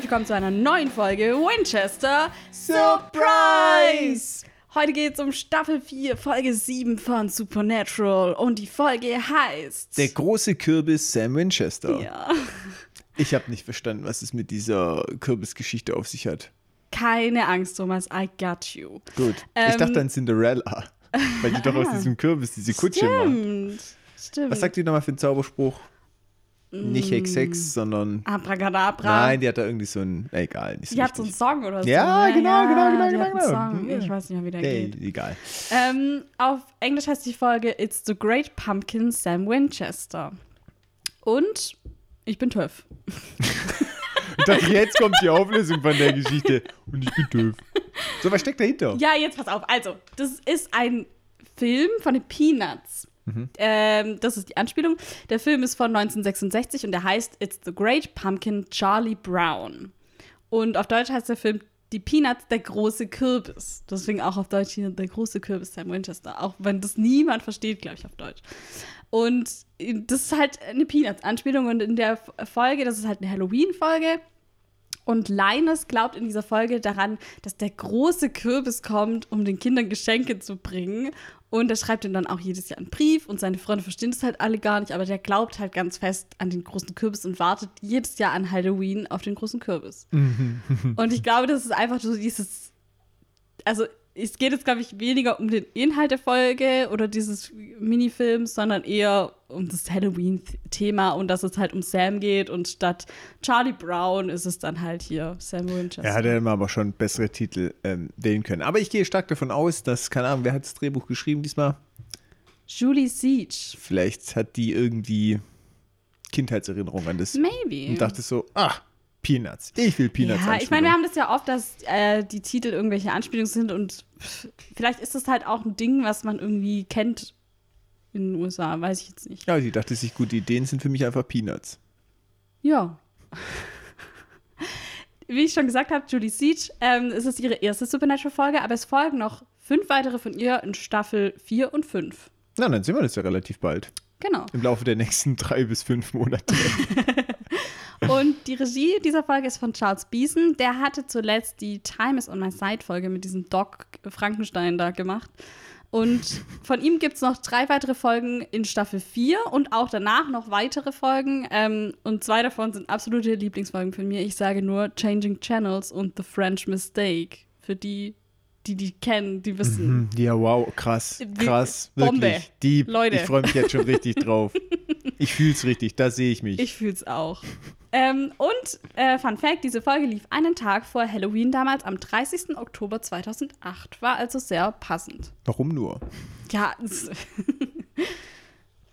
herzlich willkommen zu einer neuen Folge Winchester Surprise! Heute geht es um Staffel 4, Folge 7 von Supernatural und die Folge heißt. Der große Kürbis Sam Winchester. ja. Ich habe nicht verstanden, was es mit dieser Kürbisgeschichte auf sich hat. Keine Angst, Thomas, I got you. Gut. ich Ähm, dachte an Cinderella. Weil die doch aus diesem Kürbis diese Kutsche macht. Stimmt. Stimmt. Was sagt die nochmal für einen Zauberspruch? Nicht Hex Hex, sondern. Abracadabra. Nein, die hat da irgendwie so ein. Egal, nicht so Die hat so einen wichtig. Song oder so. Ja, ne? genau, genau, genau, genau, einen genau. Song. Ich weiß nicht mehr, wie der Nee, geht. egal. Ähm, auf Englisch heißt die Folge It's the Great Pumpkin Sam Winchester. Und ich bin TÜV. Ich dachte, jetzt kommt die Auflösung von der Geschichte. Und ich bin doof. So, was steckt dahinter? Ja, jetzt pass auf. Also, das ist ein Film von den Peanuts. Ähm, das ist die Anspielung. Der Film ist von 1966 und der heißt It's the Great Pumpkin Charlie Brown. Und auf Deutsch heißt der Film Die Peanuts, der große Kürbis. Deswegen auch auf Deutsch hier der große Kürbis Sam Winchester. Auch wenn das niemand versteht, glaube ich, auf Deutsch. Und das ist halt eine Peanuts-Anspielung. Und in der Folge, das ist halt eine Halloween-Folge, und Linus glaubt in dieser Folge daran, dass der große Kürbis kommt, um den Kindern Geschenke zu bringen. Und er schreibt ihm dann auch jedes Jahr einen Brief und seine Freunde verstehen das halt alle gar nicht, aber der glaubt halt ganz fest an den großen Kürbis und wartet jedes Jahr an Halloween auf den großen Kürbis. und ich glaube, das ist einfach so dieses, also es geht jetzt, glaube ich, weniger um den Inhalt der Folge oder dieses Minifilms, sondern eher um das Halloween-Thema und dass es halt um Sam geht und statt Charlie Brown ist es dann halt hier Sam Winchester. Er hätte aber schon bessere Titel ähm, wählen können. Aber ich gehe stark davon aus, dass, keine Ahnung, wer hat das Drehbuch geschrieben diesmal? Julie Siege. Vielleicht hat die irgendwie Kindheitserinnerung an das Maybe. und dachte so, ah, Peanuts. Ich will Peanuts ja, ich meine, wir haben das ja oft, dass äh, die Titel irgendwelche Anspielungen sind und pff, vielleicht ist das halt auch ein Ding, was man irgendwie kennt in den USA, weiß ich jetzt nicht. Ja, sie dachte sich, gute Ideen sind für mich einfach Peanuts. Ja. Wie ich schon gesagt habe, Julie Siege, ähm, es ist ihre erste Supernatural-Folge, aber es folgen noch fünf weitere von ihr in Staffel 4 und 5. Na, dann sehen wir das ja relativ bald. Genau. Im Laufe der nächsten drei bis fünf Monate. Und die Regie dieser Folge ist von Charles Beeson. Der hatte zuletzt die Time is on my side Folge mit diesem Doc Frankenstein da gemacht. Und von ihm gibt es noch drei weitere Folgen in Staffel 4 und auch danach noch weitere Folgen. Ähm, und zwei davon sind absolute Lieblingsfolgen von mir. Ich sage nur Changing Channels und The French Mistake. Für die, die die kennen, die wissen. Mhm, ja, wow, krass, krass, Bombe. wirklich. Die, Leute. Ich freue mich jetzt schon richtig drauf. Ich fühle es richtig, da sehe ich mich. Ich fühl's auch. ähm, und äh, Fun Fact: Diese Folge lief einen Tag vor Halloween damals am 30. Oktober 2008. War also sehr passend. Warum nur? Ja.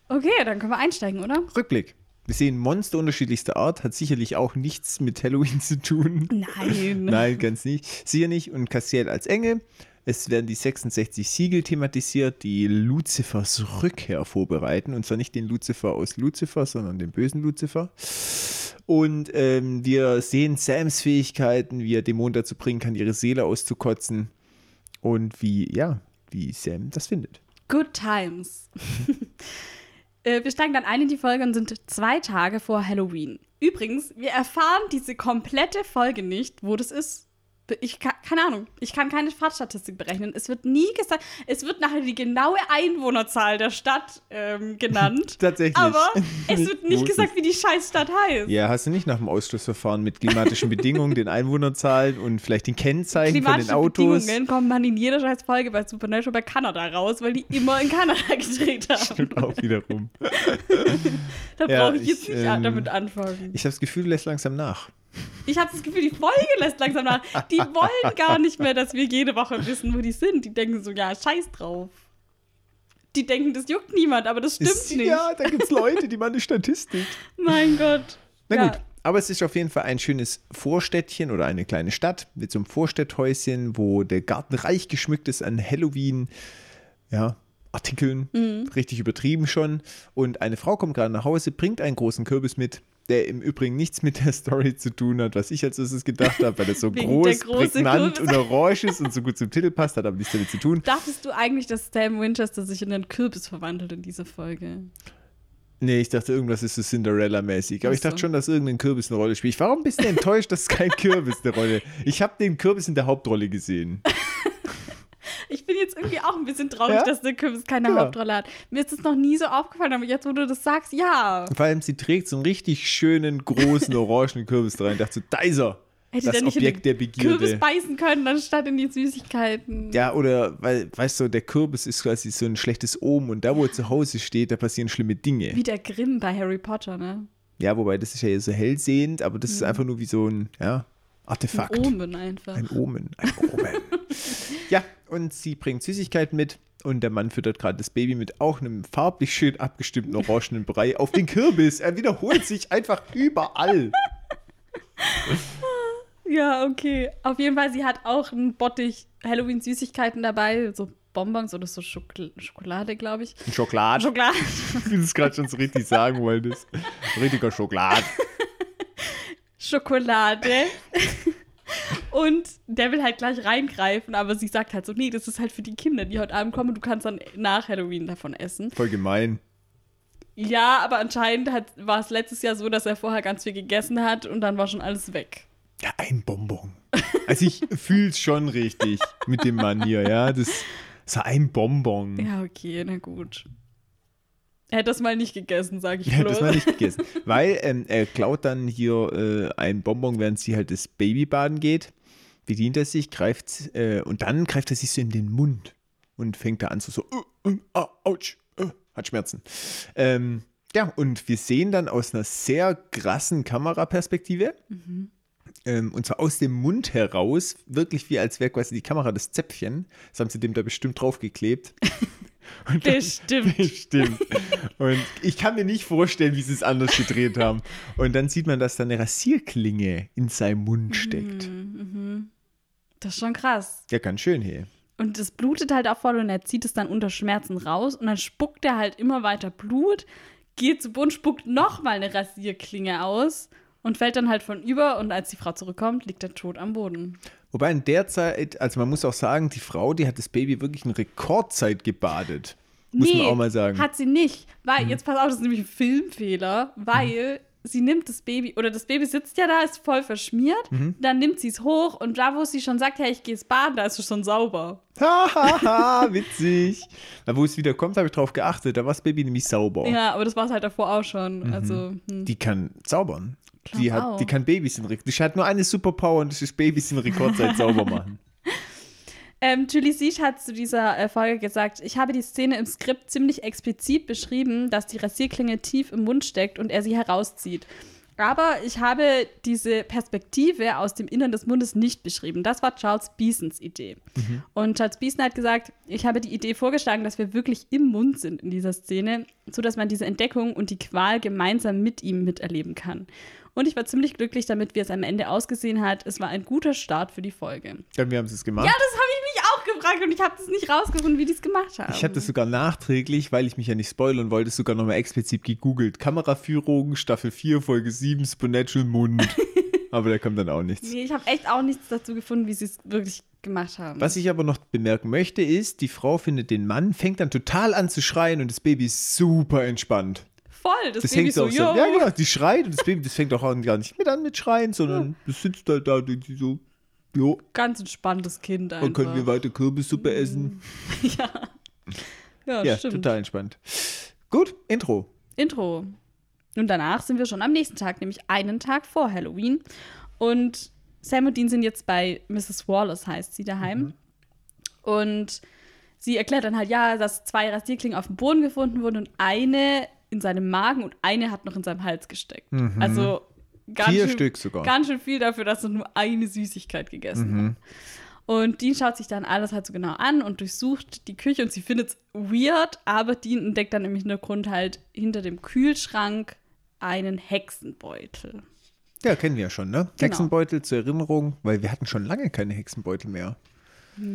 okay, dann können wir einsteigen, oder? Rückblick. Wir sehen Monster unterschiedlichster Art, hat sicherlich auch nichts mit Halloween zu tun. Nein. Nein, ganz nicht. Sicher nicht. Und Cassiel als Engel. Es werden die 66 Siegel thematisiert, die Luzifers Rückkehr vorbereiten. Und zwar nicht den Luzifer aus Luzifer, sondern den bösen Luzifer. Und ähm, wir sehen Sams Fähigkeiten, wie er Dämonen dazu bringen kann, ihre Seele auszukotzen. Und wie, ja, wie Sam das findet. Good times. Äh, wir steigen dann ein in die Folge und sind zwei Tage vor Halloween. Übrigens, wir erfahren diese komplette Folge nicht, wo das ist. Ich kann, keine Ahnung, ich kann keine Fahrtstatistik berechnen. Es wird nie gesagt, es wird nachher die genaue Einwohnerzahl der Stadt ähm, genannt. Tatsächlich. Aber es wird nicht gesagt, wie die Scheißstadt heißt. Ja, hast du nicht nach dem Ausschlussverfahren mit klimatischen Bedingungen, den Einwohnerzahlen und vielleicht den Kennzeichen von den Klimatische Autos? Bedingungen kommen man in jeder scheiß Folge bei Supernatural bei Kanada raus, weil die immer in Kanada gedreht haben. Stimmt auch wiederum. Da Ja, brauche ich jetzt ich, nicht ähm, damit anfangen. Ich habe das Gefühl, du lässt langsam nach. Ich habe das Gefühl, die Folge lässt langsam nach. Die wollen gar nicht mehr, dass wir jede Woche wissen, wo die sind. Die denken so, ja, scheiß drauf. Die denken, das juckt niemand, aber das stimmt Ist- nicht. Ja, da gibt es Leute, die machen eine Statistik. Mein Gott. Na Ja. gut, aber es ist auf jeden Fall ein schönes Vorstädtchen oder eine kleine Stadt mit so einem Vorstädthäuschen, wo der Garten reich geschmückt ist an Halloween. Ja, Artikeln, Mhm. richtig übertrieben schon. Und eine Frau kommt gerade nach Hause, bringt einen großen Kürbis mit, der im Übrigen nichts mit der Story zu tun hat, was ich als erstes gedacht habe, weil er so groß, prägnant Kürbis. und orange ist und so gut zum Titel passt, hat aber nichts damit zu tun. Dachtest du eigentlich, dass Sam Winchester sich in einen Kürbis verwandelt in dieser Folge? Nee, ich dachte, irgendwas ist so Cinderella-mäßig. Aber ich dachte schon, dass irgendein Kürbis eine Rolle spielt. Warum bist du enttäuscht, dass kein Kürbis eine Rolle Ich habe den Kürbis in der Hauptrolle gesehen. Ich bin jetzt irgendwie auch ein bisschen traurig, Ja? dass der Kürbis keine Ja. Hauptrolle hat. Mir ist das noch nie so aufgefallen, aber jetzt, wo du das sagst, ja. Vor allem, sie trägt so einen richtig schönen, großen, orangen Kürbis rein. Ich dachte so, da ist er. Hätte das Objekt der in den Begierde. Kürbis beißen können, anstatt in die Süßigkeiten. Ja, oder, weil, weißt du, der Kürbis ist quasi so ein schlechtes Omen und da, wo er zu Hause steht, da passieren schlimme Dinge. Wie der Grimm bei Harry Potter, ne? Ja, wobei das ist ja so hellsehend, aber das ist einfach nur wie so ein, ja, Artefakt. Ein Omen einfach. Ein Omen. Ein Omen. ja, und sie bringt Süßigkeiten mit und der Mann füttert gerade das Baby mit auch einem farblich schön abgestimmten orangenen Brei auf den Kürbis. Er wiederholt sich einfach überall. Ja, okay. Auf jeden Fall, sie hat auch einen Bottich Halloween-Süßigkeiten dabei, so Bonbons oder so Schokol Schokolade, glaube ich. Ein Schokolad. Schokolade. Wie du es gerade schon so richtig sagen wolltest. Richtiger Schokolad. Schokolade. Und der will halt gleich reingreifen, aber sie sagt halt so, nee, das ist halt für die Kinder, die heute Abend kommen, du kannst dann nach Halloween davon essen. Voll gemein. Ja, aber anscheinend hat, war es letztes Jahr so, dass er vorher ganz viel gegessen hat und dann war schon alles weg. Ja, ein Bonbon. Also ich fühle es schon richtig mit dem Mann hier, ja. Das ist ein Bonbon. Ja, okay, na gut. Er hat das mal nicht gegessen, sage ich bloß. das war nicht gegessen. Weil ähm, er klaut dann hier äh, ein Bonbon, während sie halt das Baby baden geht. Bedient er sich, greift, äh, und dann greift er sich so in den Mund und fängt da an so, so äh, äh, ah, ouch, äh, hat Schmerzen. Ähm, ja, und wir sehen dann aus einer sehr krassen Kameraperspektive, ähm, und zwar aus dem Mund heraus, wirklich wie als wäre quasi die Kamera das Zäpfchen. Das haben sie dem da bestimmt draufgeklebt. Und dann- Bestimmt. Bestimmt. Und ich kann mir nicht vorstellen, wie sie es anders gedreht haben. Und dann sieht man, dass da eine Rasierklinge in seinem Mund steckt. Das ist schon krass. Ja, ganz schön hier. Und es blutet halt auch voll und er zieht es dann unter Schmerzen raus und dann spuckt er halt immer weiter Blut, geht zu Boden, spuckt nochmal eine Rasierklinge aus und fällt dann halt von über und als die Frau zurückkommt, liegt er tot am Boden. Wobei in der Zeit, also man muss auch sagen, die Frau, die hat das Baby wirklich in Rekordzeit gebadet. Muss man auch mal sagen. hat sie nicht. Weil, jetzt pass auf, das ist nämlich ein Filmfehler, weil sie nimmt das Baby, oder das Baby sitzt ja da, ist voll verschmiert, dann nimmt sie es hoch und da, wo sie schon sagt, hey, ich gehe jetzt baden, da ist es schon sauber. Hahaha, witzig. Na, wo es wieder kommt, habe ich drauf geachtet. Da war das Baby nämlich sauber. Ja, aber das war es halt davor auch schon. Also, hm. Die kann zaubern. Die, hat, auch. die kann Babys in Rekordzeit. Die hat nur eine Superpower und das ist Babys in Rekordzeit sauber machen. Ähm, Julie Siech hat zu dieser äh, Folge gesagt, ich habe die Szene im Skript ziemlich explizit beschrieben, dass die Rasierklinge tief im Mund steckt und er sie herauszieht. Aber ich habe diese Perspektive aus dem Innern des Mundes nicht beschrieben. Das war Charles Beesons Idee. Und Charles Beeson hat gesagt, ich habe die Idee vorgeschlagen, dass wir wirklich im Mund sind in dieser Szene, sodass man diese Entdeckung und die Qual gemeinsam mit ihm miterleben kann. Und ich war ziemlich glücklich damit, wie es am Ende ausgesehen hat. Es war ein guter Start für die Folge. Ja, wir haben es gemacht. Ja, das habe ich mich auch gefragt und ich habe das nicht rausgefunden, wie die es gemacht haben. Ich habe das sogar nachträglich, weil ich mich ja nicht spoilern wollte, sogar nochmal explizit gegoogelt. Kameraführung, Staffel 4, Folge 7, Supernatural Mund. aber da kommt dann auch nichts. Nee, ich habe echt auch nichts dazu gefunden, wie sie es wirklich gemacht haben. Was ich aber noch bemerken möchte, ist, die Frau findet den Mann, fängt dann total an zu schreien und das Baby ist super entspannt. Voll, das, Das Baby hängt so, auch so. jo. Ja, genau, die schreit und das Baby, das fängt auch gar nicht mit an mit Schreien, sondern das sitzt halt da und so, jo, Ganz entspanntes Kind einfach. dann können wir weiter Kürbissuppe essen. ja, Ja, stimmt. total entspannt. Gut, Intro. Intro. Und danach sind wir schon am nächsten Tag, nämlich einen Tag vor Halloween. Und Sam und Dean sind jetzt bei Mrs. Wallace, heißt sie daheim. Und sie erklärt dann halt, ja, dass zwei Rasierklingen auf dem Boden gefunden wurden und eine in seinem Magen und eine hat noch in seinem Hals gesteckt. Also ganz Vier schön, Stück sogar. Ganz schön viel dafür, dass er nur eine Süßigkeit gegessen hat. Und Dean schaut sich dann alles halt so genau an und durchsucht die Küche und sie findet es weird, aber Dean entdeckt dann im Hintergrund halt hinter dem Kühlschrank einen Hexenbeutel. Ja, kennen wir ja schon, ne? Genau. Hexenbeutel zur Erinnerung, weil wir hatten schon lange keine Hexenbeutel mehr.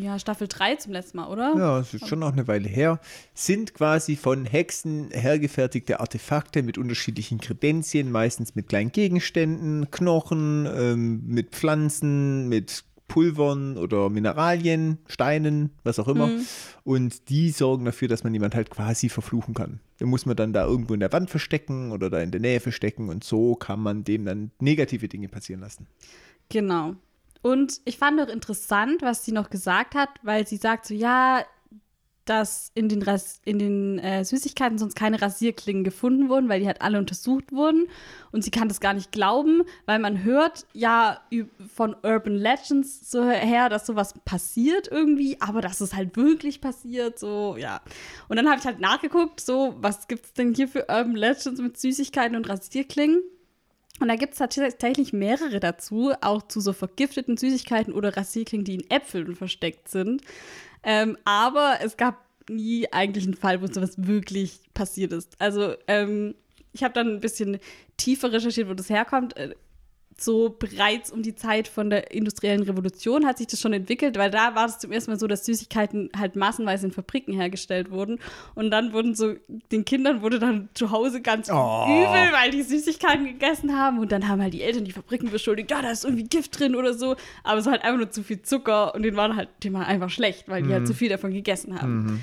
Ja, Staffel 3 zum letzten Mal, oder? Ja, es ist schon noch eine Weile her. Sind quasi von Hexen hergefertigte Artefakte mit unterschiedlichen Kredenzien, meistens mit kleinen Gegenständen, Knochen, ähm, mit Pflanzen, mit Pulvern oder Mineralien, Steinen, was auch immer. Mhm. Und die sorgen dafür, dass man jemand halt quasi verfluchen kann. Den muss man dann da irgendwo in der Wand verstecken oder da in der Nähe verstecken und so kann man dem dann negative Dinge passieren lassen. Genau. Und ich fand auch interessant, was sie noch gesagt hat, weil sie sagt so, ja, dass in den, Ras in den äh, Süßigkeiten sonst keine Rasierklingen gefunden wurden, weil die halt alle untersucht wurden. Und sie kann das gar nicht glauben, weil man hört ja von Urban Legends so her, dass sowas passiert irgendwie, aber dass es halt wirklich passiert, so, ja. Und dann habe ich halt nachgeguckt, so, was gibt es denn hier für Urban Legends mit Süßigkeiten und Rasierklingen? Und da gibt es tatsächlich mehrere dazu, auch zu so vergifteten Süßigkeiten oder Rasierklingen, die in Äpfeln versteckt sind. Ähm, aber es gab nie eigentlich einen Fall, wo sowas wirklich passiert ist. Also ähm, ich habe dann ein bisschen tiefer recherchiert, wo das herkommt. So bereits um die Zeit von der industriellen Revolution hat sich das schon entwickelt, weil da war es zum ersten Mal so, dass Süßigkeiten halt massenweise in Fabriken hergestellt wurden. Und dann wurden so, den Kindern wurde dann zu Hause ganz Oh. übel, weil die Süßigkeiten gegessen haben. Und dann haben halt die Eltern die Fabriken beschuldigt, ja, da ist irgendwie Gift drin oder so. Aber es war halt einfach nur zu viel Zucker und denen war halt, denen war einfach schlecht, weil die halt zu viel davon gegessen haben.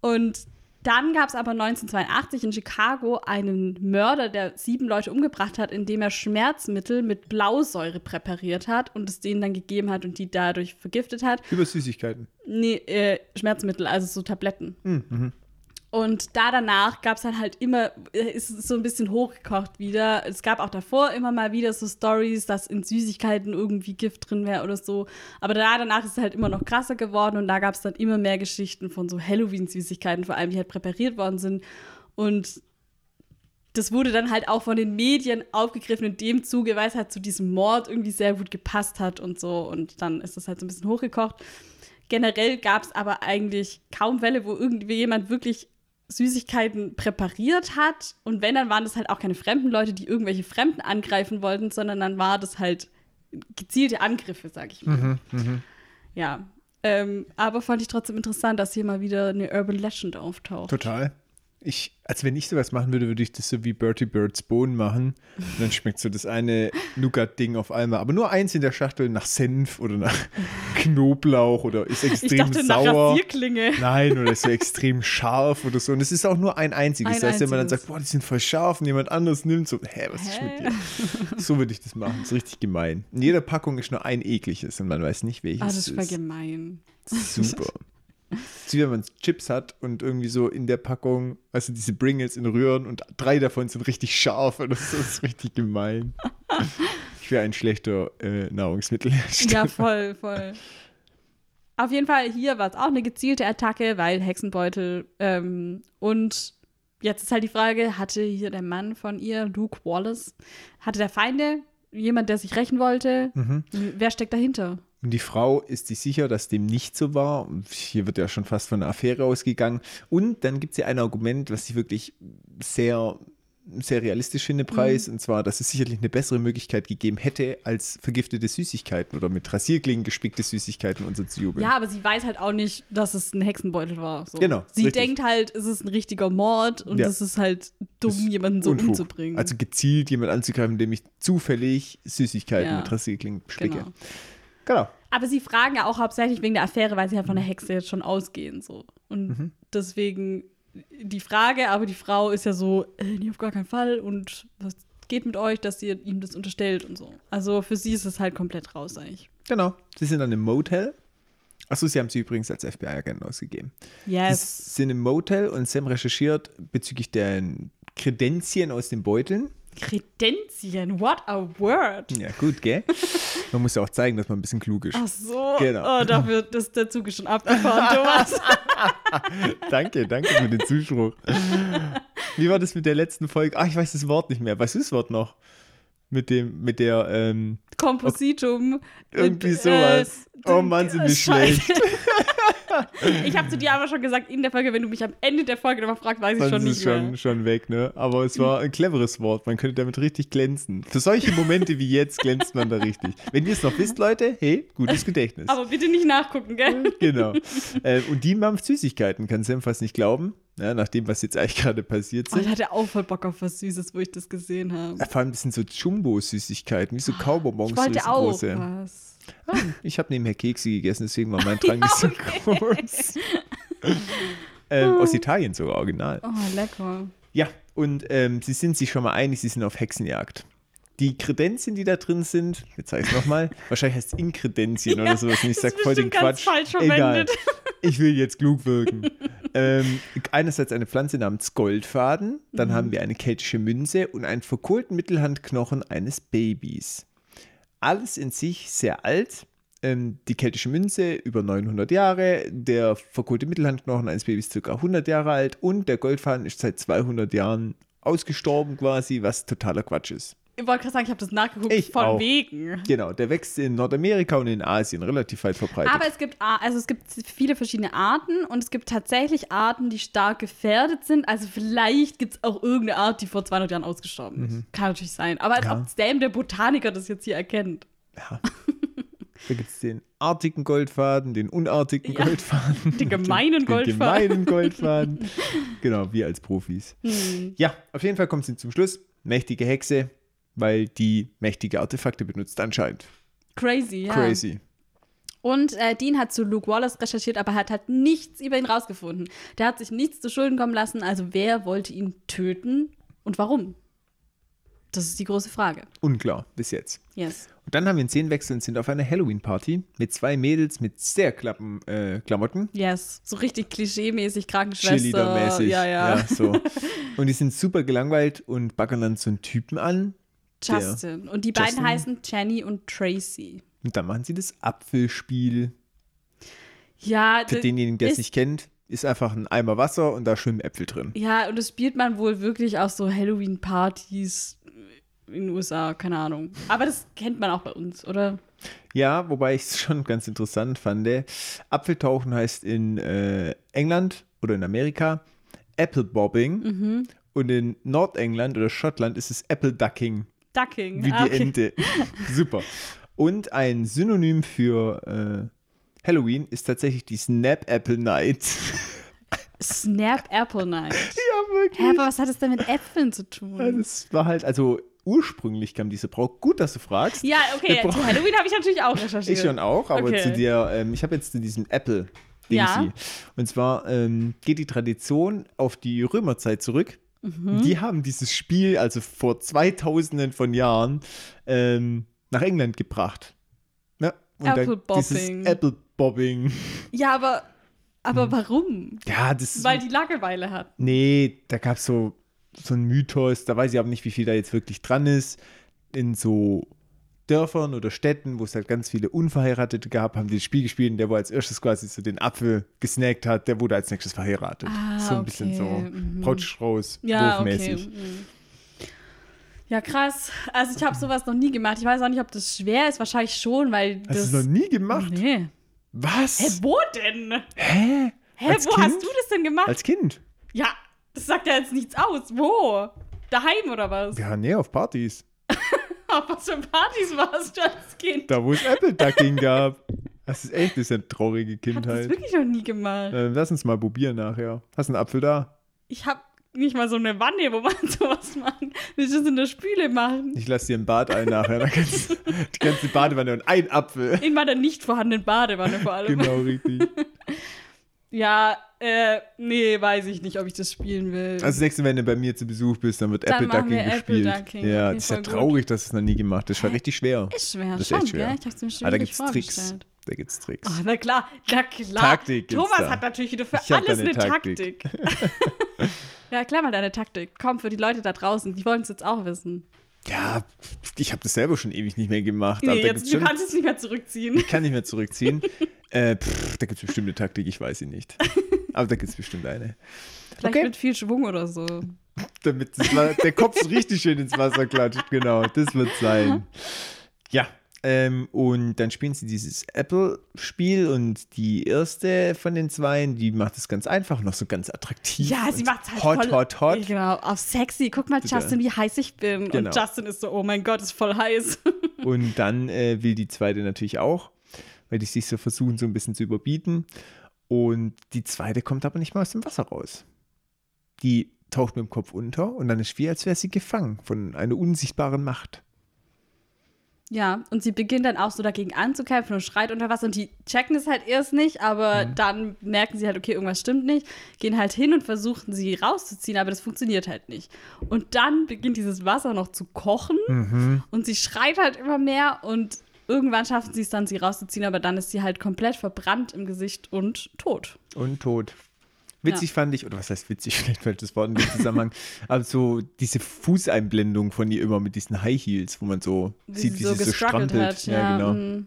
Und dann gab es aber 1982 in Chicago einen Mörder, der sieben Leute umgebracht hat, indem er Schmerzmittel mit Blausäure präpariert hat und es denen dann gegeben hat und die dadurch vergiftet hat. Über Süßigkeiten. Nee, äh, Schmerzmittel, also so Tabletten. Und da danach gab es dann halt immer, äh, ist so ein bisschen hochgekocht wieder. Es gab auch davor immer mal wieder so Stories, dass in Süßigkeiten irgendwie Gift drin wäre oder so. Aber da danach ist es halt immer noch krasser geworden und da gab es dann immer mehr Geschichten von so Halloween-Süßigkeiten, vor allem die halt präpariert worden sind. Und das wurde dann halt auch von den Medien aufgegriffen in dem Zuge, weil es halt zu diesem Mord irgendwie sehr gut gepasst hat und so. Und dann ist das halt so ein bisschen hochgekocht. Generell gab es aber eigentlich kaum Fälle, wo irgendwie jemand wirklich Süßigkeiten präpariert hat. Und wenn, dann waren das halt auch keine fremden Leute, die irgendwelche Fremden angreifen wollten, sondern dann war das halt gezielte Angriffe, sag ich mal. Ja. Ähm, aber fand ich trotzdem interessant, dass hier mal wieder eine Urban Legend auftaucht. Total. Ich, als wenn ich sowas machen würde, würde ich das so wie Bertie Birds Bohnen machen. Und dann schmeckt so das eine Nougat-Ding auf einmal. Aber nur eins in der Schachtel nach Senf oder nach Knoblauch oder ist Ich extrem dachte nach sauer. Rasierklinge. Nein, oder ist so extrem scharf oder so. Und es ist auch nur ein einziges. Ein das heißt, wenn man dann sagt, boah, die sind voll scharf und jemand anderes nimmt so, hä, was ist mit Hä? dir? So würde ich das machen. Das ist richtig gemein. In jeder Packung ist nur ein ekliges und man weiß nicht, welches Ah, das ist. gemein. Super. Das ist wie wenn man Chips hat und irgendwie so in der Packung, also diese Bringles in Rühren und drei davon sind richtig scharf und das ist richtig gemein. Ich wäre ein schlechter äh, Nahrungsmittelhersteller. Ja, voll, voll. Auf jeden Fall, hier war es auch eine gezielte Attacke, weil Hexenbeutel. Ähm, und jetzt ist halt die Frage: Hatte hier der Mann von ihr, Luke Wallace, hatte der Feinde? Jemand, der sich rächen wollte? Wer steckt dahinter? Und die Frau ist sich sicher, dass dem nicht so war. Und Hier wird ja schon fast von einer Affäre ausgegangen. Und dann gibt es ja ein Argument, was ich wirklich sehr, sehr realistisch finde, Preis. Und zwar, dass es sicherlich eine bessere Möglichkeit gegeben hätte, als vergiftete Süßigkeiten oder mit Rasierklingen gespickte Süßigkeiten und so zu jubeln. Ja, aber sie weiß halt auch nicht, dass es ein Hexenbeutel war. So. Genau, Sie richtig. denkt halt, es ist ein richtiger Mord und Ja. es ist halt dumm, ist jemanden so Unfug. umzubringen. Also gezielt jemand anzugreifen, indem ich zufällig Süßigkeiten Ja. mit Rasierklingen bestecke. genau. Genau. Aber sie fragen ja auch hauptsächlich wegen der Affäre, weil sie halt von der Hexe jetzt schon ausgehen. So. Und Mhm. deswegen die Frage, aber die Frau ist ja so, äh, nee, auf gar keinen Fall. Und was geht mit euch, dass ihr ihm das unterstellt und so. Also für sie ist es halt komplett raus eigentlich. Genau. Sie sind dann im Motel. Achso, sie haben sie übrigens als FBI-Agenten ausgegeben. Yes. Sie sind im Motel und Sam recherchiert bezüglich der Kredenzien aus den Beuteln. Kredenzien, what a word. Ja, gut, gell? Man muss ja auch zeigen, dass man ein bisschen klug ist. Ach so. Genau. Oh, dafür ist der Zug ist schon abgefahren, Thomas. Danke, danke für den Zuspruch. Wie war das mit der letzten Folge? Ach, ich weiß das Wort nicht mehr. Weißt du das Wort noch? Mit dem, mit der, ähm, Kompositum. irgendwie Und, sowas. Oh Mann, sind wir Scheiße. schlecht. Ich habe zu dir aber schon gesagt in der Folge, wenn du mich am Ende der Folge nochmal fragst, weiß ich schon ist nicht schon, mehr. schon weg, ne? Aber es war ein cleveres Wort. Man könnte damit richtig glänzen. Für solche Momente wie jetzt glänzt man da richtig. Wenn ihr es noch wisst, Leute, hey, gutes Gedächtnis. Aber bitte nicht nachgucken, gell? Genau. äh, und die mampft Süßigkeiten, kann Sam fast nicht glauben. ja, nach dem, was jetzt eigentlich gerade passiert Oh, ich hatte auch voll Bock auf was Süßes, wo ich das gesehen habe. Ja, vor allem, das sind so Jumbo-Süßigkeiten, wie so Kaubonbons. Ich wollte so auch große. was. Ich habe nebenher Kekse gegessen, deswegen war mein Drang nicht so okay. groß. ähm, aus Italien sogar, original. Oh, lecker. Ja, und ähm, sie sind sich schon mal einig, sie sind auf Hexenjagd. Die Kredenzien, die da drin sind, jetzt sage ich es nochmal, wahrscheinlich heißt es Inkredenzien Ja, oder sowas. Und ich sage voll den Quatsch. falsch Egal. verwendet. Ich will jetzt klug wirken. ähm, einerseits eine Pflanze namens Goldfaden, dann Mhm. haben wir eine keltische Münze und einen verkohlten Mittelhandknochen eines Babys. Alles in sich sehr alt. Ähm, die keltische Münze über 900 Jahre, der verkohlte Mittelhandknochen eines Babys ca. 100 Jahre alt und der Goldfaden ist seit 200 Jahren ausgestorben quasi, was totaler Quatsch ist. Ich wollte gerade sagen, ich habe das nachgeguckt, Ich von auch. wegen. Genau, der wächst in Nordamerika und in Asien relativ weit verbreitet. Aber es gibt, also es gibt viele verschiedene Arten und es gibt tatsächlich Arten, die stark gefährdet sind. Also vielleicht gibt es auch irgendeine Art, die vor 200 Jahren ausgestorben ist. Kann natürlich sein. Aber als Mhm. Ja. ob Sam, der Botaniker, das jetzt hier erkennt. Ja. Da gibt es den artigen Goldfaden, den unartigen Ja. Goldfaden. Den gemeinen den, Goldfaden. Den gemeinen Goldfaden. genau, wir als Profis. Hm. Ja, auf jeden Fall kommt sie zum Schluss. Mächtige Hexe, weil die mächtige Artefakte benutzt anscheinend. Crazy, ja. Crazy. Und äh, Dean hat zu Luke Wallace recherchiert, aber hat halt nichts über ihn rausgefunden. Der hat sich nichts zu Schulden kommen lassen. Also wer wollte ihn töten und warum? Das ist die große Frage. Unklar, bis jetzt. Yes. Und dann haben wir einen Szenenwechsel und sind auf einer Halloween-Party mit zwei Mädels mit sehr klappen äh, Klamotten. Yes. So richtig klischee-mäßig Krankenschwester. Cheerleader-mäßig. Ja, ja. so. Und die sind super gelangweilt und baggern dann so einen Typen an. Der- Justin. Und die beiden Justin. heißen Jenny und Tracy. Und dann machen sie das Apfelspiel. Ja, Für denjenigen, der es nicht kennt, ist einfach ein Eimer Wasser und da schwimmen Äpfel drin. Ja, und das spielt man wohl wirklich auf so Halloween-Partys in den USA, keine Ahnung. Aber das kennt man auch bei uns, oder? Ja, wobei ich es schon ganz interessant fand. Apfeltauchen heißt in äh, England oder in Amerika Apple Bobbing Mhm. und in Nordengland oder Schottland ist es Apple Ducking, Ducking. wie Ah, die okay. Ente. Super. Und ein Synonym für äh, Halloween ist tatsächlich die Snap Apple Night. Snap Apple Night. ja, wirklich. Hä, aber was hat es denn mit Äpfeln zu tun? Ja, das war halt, also ursprünglich kam diese Brauch. Gut, dass du fragst. Ja, okay, zu Halloween habe ich natürlich auch recherchiert. Ich schon auch, aber Okay. zu dir, ähm, ich habe jetzt zu diesem Apple. Ja. Dingsy. Und zwar ähm, geht die Tradition auf die Römerzeit zurück. Mhm. Die haben dieses Spiel, also vor 2000 von Jahren, ähm, nach England gebracht. Ja, und dann Apple Bobbing. Apple Bobbing. Ja, aber, aber warum? Ja, das Weil die Langeweile hat. Nee, da gab es so, so einen Mythos, da weiß ich aber nicht, wie viel da jetzt wirklich dran ist. In so Dörfern oder Städten, wo es halt ganz viele Unverheiratete gab, haben die das Spiel gespielt und der, wo als erstes quasi so den Apfel gesnackt hat, der wurde als nächstes verheiratet. Ah, so ein bisschen okay, so mhm. Brautstrauß, Ja, okay. wurfmäßig. mhm. Ja, krass. Also ich habe sowas noch nie gemacht. Ich weiß auch nicht, ob das schwer ist. Wahrscheinlich schon, weil Hast das... du es noch nie gemacht? Nee. Was? Hä, wo denn? Hä? Hä, Als wo kind? hast du das denn gemacht? Als Kind? ja, das sagt ja jetzt nichts aus. Wo? Daheim oder was? Ja, nee, auf Partys. Auf was für Partys warst du als Kind? Da, wo es Apple Ducking gab. Das ist echt, ist eine traurige Ich hab das Kindheit. wirklich noch nie gemacht. Ähm, lass uns mal probieren nachher. Hast du einen Apfel da? Ich habe nicht mal so eine Wanne, wo man sowas machen. Willst du das in der Spüle machen? Ich lasse dir ein Bad ein nachher. Dann kannst du die ganze Badewanne und ein Apfel. In meiner nicht vorhandenen Badewanne vor allem. Genau, richtig. Ja, äh, nee, weiß ich nicht, ob ich das spielen will. Also das nächste, wenn du bei mir zu Besuch bist, dann wird Dann Apple Ducking wir Apple gespielt. Ducking. Ja, das ist ja voll gut. traurig, dass es noch nie gemacht hast. Das war richtig schwer. ist schwer, das ist schon, echt schwer. gell? Ich hab's mir schon Aber da wirklich gibt's Tricks. Da gibt's Tricks. Oh, na klar, na klar. Taktik Thomas da. hat natürlich wieder für Ich alles da eine Taktik. Taktik. ja, klar mal deine Taktik. Komm, für die Leute da draußen, die wollen es jetzt auch wissen. Ja, ich habe das selber schon ewig nicht mehr gemacht. Nee, jetzt, du kannst es nicht mehr zurückziehen. ich kann nicht mehr zurückziehen. äh, pff, da gibt es bestimmt eine Taktik, ich weiß sie nicht. Aber da gibt es bestimmt eine. Vielleicht Okay. mit viel Schwung oder so. Damit der Kopf so richtig schön ins Wasser klatscht. Genau, das wird sein. Ja, ähm, und dann spielen sie dieses Apple-Spiel und die erste von den zweien, die macht es ganz einfach, noch so ganz attraktiv. Ja, sie macht halt hot, voll, hot, hot. Genau, auf sexy. Guck mal. Justin, wie heiß ich bin. Genau. Und Justin ist so, oh mein Gott, ist voll heiß. Und dann äh, will die zweite natürlich auch, weil die sich so versuchen, so ein bisschen zu überbieten. Und die zweite kommt aber nicht mal aus dem Wasser raus. die taucht mit dem Kopf unter und dann ist wie, als wäre sie gefangen von einer unsichtbaren Macht. Ja, und sie beginnt dann auch so dagegen anzukämpfen und schreit unter Wasser und die checken es halt erst nicht, aber mhm. dann merken sie halt, okay, irgendwas stimmt nicht, gehen halt hin und versuchen sie rauszuziehen, aber das funktioniert halt nicht. Und dann beginnt dieses Wasser noch zu kochen mhm. und sie schreit halt immer mehr und irgendwann schaffen sie es dann, sie rauszuziehen, aber dann ist sie halt komplett verbrannt im Gesicht und tot. Und tot. Witzig ja. fand ich, oder was heißt witzig, vielleicht falsches Wort in dem Zusammenhang, aber so diese Fußeinblendung von ihr immer mit diesen High Heels, wo man so wie sieht, wie sie so strampelt. Hat, ja, ja, genau. Mhm.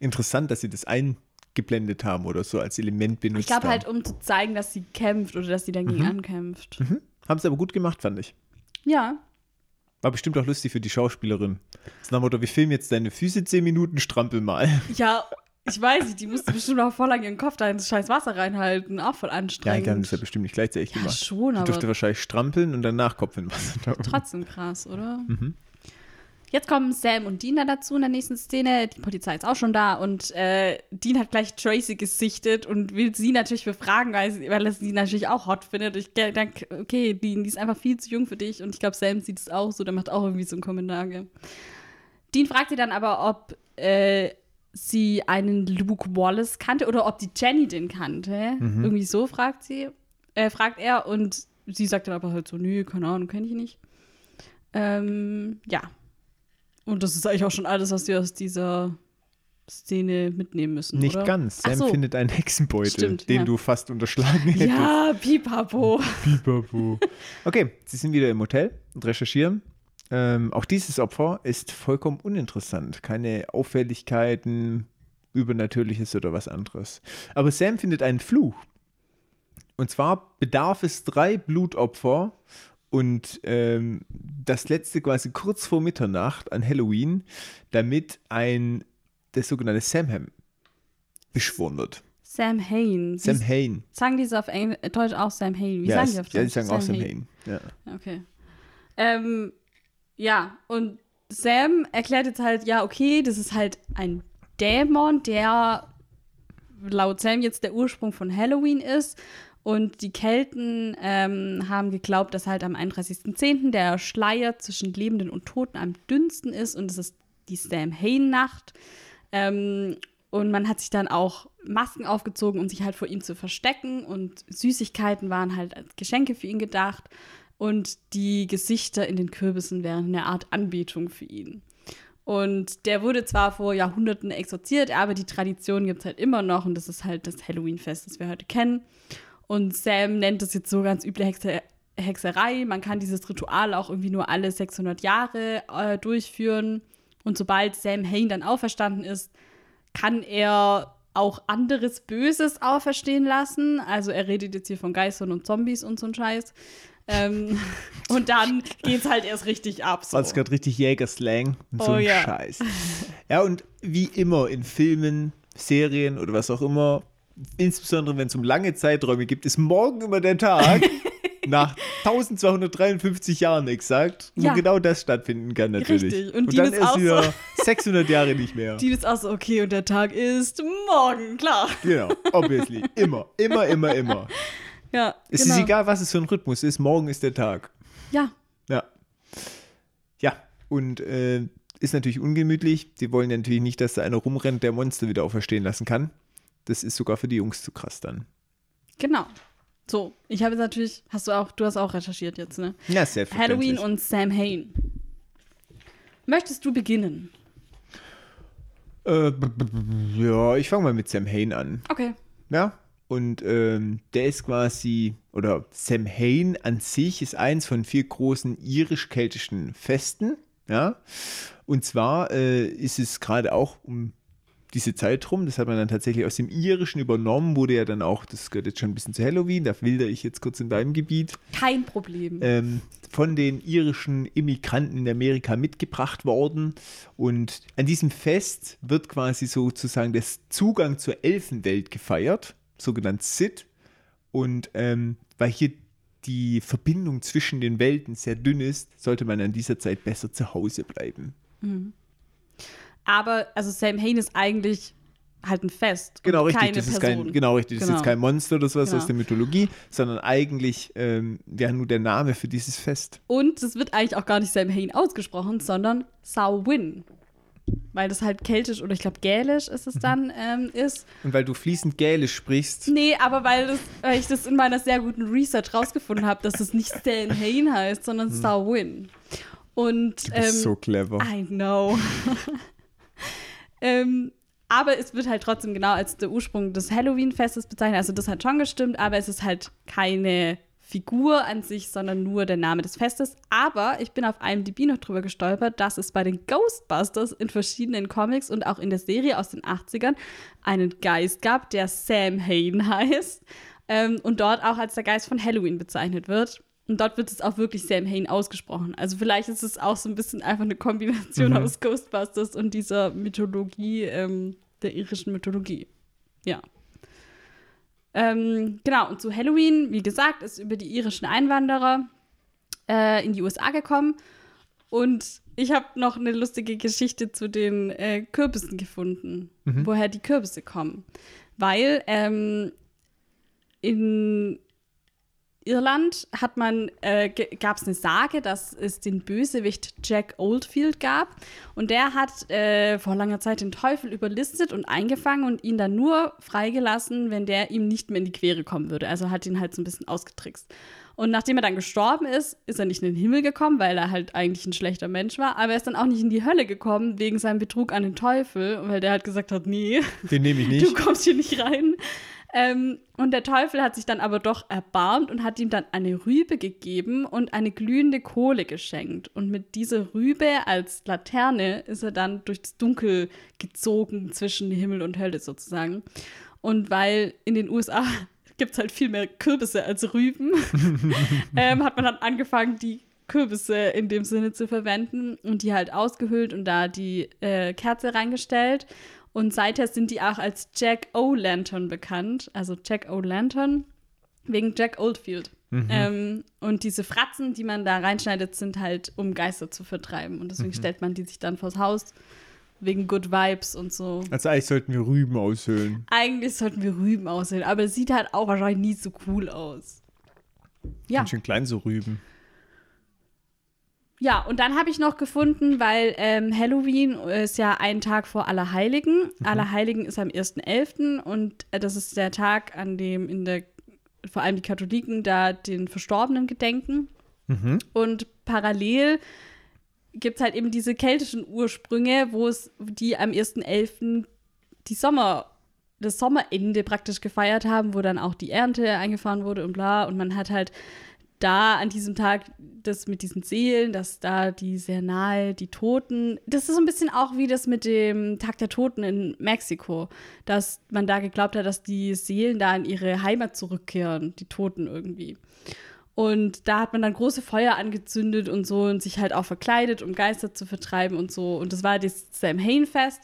Interessant, dass sie das eingeblendet haben oder so als Element benutzt Ich glaube halt, um zu zeigen, dass sie kämpft oder dass sie dagegen mhm. ankämpft. Mhm. Haben sie aber gut gemacht, fand ich. Ja. War bestimmt auch lustig für die Schauspielerin. Das Motto, wir filmen jetzt deine Füße zehn Minuten, strampel mal. Ja, ich weiß nicht, die musste bestimmt auch voll lang ihren Kopf da ins scheiß Wasser reinhalten. Auch voll anstrengend. Ja, die haben das ja bestimmt nicht gleichzeitig ja, gemacht. schon, aber. Die durfte wahrscheinlich strampeln und danach Kopf in Wasser tauchen. Trotzdem krass, oder? Mhm. Jetzt kommen Sam und Dean da dazu in der nächsten Szene. Die Polizei ist auch schon da und äh, Dean hat gleich Tracy gesichtet und will sie natürlich befragen, weil, sie, weil er sie natürlich auch hot findet. Ich denke, okay, Dean, die ist einfach viel zu jung für dich und ich glaube, Sam sieht es auch so, der macht auch irgendwie so einen Kommentar. Dean fragt sie dann aber, ob äh, sie einen Luke Wallace kannte oder ob die Jenny den kannte. Mhm. Irgendwie so fragt sie, äh, fragt er und sie sagt dann aber halt so, nö, keine Ahnung, kenne ich nicht. Ähm, ja. Und das ist eigentlich auch schon alles, was wir aus dieser Szene mitnehmen müssen. Nicht oder? ganz. Sam so. findet einen Hexenbeutel, Stimmt, den ja. du fast unterschlagen hättest. Ja, pipapo. pipapo. Okay, sie sind wieder im Hotel und recherchieren. Ähm, auch dieses Opfer ist vollkommen uninteressant. Keine Auffälligkeiten, Übernatürliches oder was anderes. Aber Sam findet einen Fluch. Und zwar bedarf es drei Blutopfer und ähm, das letzte quasi kurz vor Mitternacht an Halloween, damit ein, das sogenannte Samhain beschworen wird. Sam Hain. Sam Hain. Sagen diese auf Englisch, Deutsch auch Sam Hain? Wie ja, sagen die auf Deutsch? Ja, die sagen Sam auch Sam Hain. Ja. Okay. Ähm, ja, und Sam erklärt jetzt halt, ja, okay, das ist halt ein Dämon, der laut Sam jetzt der Ursprung von Halloween ist. Und die Kelten ähm, haben geglaubt, dass halt am 31.10. der Schleier zwischen Lebenden und Toten am dünnsten ist. Und es ist die Sam-Hain-Nacht. Ähm, und man hat sich dann auch Masken aufgezogen, um sich halt vor ihm zu verstecken. Und Süßigkeiten waren halt als Geschenke für ihn gedacht und die Gesichter in den Kürbissen wären eine Art Anbetung für ihn. Und der wurde zwar vor Jahrhunderten exorziert, aber die Tradition gibt es halt immer noch und das ist halt das Halloween-Fest, das wir heute kennen. Und Sam nennt es jetzt so ganz üble Hexe Hexerei. Man kann dieses Ritual auch irgendwie nur alle 600 Jahre äh, durchführen. Und sobald Sam Hain dann auferstanden ist, kann er auch anderes Böses auferstehen lassen. Also er redet jetzt hier von Geistern und Zombies und so ein Scheiß. Ähm, und dann geht's halt erst richtig ab. So. Es gerade richtig Jägerslang und so oh, ein ja. Scheiß. Ja, und wie immer in Filmen, Serien oder was auch immer, insbesondere wenn es um lange Zeiträume gibt, ist morgen immer der Tag. nach 1253 Jahren exakt, wo ja. genau das stattfinden kann natürlich. Richtig. Und, und dann ist wieder so 600 Jahre nicht mehr. Die ist auch so, okay, und der Tag ist morgen, klar. Genau, obviously. Immer, immer, immer, immer. Ja. Es genau. ist egal, was es für ein Rhythmus ist. Morgen ist der Tag. Ja. Ja. Ja. Und äh, ist natürlich ungemütlich. Die wollen ja natürlich nicht, dass da einer rumrennt, der Monster wieder auferstehen lassen kann. Das ist sogar für die Jungs zu krass dann. Genau. So, ich habe jetzt natürlich, hast du auch, du hast auch recherchiert jetzt, ne? Ja, sehr Halloween und Sam Hain. Möchtest du beginnen? Äh, ja, ich fange mal mit Sam Hain an. Okay. Ja, und ähm, der ist quasi, oder Sam Hain an sich ist eins von vier großen irisch-keltischen Festen. Ja. Und zwar äh, ist es gerade auch um diese Zeit rum, das hat man dann tatsächlich aus dem Irischen übernommen, wurde ja dann auch, das gehört jetzt schon ein bisschen zu Halloween, da wilder ich jetzt kurz in deinem Gebiet. Kein Problem. Ähm, von den irischen Immigranten in Amerika mitgebracht worden. Und an diesem Fest wird quasi sozusagen der Zugang zur Elfenwelt gefeiert sogenannt Sid. Und ähm, weil hier die Verbindung zwischen den Welten sehr dünn ist, sollte man an dieser Zeit besser zu Hause bleiben. Mhm. Aber, also Sam Hain ist eigentlich halt ein Fest. und Genau, richtig. Das ist Person. kein, genau, richtig. Das ist Genau. jetzt kein Monster oder sowas Genau. aus der Mythologie, sondern eigentlich ähm, wäre nur der Name für dieses Fest. Und es wird eigentlich auch gar nicht Samhain ausgesprochen, sondern Samhain. Weil das halt keltisch oder ich glaube gälisch ist Mhm. es dann ähm, ist. Und weil du fließend Gälisch sprichst, Nee, aber weil, das, weil ich das in meiner sehr guten Research rausgefunden habe, dass es nicht Samhain heißt, sondern Samhain. Und du bist ähm, so clever. I know. ähm, aber es wird halt trotzdem genau als der Ursprung des Halloween-Festes bezeichnet. Also das hat schon gestimmt, aber es ist halt keine Figur an sich, sondern nur der Name des Festes. Aber ich bin auf IMDb noch drüber gestolpert, dass es bei den Ghostbusters in verschiedenen Comics und auch in der Serie aus den 80ern einen Geist gab, der Sam Hain heißt ähm, und dort auch als der Geist von Halloween bezeichnet wird. Und dort wird es auch wirklich Sam Hain ausgesprochen. Also vielleicht ist es auch so ein bisschen einfach eine Kombination Mhm. aus Ghostbusters und dieser Mythologie, ähm, der irischen Mythologie. Ja. Ähm, genau, und zu Halloween, wie gesagt, ist über die irischen Einwanderer äh, in die USA gekommen. Und ich habe noch eine lustige Geschichte zu den äh, Kürbissen gefunden, woher die Kürbisse kommen. Weil ähm, in Irland hat man, äh, gab es eine Sage, dass es den Bösewicht Jack Oldfield gab. Und der hat äh, vor langer Zeit den Teufel überlistet und eingefangen und ihn dann nur freigelassen, wenn der ihm nicht mehr in die Quere kommen würde. Also hat ihn halt so ein bisschen ausgetrickst. Und nachdem er dann gestorben ist, ist er nicht in den Himmel gekommen, weil er halt eigentlich ein schlechter Mensch war. Aber er ist dann auch nicht in die Hölle gekommen wegen seinem Betrug an den Teufel, weil der halt gesagt hat, nee, Den nehme ich du nicht. kommst hier nicht rein. Ähm, und der Teufel hat sich dann aber doch erbarmt und hat ihm dann eine Rübe gegeben und eine glühende Kohle geschenkt. Und mit dieser Rübe als Laterne ist er dann durchs Dunkel gezogen zwischen Himmel und Hölle sozusagen. Und weil in den USA gibt es halt viel mehr Kürbisse als Rüben, ähm, hat man dann angefangen, die Kürbisse in dem Sinne zu verwenden und die halt ausgehöhlt und da die äh, Kerze reingestellt. Und seither sind die auch als Jack O' bekannt, also Jack O' wegen Jack Oldfield. Ähm, und diese Fratzen, die man da reinschneidet, sind halt, um Geister zu vertreiben. Und deswegen stellt man die sich dann vors Haus wegen Good Vibes und so. Also eigentlich sollten wir Rüben aushöhlen. Eigentlich sollten wir Rüben aussehen, aber es sieht halt auch wahrscheinlich nie so cool aus. Ja. Ganz schön klein so Rüben. Ja, und dann habe ich noch gefunden, weil ähm, Halloween ist ja ein Tag vor Allerheiligen. Allerheiligen ist am 1.11. und äh, das ist der Tag, an dem in der, vor allem die Katholiken da den Verstorbenen gedenken. Und parallel gibt es halt eben diese keltischen Ursprünge, wo es die am 1.11. die Sommer, das Sommerende praktisch gefeiert haben, wo dann auch die Ernte eingefahren wurde und bla. Und man hat halt da an diesem Tag das mit diesen Seelen, dass da die sehr nahe, die Toten, das ist so ein bisschen auch wie das mit dem Tag der Toten in Mexiko, dass man da geglaubt hat, dass die Seelen da in ihre Heimat zurückkehren, die Toten irgendwie. Und da hat man dann große Feuer angezündet und so und sich halt auch verkleidet, um Geister zu vertreiben und so. Und das war das Samhain-Fest.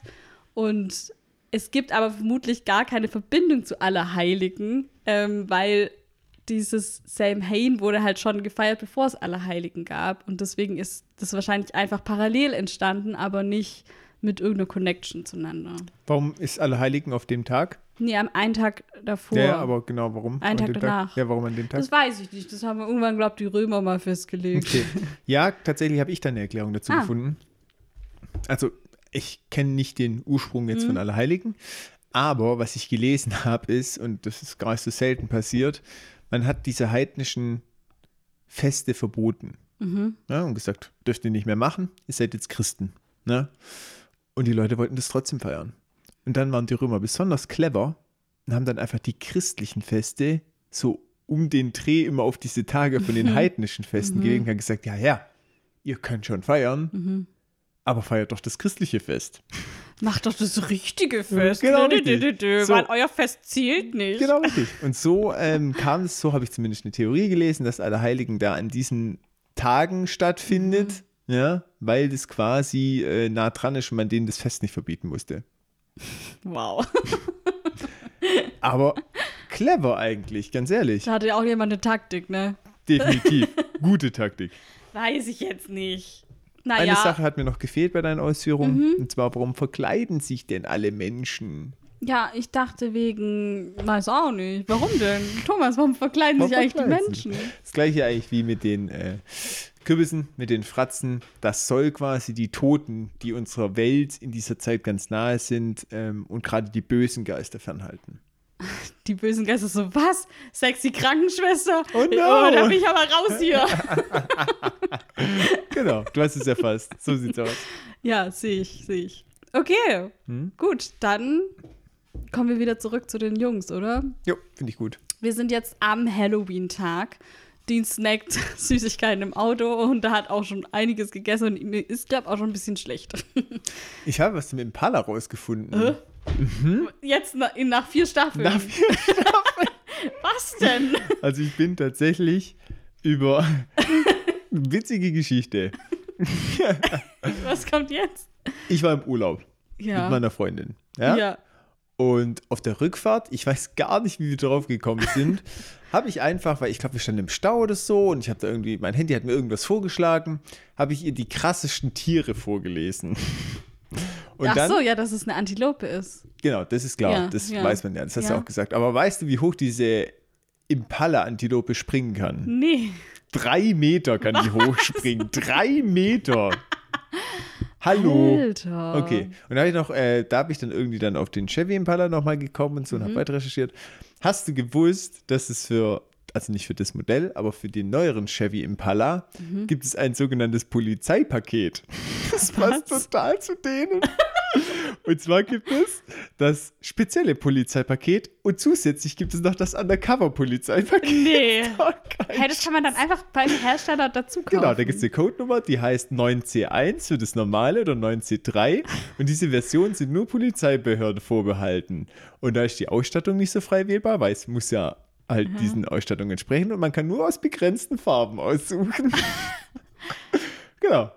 Und es gibt aber vermutlich gar keine Verbindung zu Allerheiligen, ähm, weil dieses Samhain wurde halt schon gefeiert, bevor es Allerheiligen gab. Und deswegen ist das wahrscheinlich einfach parallel entstanden, aber nicht mit irgendeiner Connection zueinander. Warum ist Allerheiligen auf dem Tag? Nee, am einen Tag davor. Ja, aber genau, warum? Einen Tag danach. Ja, warum an dem Tag? das weiß ich nicht. Das haben wir irgendwann, glaubt die Römer mal festgelegt. Okay. Ja, tatsächlich habe ich da eine Erklärung dazu Ah. gefunden. Also, ich kenne nicht den Ursprung jetzt Mhm. von Allerheiligen, aber was ich gelesen habe, ist, und das ist gar nicht so selten passiert, man hat diese heidnischen Feste verboten. Mhm. Ja, und gesagt, dürft ihr nicht mehr machen, ihr seid jetzt Christen. Ne? Und die Leute wollten das trotzdem feiern. Und dann waren die Römer besonders clever und haben dann einfach die christlichen Feste so um den Dreh immer auf diese Tage von den heidnischen Festen gelegt und haben gesagt, ja, ja, ihr könnt schon feiern, aber feiert doch das christliche Fest. Macht doch das richtige Fest. Genau richtig. So. Weil euer Fest zählt nicht. Genau richtig. Und so ähm, kam es, so habe ich zumindest eine Theorie gelesen, dass Allerheiligen da an diesen Tagen stattfindet, ja, weil das quasi äh, nah dran ist und man denen das Fest nicht verbieten musste. Wow. Aber clever eigentlich, ganz ehrlich. Da hatte ja auch jemand eine Taktik, ne? Definitiv. Gute Taktik. Weiß ich jetzt nicht. Eine Naja, Sache hat mir noch gefehlt bei deinen Ausführungen. Und zwar, warum verkleiden sich denn alle Menschen Ja, ich dachte wegen, weiß auch nicht. Warum denn? Thomas, warum verkleiden Warum sich eigentlich die? Menschen? Das gleiche eigentlich wie mit den äh, Kürbissen, mit den Fratzen. Das soll quasi die Toten, die unserer Welt in dieser Zeit ganz nahe sind ähm, und gerade die bösen Geister fernhalten. Die bösen Geister so, was? Sexy Krankenschwester? Oh no. oh da bin ich aber raus hier. Genau, du hast es erfasst. So sieht's aus. ja, sehe ich, sehe ich. Okay, Hm? gut, dann kommen wir wieder zurück zu den Jungs, oder? Jo, finde ich gut. Wir sind jetzt am Halloween-Tag. Dean snackt Süßigkeiten im Auto und da hat auch schon einiges gegessen und ihm ist, glaube auch schon ein bisschen schlecht. Ich habe was zum Impala rausgefunden. Äh? Jetzt na, nach vier Staffeln. Nach vier Was denn? Also ich bin tatsächlich über witzige Geschichte. Was kommt jetzt? Ich war im Urlaub Ja. mit meiner Freundin. Ja? ja. Und auf der Rückfahrt, ich weiß gar nicht, wie wir drauf gekommen sind, habe ich einfach, weil ich glaube, wir standen im Stau oder so und ich habe da irgendwie, mein Handy hat mir irgendwas vorgeschlagen, habe ich ihr die krassesten Tiere vorgelesen. Und Ach dann, so, ja, dass es eine Antilope ist. genau, das ist klar, Ja, das ja. weiß man ja, das hast du Ja. auch gesagt. Aber weißt du, wie hoch diese Impala-Antilope springen kann? Nee. Drei Meter kann die hochspringen. Drei Meter. Hallo. Alter. Okay. Und da habe ich noch, äh, da habe ich dann irgendwie dann auf den Chevy Impala nochmal gekommen und so und Mhm. habe weiter recherchiert. Hast du gewusst, dass es für, also nicht für das Modell, aber für den neueren Chevy Impala Mhm. gibt es ein sogenanntes Polizeipaket. Das passt Was? total zu denen. Und zwar gibt es das spezielle Polizeipaket und zusätzlich gibt es noch das Undercover-Polizeipaket. Nee. Oh. Hey, das kann man dann einfach beim Hersteller dazu kaufen. Genau, da gibt es eine Codenummer, die heißt 9C1 für das normale oder 9C3. Und diese Versionen sind nur Polizeibehörden vorbehalten. Und da ist die Ausstattung nicht so frei wählbar, weil es muss ja halt diesen Ausstattungen entsprechen und man kann nur aus begrenzten Farben aussuchen. genau.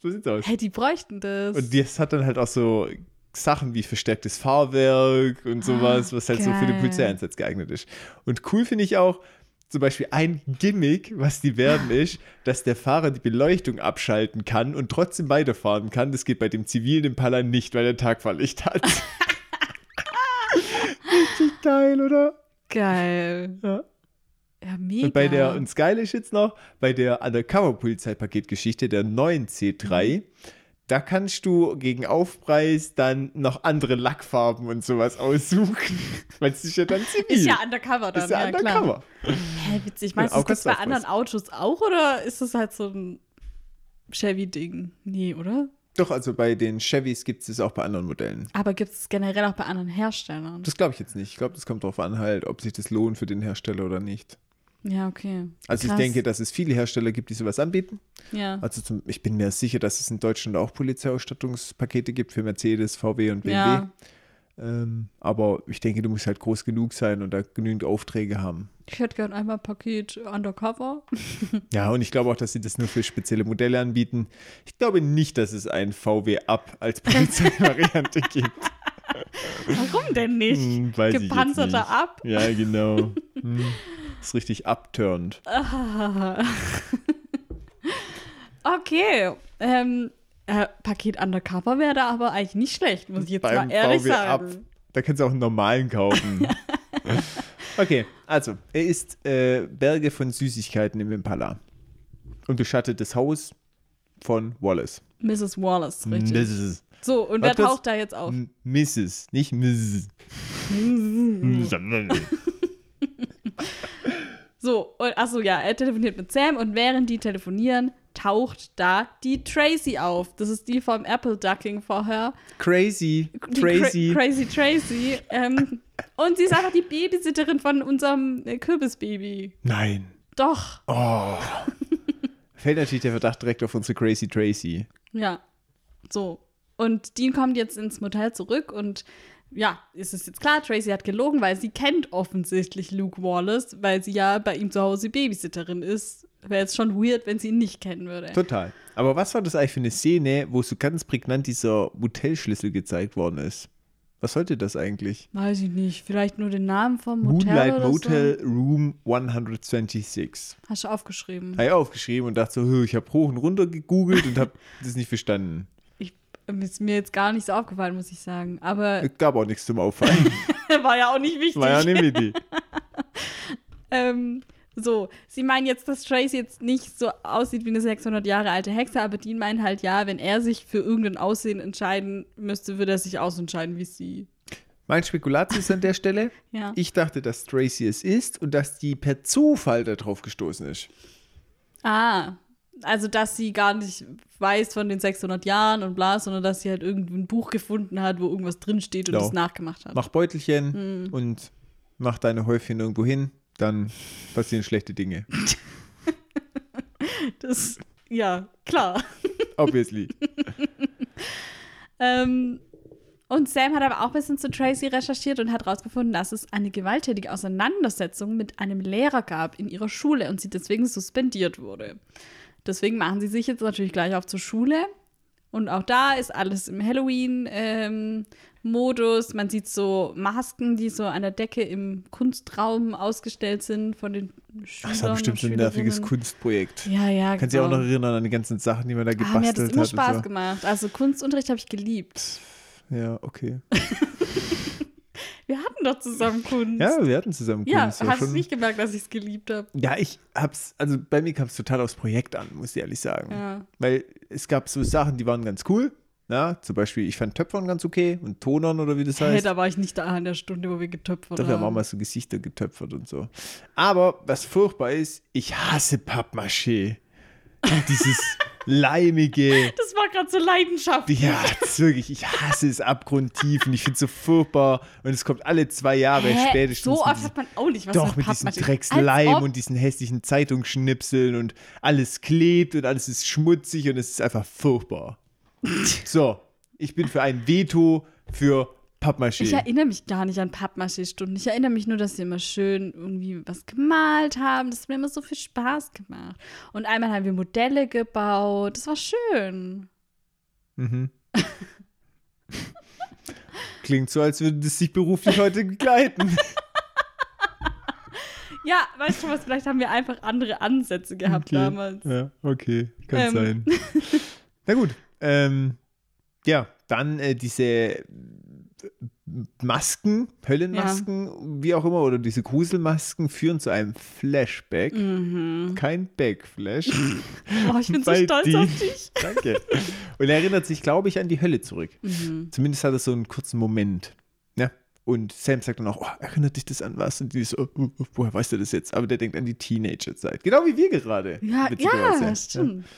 So sieht's aus. Hey, die bräuchten das. Und das hat dann halt auch so Sachen wie verstärktes Fahrwerk und sowas, was halt so für den geil. Polizeieinsatz geeignet ist. Und cool finde ich auch, zum Beispiel ein Gimmick, was die werden, ist, dass der Fahrer die Beleuchtung abschalten kann und trotzdem weiterfahren kann. Das geht bei dem zivilen Impala nicht, weil er Tagfahrlicht hat. Richtig geil, oder? Geil. Ja. Ja, mega. Und bei der, und das Geile ist jetzt noch, bei der Undercover-Polizeipaket-Geschichte, der neuen C3, da kannst du gegen Aufpreis dann noch andere Lackfarben und sowas aussuchen. Weil es ist ja dann zivil. ist ja undercover dann, Ist ja ja, undercover. klar. Hä, witzig. Meinst Ja, du, das bei anderen Autos auch oder ist das halt so ein Chevy-Ding? Nee, oder? Doch, also bei den Chevys gibt es das auch bei anderen Modellen. Aber gibt es generell auch bei anderen Herstellern? Das glaube ich jetzt nicht. Ich glaube, das kommt darauf an, halt, ob sich das lohnt für den Hersteller oder nicht. ja, okay. Also Krass. ich denke, dass es viele Hersteller gibt, die sowas anbieten. Ja. Also zum, ich bin mir sicher, dass es in Deutschland auch Polizeiausstattungspakete gibt für Mercedes, VW und BMW. Ja. Ähm, aber ich denke, du musst halt groß genug sein und da genügend Aufträge haben. Ich hätte gern einmal Paket Undercover. Ja, und ich glaube auch, dass sie das nur für spezielle Modelle anbieten. Ich glaube nicht, dass es ein VW Up als Polizeivariante gibt. Warum denn nicht? Hm, Gepanzerter nicht. ab? Ja, genau. Hm. Ist richtig upturned. Okay. Ähm, äh, Paket Undercover wäre da aber eigentlich nicht schlecht, muss ich jetzt Beim mal ehrlich VW Up. sagen. Da kannst du auch einen normalen kaufen. okay, also, er isst äh, Berge von Süßigkeiten im Impala und beschattet das Haus von Wallace. Mrs. Wallace, richtig. Mrs. So, und wer Warte kurz. taucht da jetzt auf? Mrs., nicht Mrs. So, und achso, ja, er telefoniert mit Sam und während die telefonieren, taucht da die Tracy auf. Das ist die vom Apple Ducking vorher. Crazy, Die crazy. Cra crazy Tracy. Ähm, und sie ist einfach die Babysitterin von unserem äh, Kürbisbaby. Nein. Doch, Oh. Fällt natürlich der Verdacht direkt auf unsere Crazy Tracy. ja. So. Und Dean kommt jetzt ins Motel zurück und ja, ist es jetzt klar, Tracy hat gelogen, weil sie kennt offensichtlich Luke Wallace, weil sie ja bei ihm zu Hause Babysitterin ist. Wäre jetzt schon weird, wenn sie ihn nicht kennen würde. Total. Aber was war das eigentlich für eine Szene, wo so ganz prägnant dieser Motelschlüssel gezeigt worden ist? Was sollte das eigentlich? Weiß ich nicht. Vielleicht nur den Namen vom Motel Moonlight oder Motel Room 126. so. Hast du aufgeschrieben? Habe ich aufgeschrieben und dachte so, "Hö, ich habe hoch und runter gegoogelt und habe das nicht verstanden. Ich, Ist mir jetzt gar nicht so aufgefallen, muss ich sagen. Aber Es gab auch nichts zum Auffallen. war ja auch nicht wichtig. War ja nicht wichtig. Ähm, so, sie meinen jetzt, dass Tracy jetzt nicht so aussieht wie eine 600 Jahre alte Hexe, aber Dean meint halt, ja, wenn er sich für irgendein Aussehen entscheiden müsste, würde er sich auch so entscheiden wie sie. Mein Spekulatius an der Stelle. Ja. Ich dachte, dass Tracy es ist und dass die per Zufall darauf gestoßen ist. Ah, also dass sie gar nicht weiß von den 600 Jahren und bla, sondern dass sie halt irgendwie ein Buch gefunden hat, wo irgendwas drinsteht und Genau. das nachgemacht hat. Mach Beutelchen Hm. und mach deine Häufchen irgendwo hin, dann passieren schlechte Dinge. Das, ja, klar. Obviously. Ähm, und Sam hat aber auch ein bisschen zu Tracy recherchiert und hat herausgefunden, dass es eine gewalttätige Auseinandersetzung mit einem Lehrer gab in ihrer Schule und sie deswegen suspendiert wurde. Deswegen machen sie sich jetzt natürlich gleich auf zur Schule. Und auch da ist alles im Halloween-Modus. Man sieht so Masken, die so an der Decke im Kunstraum ausgestellt sind von den Schülern. Das war bestimmt so ein nerviges. Kunstprojekt. Ja, ja, Kannst du dich auch genau. noch erinnern an die ganzen Sachen, die man da Ah, mir hat gebastelt das immer hat? Spaß so. gemacht. Also Kunstunterricht habe ich geliebt. Ja, okay. Wir hatten doch zusammen Kunst. Ja, wir hatten zusammen Ja, Kunst. war hast du schon- nicht gemerkt, dass ich es geliebt habe? Ja, ich hab's, also bei mir kam es total aufs Projekt an, muss ich ehrlich sagen. Ja. Weil es gab so Sachen, die waren ganz cool. Ja, zum Beispiel, ich fand Töpfern ganz okay und Tonern oder wie das Hey, heißt. da war ich nicht da in der Stunde, wo wir getöpfert Dafür haben wir auch haben. mal so Gesichter getöpfert und so. Aber was furchtbar ist, ich hasse Pappmaché. Dieses leimige. Das war gerade so leidenschaftlich. Ja, wirklich, ich hasse es abgrundtief und ich finde es so furchtbar. Und es kommt alle zwei Jahre Hä? spätestens. So oft hat man auch nicht was Doch, mit diesem. Drecksleim und diesen hässlichen Zeitungsschnipseln und alles klebt und alles ist schmutzig und es ist einfach furchtbar. so, ich bin für ein Veto für Pappmaché. Ich erinnere mich gar nicht an Pappmaché-Stunden. Ich erinnere mich nur, dass sie immer schön irgendwie was gemalt haben. Das hat mir immer so viel Spaß gemacht. Und einmal haben wir Modelle gebaut. Das war schön. Mhm. Klingt so, als würde das sich beruflich heute begleiten. Ja, weißt du was? Vielleicht haben wir einfach andere Ansätze gehabt Okay. damals. Ja, okay, kann Ähm. sein. Na gut, ähm, ja, dann äh, diese Masken, Höllenmasken, wie auch immer, oder diese Gruselmasken führen zu einem Flashback. Mhm. Kein Backflash. Oh, ich bin so stolz die- auf dich. Danke. Und er erinnert sich, glaube ich, an die Hölle zurück. Mhm. Zumindest hat er so einen kurzen Moment. Ne? Und Sam sagt dann auch, oh, erinnert dich das an was? Und die so, oh, oh, woher weißt du das jetzt? Aber der denkt an die Teenagerzeit. Genau wie wir gerade. Ja, ja, stimmt. Ja,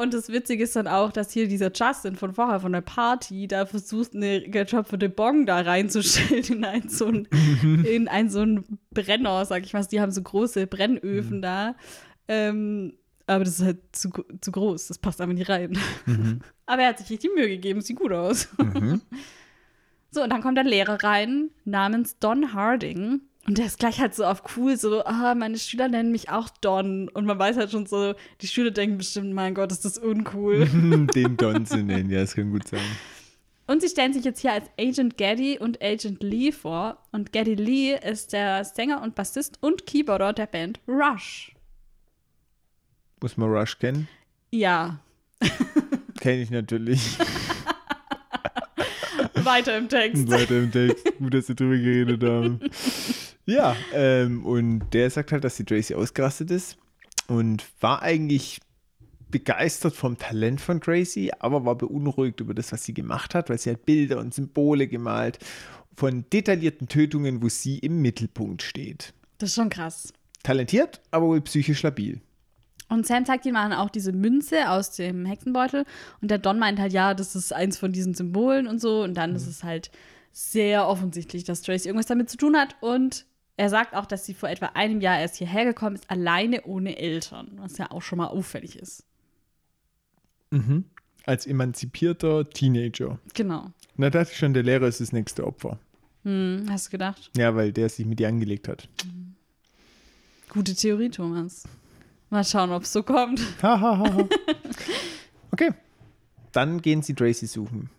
und das Witzige ist dann auch, dass hier dieser Justin von vorher, von der Party, da versucht, eine getöpferte Bong da reinzustellen in ein so ein, in ein so ein Brenner, sag ich mal. Die haben so große Brennöfen Mhm. da. Ähm, aber das ist halt zu, zu groß, das passt einfach nicht rein. Aber er hat sich richtig Mühe gegeben, sieht gut aus. Mhm. So, und dann kommt der Lehrer rein, namens Don Harding. Und der ist gleich halt so auf cool, so, ah, meine Schüler nennen mich auch Don. Und man weiß halt schon so, die Schüler denken bestimmt, mein Gott, ist das uncool. Den Don zu nennen, ja, das kann gut sein. und sie stellen sich jetzt hier als Agent Gaddy und Agent Lee vor. Und Gaddy Lee ist der Sänger und Bassist und Keyboarder der Band Rush. Muss man Rush kennen? Ja, Kenne ich natürlich. weiter im Text. Weiter im Text. Gut, dass wir drüber geredet haben. Ja, ähm, und der sagt halt, dass die Tracy ausgerastet ist und war eigentlich begeistert vom Talent von Tracy, aber war beunruhigt über das, was sie gemacht hat, weil sie hat Bilder und Symbole gemalt von detaillierten Tötungen, wo sie im Mittelpunkt steht. Das ist schon krass. Talentiert, aber wohl psychisch labil. Und Sam zeigt ihm auch diese Münze aus dem Hexenbeutel. Und der Don meint halt, ja, das ist eins von diesen Symbolen und so. Und dann ist es halt sehr offensichtlich, dass Tracy irgendwas damit zu tun hat. Und er sagt auch, dass sie vor etwa einem Jahr erst hierher gekommen ist, alleine ohne Eltern. Was ja auch schon mal auffällig ist. Als emanzipierter Teenager. Genau. Na, dachte ich schon, der Lehrer ist das nächste Opfer. Hm, hast du gedacht? Ja, weil der sich mit ihr angelegt hat. Gute Theorie, Thomas. Mal schauen, ob es so kommt. Okay. Dann gehen sie Tracy suchen.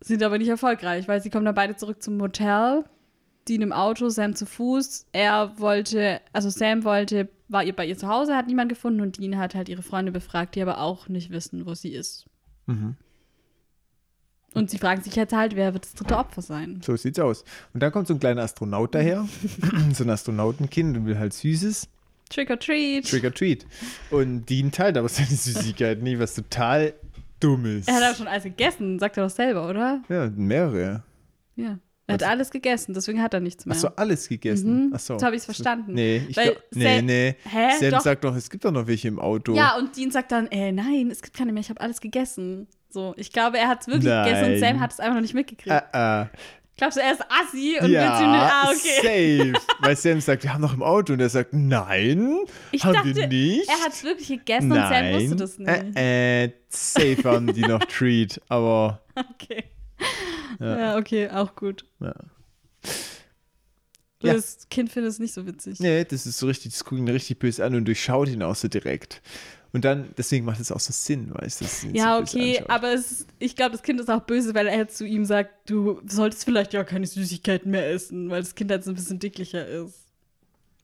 Sind aber nicht erfolgreich, weil sie kommen dann beide zurück zum Motel. Dean im Auto, Sam zu Fuß. Er wollte, also Sam wollte, war ihr bei ihr zu Hause, hat niemand gefunden und Dean hat halt ihre Freunde befragt, die aber auch nicht wissen, wo sie ist. Und sie fragen sich jetzt halt, wer wird das dritte Opfer sein? So sieht's aus. Und dann kommt so ein kleiner Astronaut daher, so ein Astronautenkind und will halt Süßes. Trick or treat. Trick or Treat. Und Dean teilt aber seine Süßigkeit nie, was total dumm ist. er hat aber schon alles gegessen, sagt er doch selber, oder? ja, mehrere. Ja. Er hat Was? alles gegessen, deswegen hat er nichts mehr. Achso, alles gegessen. Mhm. Achso. So habe ich es verstanden. Nee, ich Weil nee, Sam- nee. Hä? Sam Doch. sagt doch, es gibt doch noch welche im Auto. Ja, und Dean sagt dann, äh, nein, es gibt keine mehr, ich habe alles gegessen. So, ich glaube, er hat es wirklich gegessen und Nein. Sam hat es einfach noch nicht mitgekriegt. Ah, ah. Glaubst du, er ist Assi und ja, willst ihm ah, okay. safe. Weil Sam sagt, wir haben noch im Auto. Und er sagt, nein, Ich haben dachte, wir nicht. Er hat es wirklich gegessen und Sam wusste das nicht. Äh, äh, safe haben die noch Treat, aber Okay. Ja. okay, auch gut. ja. Ja. Das Kind findet es nicht so witzig. Nee, das ist so richtig, das guckt ihn richtig böse an und durchschaut ihn auch so direkt. Und dann, deswegen macht es auch so Sinn, weißt du? Ja, so okay, aber es, ich glaube, das Kind ist auch böse, weil er zu ihm sagt, du solltest vielleicht ja keine Süßigkeiten mehr essen, weil das Kind halt so ein bisschen dicklicher ist.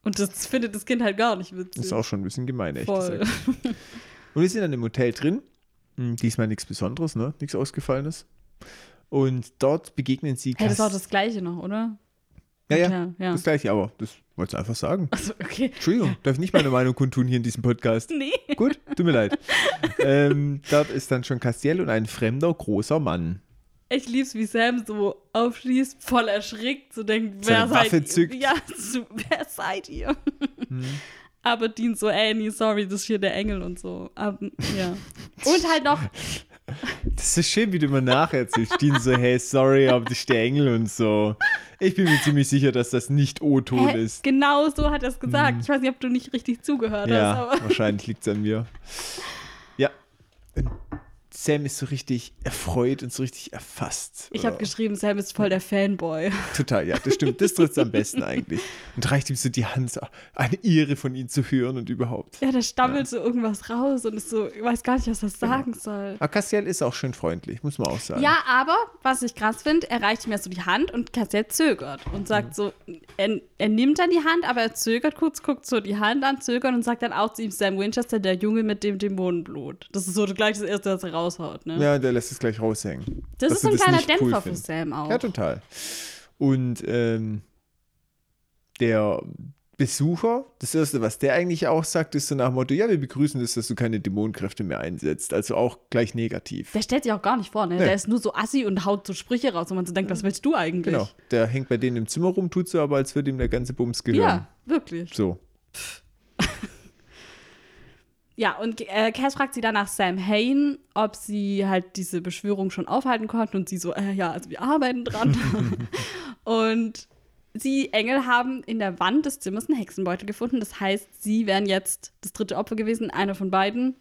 Und das findet das Kind halt gar nicht witzig. Ist auch schon ein bisschen gemein, ehrlich Voll. gesagt. Und wir sind dann im Hotel drin. Hm, Diesmal nichts Besonderes, ne? Nichts Ausgefallenes. Und dort begegnen sie Hey, das ist auch Cass- das Gleiche noch, oder? Ja, ja, ja. das gleiche, aber das wollte ich einfach sagen. Also, okay. Entschuldigung, darf ich nicht meine Meinung kundtun hier in diesem Podcast. Nee. Gut, tut mir leid. ähm, dort ist dann schon Castiel und ein fremder großer Mann. Ich lieb's, wie Sam so aufschließt, voll erschrickt, so denkt, wer Seine seid Waffe ihr? zückt. Ja, so, wer seid ihr? Hm. Aber Dean so, ey, nee, sorry, das ist hier der Engel und so. Aber, ja. Und halt noch, Das ist schön, wie du immer nacherzählst. Dean so, hey, sorry, aber das ist der Engel und so. Ich bin mir ziemlich sicher, dass das nicht O-Ton ist. genau so hat er es gesagt. Ich weiß nicht, ob du nicht richtig zugehört hast, Ja, wahrscheinlich liegt es an mir. Ja. Sam ist so richtig erfreut und so richtig erfasst. ich habe Oh, geschrieben, Sam ist voll der Fanboy. Total, ja, das stimmt. Das trifft es am besten eigentlich. Und reicht ihm so die Hand, so eine Ehre von ihm zu hören und überhaupt. Ja, der stammelt so irgendwas raus und ist so, ich weiß gar nicht, was er sagen soll. Aber Castiel ist auch schön freundlich, muss man auch sagen. Ja, aber was ich krass finde, er reicht ihm ja so die Hand und Cassell zögert und sagt so, er, nimmt dann die Hand, aber er zögert kurz, guckt so die Hand an, zögert und sagt dann auch zu ihm, Sam Winchester, der Junge mit dem Dämonenblut. Das ist so gleich das Erste, was er raushaut, ne? Ja, der lässt es gleich raushängen. das ist so ein kleiner nicht cool Dämpfer für. Sam auch. Ja, total. Und ähm, der Besucher, das Erste, was der eigentlich auch sagt, ist so nach dem Motto, ja, wir begrüßen das, dass du keine Dämonenkräfte mehr einsetzt. Also auch gleich negativ. Der stellt sich auch gar nicht vor, ne? Nee. Der ist nur so assi und haut so Sprüche raus, wo man so denkt, was willst du eigentlich? Genau. Der hängt bei denen im Zimmer rum, tut so aber, als würde ihm der ganze Bums gehören. Ja, wirklich. So. Ja, und äh, Cass fragt sie dann nach Sam Hain, ob sie halt diese Beschwörung schon aufhalten konnten. Und sie so, äh, ja, also wir arbeiten dran. und sie, Engel, haben in der Wand des Zimmers einen Hexenbeutel gefunden. Das heißt, sie wären jetzt das dritte Opfer gewesen, einer von beiden.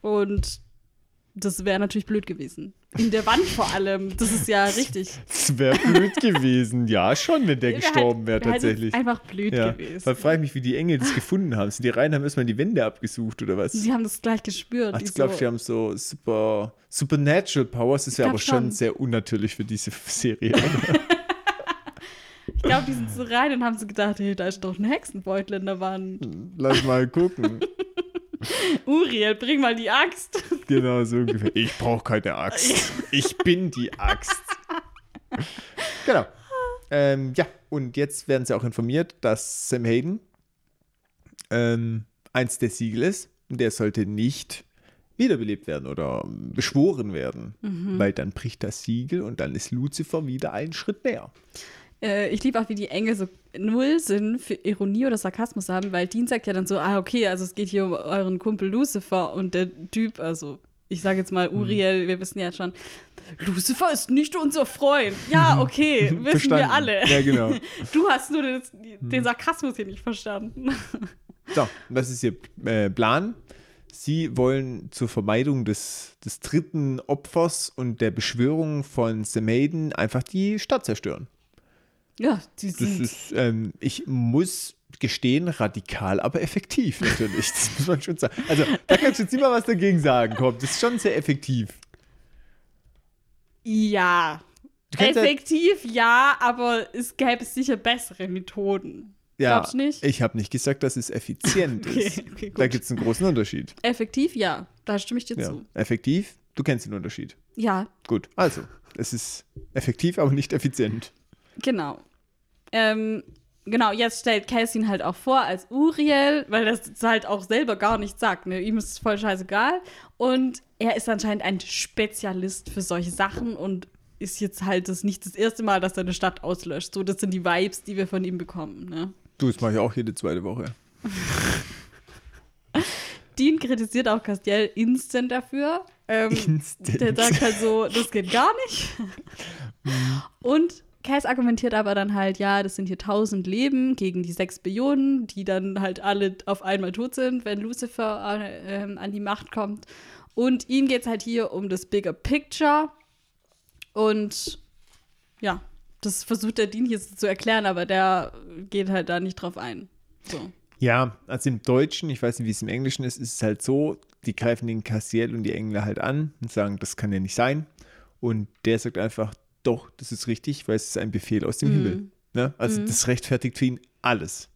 Und das wäre natürlich blöd gewesen. In der Wand vor allem. Das ist ja richtig. Das wäre blöd gewesen. Ja, schon, wenn der Wär gestorben wäre wär halt tatsächlich. einfach blöd ja. gewesen. Dann frage ich mich, wie die Engel das gefunden haben. Sind die rein, haben erstmal die Wände abgesucht oder was? Sie haben das gleich gespürt. Ach, ich glaube, so, die haben so super Supernatural Powers. Das wäre aber schon schon. sehr unnatürlich für diese Serie. ich glaube, die sind so rein und haben so gedacht, hey, da ist doch ein Hexenbeutel in der Wand. Lass mal gucken. Uriel, bring mal die Axt. Genau so ungefähr. Ich brauche keine Axt. Ich bin die Axt. Genau. Ähm, ja, und jetzt werden sie auch informiert, dass Sam Hayden ähm, eins der Siegel ist. Und der sollte nicht wiederbelebt werden oder ähm, beschworen werden. Weil dann bricht das Siegel und dann ist Lucifer wieder einen Schritt näher. Äh, ich liebe auch, wie die Engel so null Sinn für Ironie oder Sarkasmus haben, weil Dean sagt ja dann so, ah, okay, also es geht hier um euren Kumpel Lucifer und der Typ, also ich sage jetzt mal Uriel, wir wissen ja schon, Lucifer ist nicht unser Freund. Ja, okay, wissen Verstanden. wir alle. Ja, genau. Du hast nur den, den Sarkasmus hier nicht verstanden. So, was ist Ihr äh, Plan? Sie wollen zur Vermeidung des, des dritten Opfers und der Beschwörung von Sam Hayden einfach die Stadt zerstören. Ja, die Das sind ist, ähm, ich muss gestehen, radikal, aber effektiv natürlich. Das muss man schon sagen. Also, da kannst du jetzt immer was dagegen sagen, komm. Das ist schon sehr effektiv. ja. Du kannst ja- Effektiv ja, aber es gäbe sicher bessere Methoden. Ja, Glaubst du nicht? ich habe nicht gesagt, dass es effizient Okay, ist. okay, da gibt es einen großen Unterschied. Effektiv ja, da stimme ich dir Ja. zu. Effektiv, Du kennst den Unterschied. Ja, Gut, also, es ist effektiv, aber nicht effizient. Genau. Ähm, genau, jetzt stellt Cassie ihn halt auch vor als Uriel, weil das halt auch selber gar nicht sagt. Ne? Ihm ist es voll scheißegal. Und er ist anscheinend ein Spezialist für solche Sachen und ist jetzt halt das nicht das erste Mal, dass er eine Stadt auslöscht. So, das sind die Vibes, die wir von ihm bekommen. Ne? Du, das mache ich auch jede zweite Woche. Dean kritisiert auch Castiel instant dafür. Ähm, Instant. Der sagt halt so, das geht gar nicht. Und Cass argumentiert aber dann halt, ja, das sind hier tausend Leben gegen die sechs Billionen, die dann halt alle auf einmal tot sind, wenn Lucifer äh, an die Macht kommt. Und ihm geht es halt hier um das Bigger Picture. Und ja, das versucht der Dean hier zu erklären, aber der geht halt da nicht drauf ein. So. Ja, also im Deutschen, ich weiß nicht, wie es im Englischen ist, ist es halt so, die greifen den Castiel und die Engel halt an und sagen, das kann ja nicht sein. Und der sagt einfach, doch, das ist richtig, weil es ist ein Befehl aus dem Himmel. Ne? Also das rechtfertigt für ihn alles.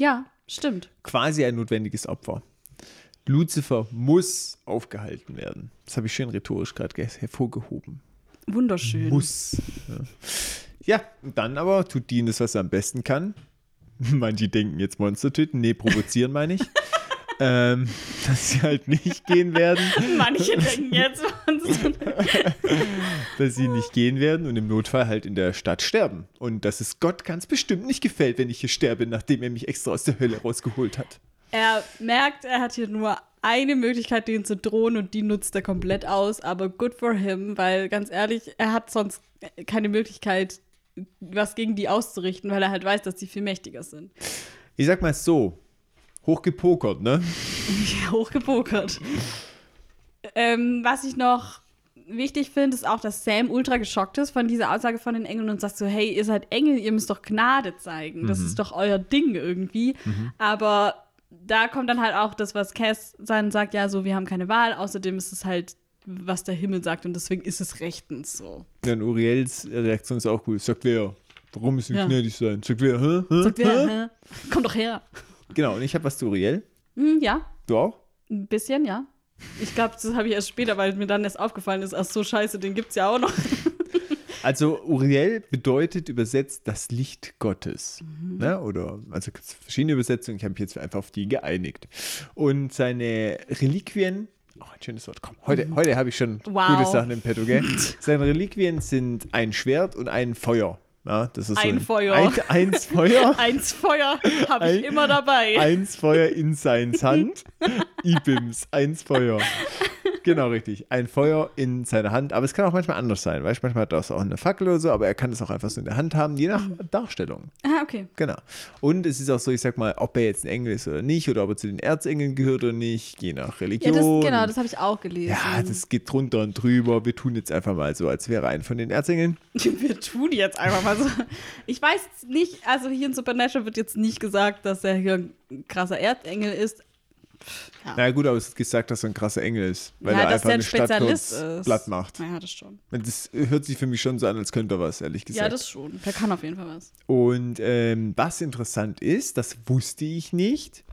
Ja, stimmt. Quasi ein notwendiges Opfer. Lucifer muss aufgehalten werden. Das habe ich schön rhetorisch gerade hervorgehoben. Wunderschön. Muss. Ja. ja, und dann aber tut Dean das, was er am besten kann. Manche denken jetzt Monster töten. Nee, provozieren meine ich. ähm, dass sie halt nicht gehen werden. Manche denken jetzt, dass sie nicht gehen werden und im Notfall halt in der Stadt sterben. Und dass es Gott ganz bestimmt nicht gefällt, wenn ich hier sterbe, nachdem er mich extra aus der Hölle rausgeholt hat. er merkt, er hat hier nur eine Möglichkeit, den zu drohen und die nutzt er komplett aus. Aber good for him, weil ganz ehrlich, er hat sonst keine Möglichkeit, was gegen die auszurichten, weil er halt weiß, dass die viel mächtiger sind. Ich sag mal so, hochgepokert, ne? Ja, hochgepokert. ähm, was ich noch wichtig finde, ist auch, dass Sam ultra geschockt ist von dieser Aussage von den Engeln und sagt so, hey, ihr seid Engel, ihr müsst doch Gnade zeigen. Das ist doch euer Ding irgendwie. Aber da kommt dann halt auch das, was Cass dann sagt, ja, so, wir haben keine Wahl. Außerdem ist es halt, was der Himmel sagt und deswegen ist es rechtens so. Ja, und Uriels Reaktion ist auch cool. Sagt wer? Warum müssen wir Ja. gnädig sein? Sagt wer? Hä? Hä? Sagt wer, hä? Komm doch her. Genau, und ich habe was zu Uriel. Hm, ja, Du auch? ein bisschen, ja. Ich glaube, das habe ich erst später, weil mir dann erst aufgefallen ist, ach so scheiße, den gibt's ja auch noch. Also Uriel bedeutet übersetzt das Licht Gottes. Ne? Oder, also gibt es verschiedene Übersetzungen, ich habe mich jetzt einfach auf die geeinigt. Und seine Reliquien, oh, ein schönes Wort, komm, heute, heute habe ich schon Wow. gute Sachen im Petto, gell? Seine Reliquien sind ein Schwert und ein Feuer. Ja, das ist so Ein Feuer. Ein, eins Feuer. Eins Feuer habe ich immer dabei. Eins Feuer in seins Hand. Ibims, eins Feuer. Genau, richtig. Ein Feuer in seiner Hand. Aber es kann auch manchmal anders sein. Weißt du, manchmal hat er auch eine Fackel oder so, aber er kann es auch einfach so in der Hand haben, je nach Darstellung. ah, okay. Genau. Und es ist auch so, ich sag mal, ob er jetzt ein Engel ist oder nicht, oder ob er zu den Erzengeln gehört oder nicht, je nach Ja, Religion. das, genau, das habe ich auch gelesen. ja, das geht drunter und drüber. Wir tun jetzt einfach mal so, als wäre er ein von den Erzengeln. Wir tun jetzt einfach mal so. Ich weiß nicht, also hier in Supernatural wird jetzt nicht gesagt, dass er hier ein krasser Erzengel ist. Ja. Na gut, aber es ist gesagt, dass er ein krasser Engel ist, weil ja, er einfach ein eine Stadt Spezialist ist. platt macht. Ja, das schon. Das hört sich für mich schon so an, als könnte er was, ehrlich gesagt. Ja, das schon. Der kann auf jeden Fall was. Und ähm, was interessant ist, das wusste ich nicht.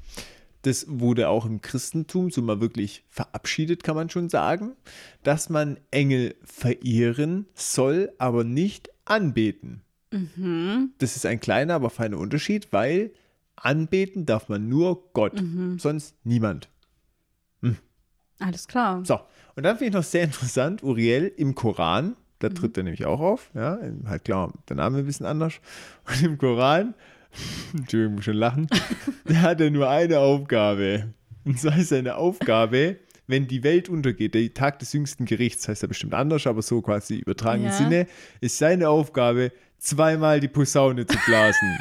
Das wurde auch im Christentum so mal wirklich verabschiedet, kann man schon sagen, dass man Engel verehren soll, aber nicht anbeten. Das ist ein kleiner, aber feiner Unterschied, weil anbeten darf man nur Gott, sonst niemand. Alles klar. So, und dann finde ich noch sehr interessant, Uriel im Koran, da tritt Mhm. er nämlich auch auf, ja, halt klar, der Name ein bisschen anders. Und im Koran, Entschuldigung, muss schon lachen, der hat ja nur eine Aufgabe. Und zwar ist seine Aufgabe, wenn die Welt untergeht, der Tag des jüngsten Gerichts, heißt ja bestimmt anders, aber so quasi im übertragenen Ja. Sinne, ist seine Aufgabe, zweimal die Posaune zu blasen.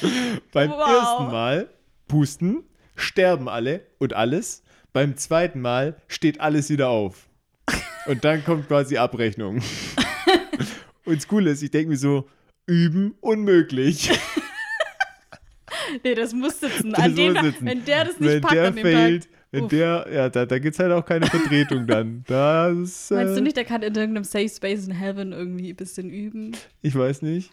Beim Wow. ersten Mal pusten, sterben alle und alles. Beim zweiten Mal steht alles wieder auf. Und dann kommt quasi Abrechnung. Und das Coole ist, ich denke mir so, üben unmöglich. Nee, das muss sitzen. Das An dem, muss sitzen. Wenn der das nicht wenn packt der an dem fehlt, Tag. wenn Uff. der, ja, da, da gibt es halt auch keine Vertretung dann. Das, Meinst du äh, nicht, der kann in irgendeinem Safe Space in Heaven irgendwie ein bisschen üben? Ich weiß nicht.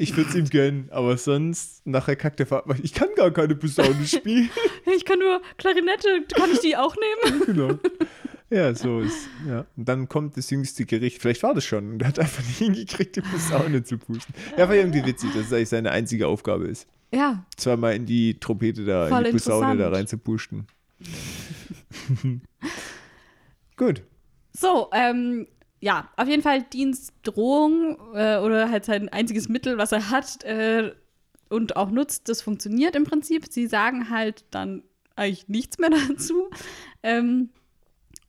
Ich würde es ihm gönnen, aber sonst, nachher kackt der Vater. Ich kann gar keine Posaune spielen. Ich kann nur Klarinette, kann ich die auch nehmen? genau. Ja, so ist. Ja. Und dann kommt das jüngste Gericht. Vielleicht war das schon. Und er hat einfach nicht hingekriegt, die Posaune zu pusten. Ja, war irgendwie witzig, dass es eigentlich seine einzige Aufgabe ist. Ja, Zweimal in die Trompete da, Voll in die Posaune da rein zu pusten. Gut. So, ähm, ja, auf jeden Fall Dienstdrohung äh, oder halt sein einziges Mittel, was er hat äh, und auch nutzt, das funktioniert im Prinzip. Sie sagen halt dann eigentlich nichts mehr dazu. Ähm,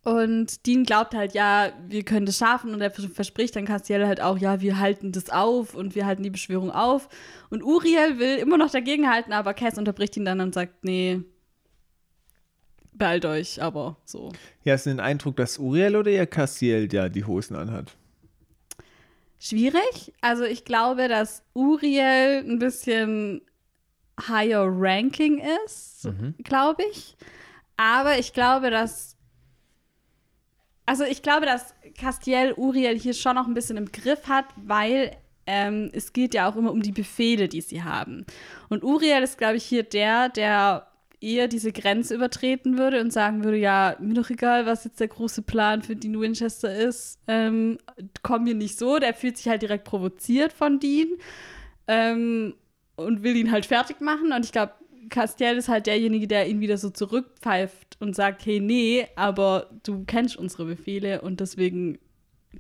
und Dean glaubt halt, ja, wir können das schaffen und er vers- verspricht dann Castiel halt auch, ja, wir halten das auf und wir halten die Beschwörung auf. Und Uriel will immer noch dagegenhalten, aber Cass unterbricht ihn dann und sagt, nee, beeilt euch, aber so. Ja, hast du den Eindruck, dass Uriel oder eher Cassiel ja die Hosen anhat? Schwierig. Also ich glaube, dass Uriel ein bisschen higher ranking ist, glaube ich. Aber ich glaube, dass also ich glaube, dass Castiel Uriel hier schon noch ein bisschen im Griff hat, weil ähm, es geht ja auch immer um die Befehle, die sie haben. Und Uriel ist, glaube ich, hier der, der eher diese Grenze übertreten würde und sagen würde, ja, mir doch egal, was jetzt der große Plan für Dean Winchester ist, ähm, komm mir nicht so. Der fühlt sich halt direkt provoziert von Dean ähm, und will ihn halt fertig machen. Und ich glaube, Castiel ist halt derjenige, der ihn wieder so zurückpfeift und sagt, hey, nee, aber du kennst unsere Befehle und deswegen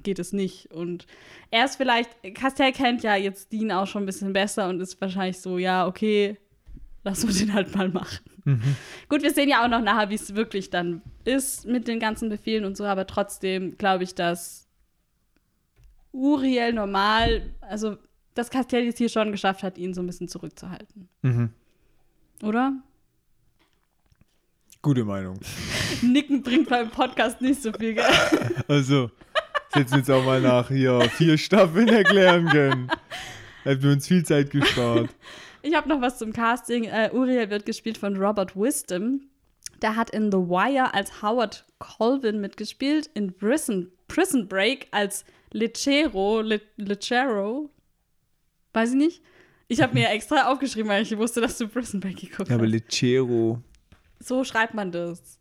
geht es nicht. Und er ist vielleicht, Castiel kennt ja jetzt Dean auch schon ein bisschen besser und ist wahrscheinlich so, ja, okay, lass uns den halt mal machen. Gut, wir sehen ja auch noch nachher, wie es wirklich dann ist mit den ganzen Befehlen und so, aber trotzdem glaube ich, dass Uriel normal, also dass Castiel es hier schon geschafft hat, ihn so ein bisschen zurückzuhalten. Mhm. Oder? Gute Meinung. Nicken bringt beim Podcast nicht so viel, gell? Also, setzen wir jetzt auch mal nach hier vier Staffeln erklären können. Hätten wir uns viel Zeit gespart. Ich habe noch was zum Casting. Äh, Uriel wird gespielt von Robert Wisdom. Der hat in The Wire als Howard Colvin mitgespielt, in Prison, Prison Break als Lechero, Le, Lechero. Weiß ich nicht. Ich habe mir extra aufgeschrieben, weil ich wusste, dass du Prison Break geguckt Ja, aber hast. Lecero. So schreibt man das.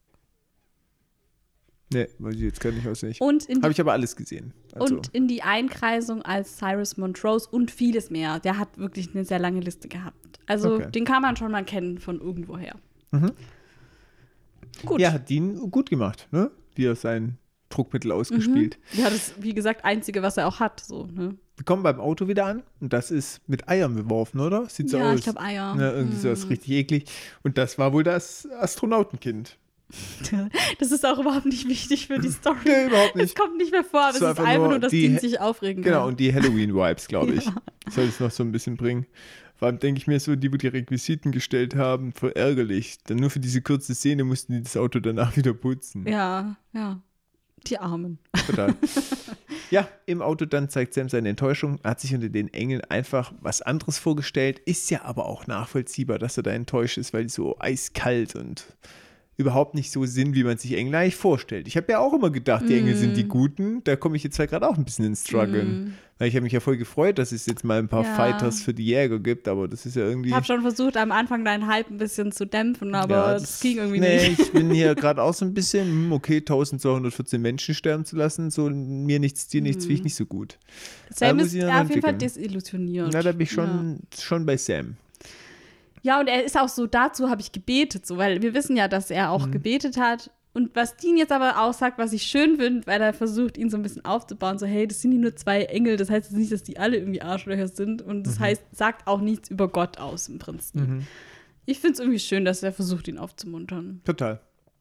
Ne, weiß ich jetzt gar nicht auswendig. Und in, Habe ich aber alles gesehen. Also, und in die Einkreisung als Cyrus Montrose und vieles mehr. Der hat wirklich eine sehr lange Liste gehabt. Also Okay. den kann man schon mal kennen von irgendwoher. Mhm. Gut. ja, hat Dean gut gemacht, ne? Wie er sein Druckmittel ausgespielt. Ja, das ist, wie gesagt, einzige, was er auch hat. So, ne? Wir kommen beim Auto wieder an und das ist mit Eiern beworfen, oder? Sieht so ja, aus. ich glaube Eier. Ja, irgendwie so ist richtig eklig. Und das war wohl das Astronautenkind. Das ist auch überhaupt nicht wichtig für die Story. Nee, überhaupt Es nicht. kommt nicht mehr vor, aber Es es ist einfach einfach nur dass die- die sich aufregen Genau, kann. und die Halloween-Vibes, glaube ich. Soll es noch so ein bisschen bringen. Vor allem denke ich mir so, die, wo die Requisiten gestellt haben, voll ärgerlich. Dann nur für diese kurze Szene mussten die das Auto danach wieder putzen. Ja, ja. Die Armen. Total. ja, im Auto dann zeigt Sam seine Enttäuschung. Er hat sich unter den Engeln einfach was anderes vorgestellt. Ist ja aber auch nachvollziehbar, dass er da enttäuscht ist, weil die so eiskalt und überhaupt nicht so sind, wie man sich Engel eigentlich vorstellt. Ich habe ja auch immer gedacht, die Engel sind die Mm. Guten. Da komme ich jetzt halt gerade auch ein bisschen ins Struggeln. Weil ich habe mich ja voll gefreut, dass es jetzt mal ein paar Ja. Fighters für die Jäger gibt, aber das ist ja irgendwie. Ich habe schon versucht, am Anfang deinen Hype ein bisschen zu dämpfen, aber Ja, das, ging irgendwie nee, nicht. ich bin hier gerade auch so ein bisschen, hm, okay, 1214 Menschen sterben zu lassen, so mir nichts, dir nichts, finde ich nicht so gut. Sam ist auf jeden Fall desillusioniert. Na, da bin ich Ja. schon, schon bei Sam. Ja, und er ist auch so, dazu habe ich gebetet, so, weil wir wissen ja, dass er auch Mhm. gebetet hat. Und was Dean jetzt aber auch sagt, was ich schön finde, weil er versucht, ihn so ein bisschen aufzubauen, so, hey, das sind hier nur zwei Engel, das heißt jetzt nicht, dass die alle irgendwie Arschlöcher sind. Und Mhm. das heißt, sagt auch nichts über Gott aus im Prinzip. Mhm. Ich finde es irgendwie schön, dass er versucht, ihn aufzumuntern. Total.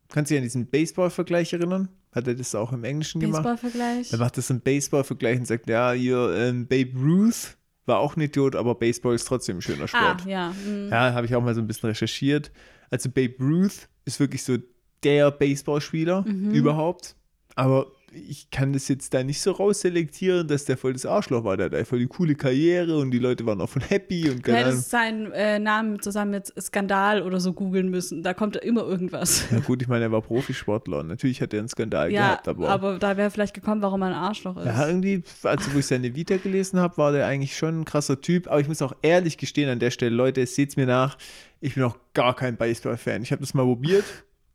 Kannst du dich an diesen Baseball-Vergleich erinnern? Hat er das auch im Englischen gemacht? Baseball-Vergleich. Er macht das im Baseball-Vergleich und sagt, ja, hier, ähm, Babe Ruth war auch ein Idiot, aber Baseball ist trotzdem ein schöner Ah, Sport. ja. mm. Ja, habe ich auch mal so ein bisschen recherchiert. Also Babe Ruth ist wirklich so der Baseballspieler Mhm. überhaupt. Aber ich kann das jetzt da nicht so rausselektieren, dass der voll das Arschloch war. Der hat einfach die coole Karriere und die Leute waren auch voll happy und Du keine Ahnung. hättest seinen äh, Namen zusammen mit Skandal oder so googeln müssen. Da kommt immer irgendwas. Ja gut, ich meine, er war Profisportler und natürlich hat er einen Skandal Ja, gehabt, aber, aber da wäre vielleicht gekommen, warum er ein Arschloch ist. ja, irgendwie, also wo ich seine Vita gelesen habe, war der eigentlich schon ein krasser Typ. Aber ich muss auch ehrlich gestehen an der Stelle, Leute, seht's mir nach, ich bin auch gar kein Baseball-Fan. Ich habe das mal probiert,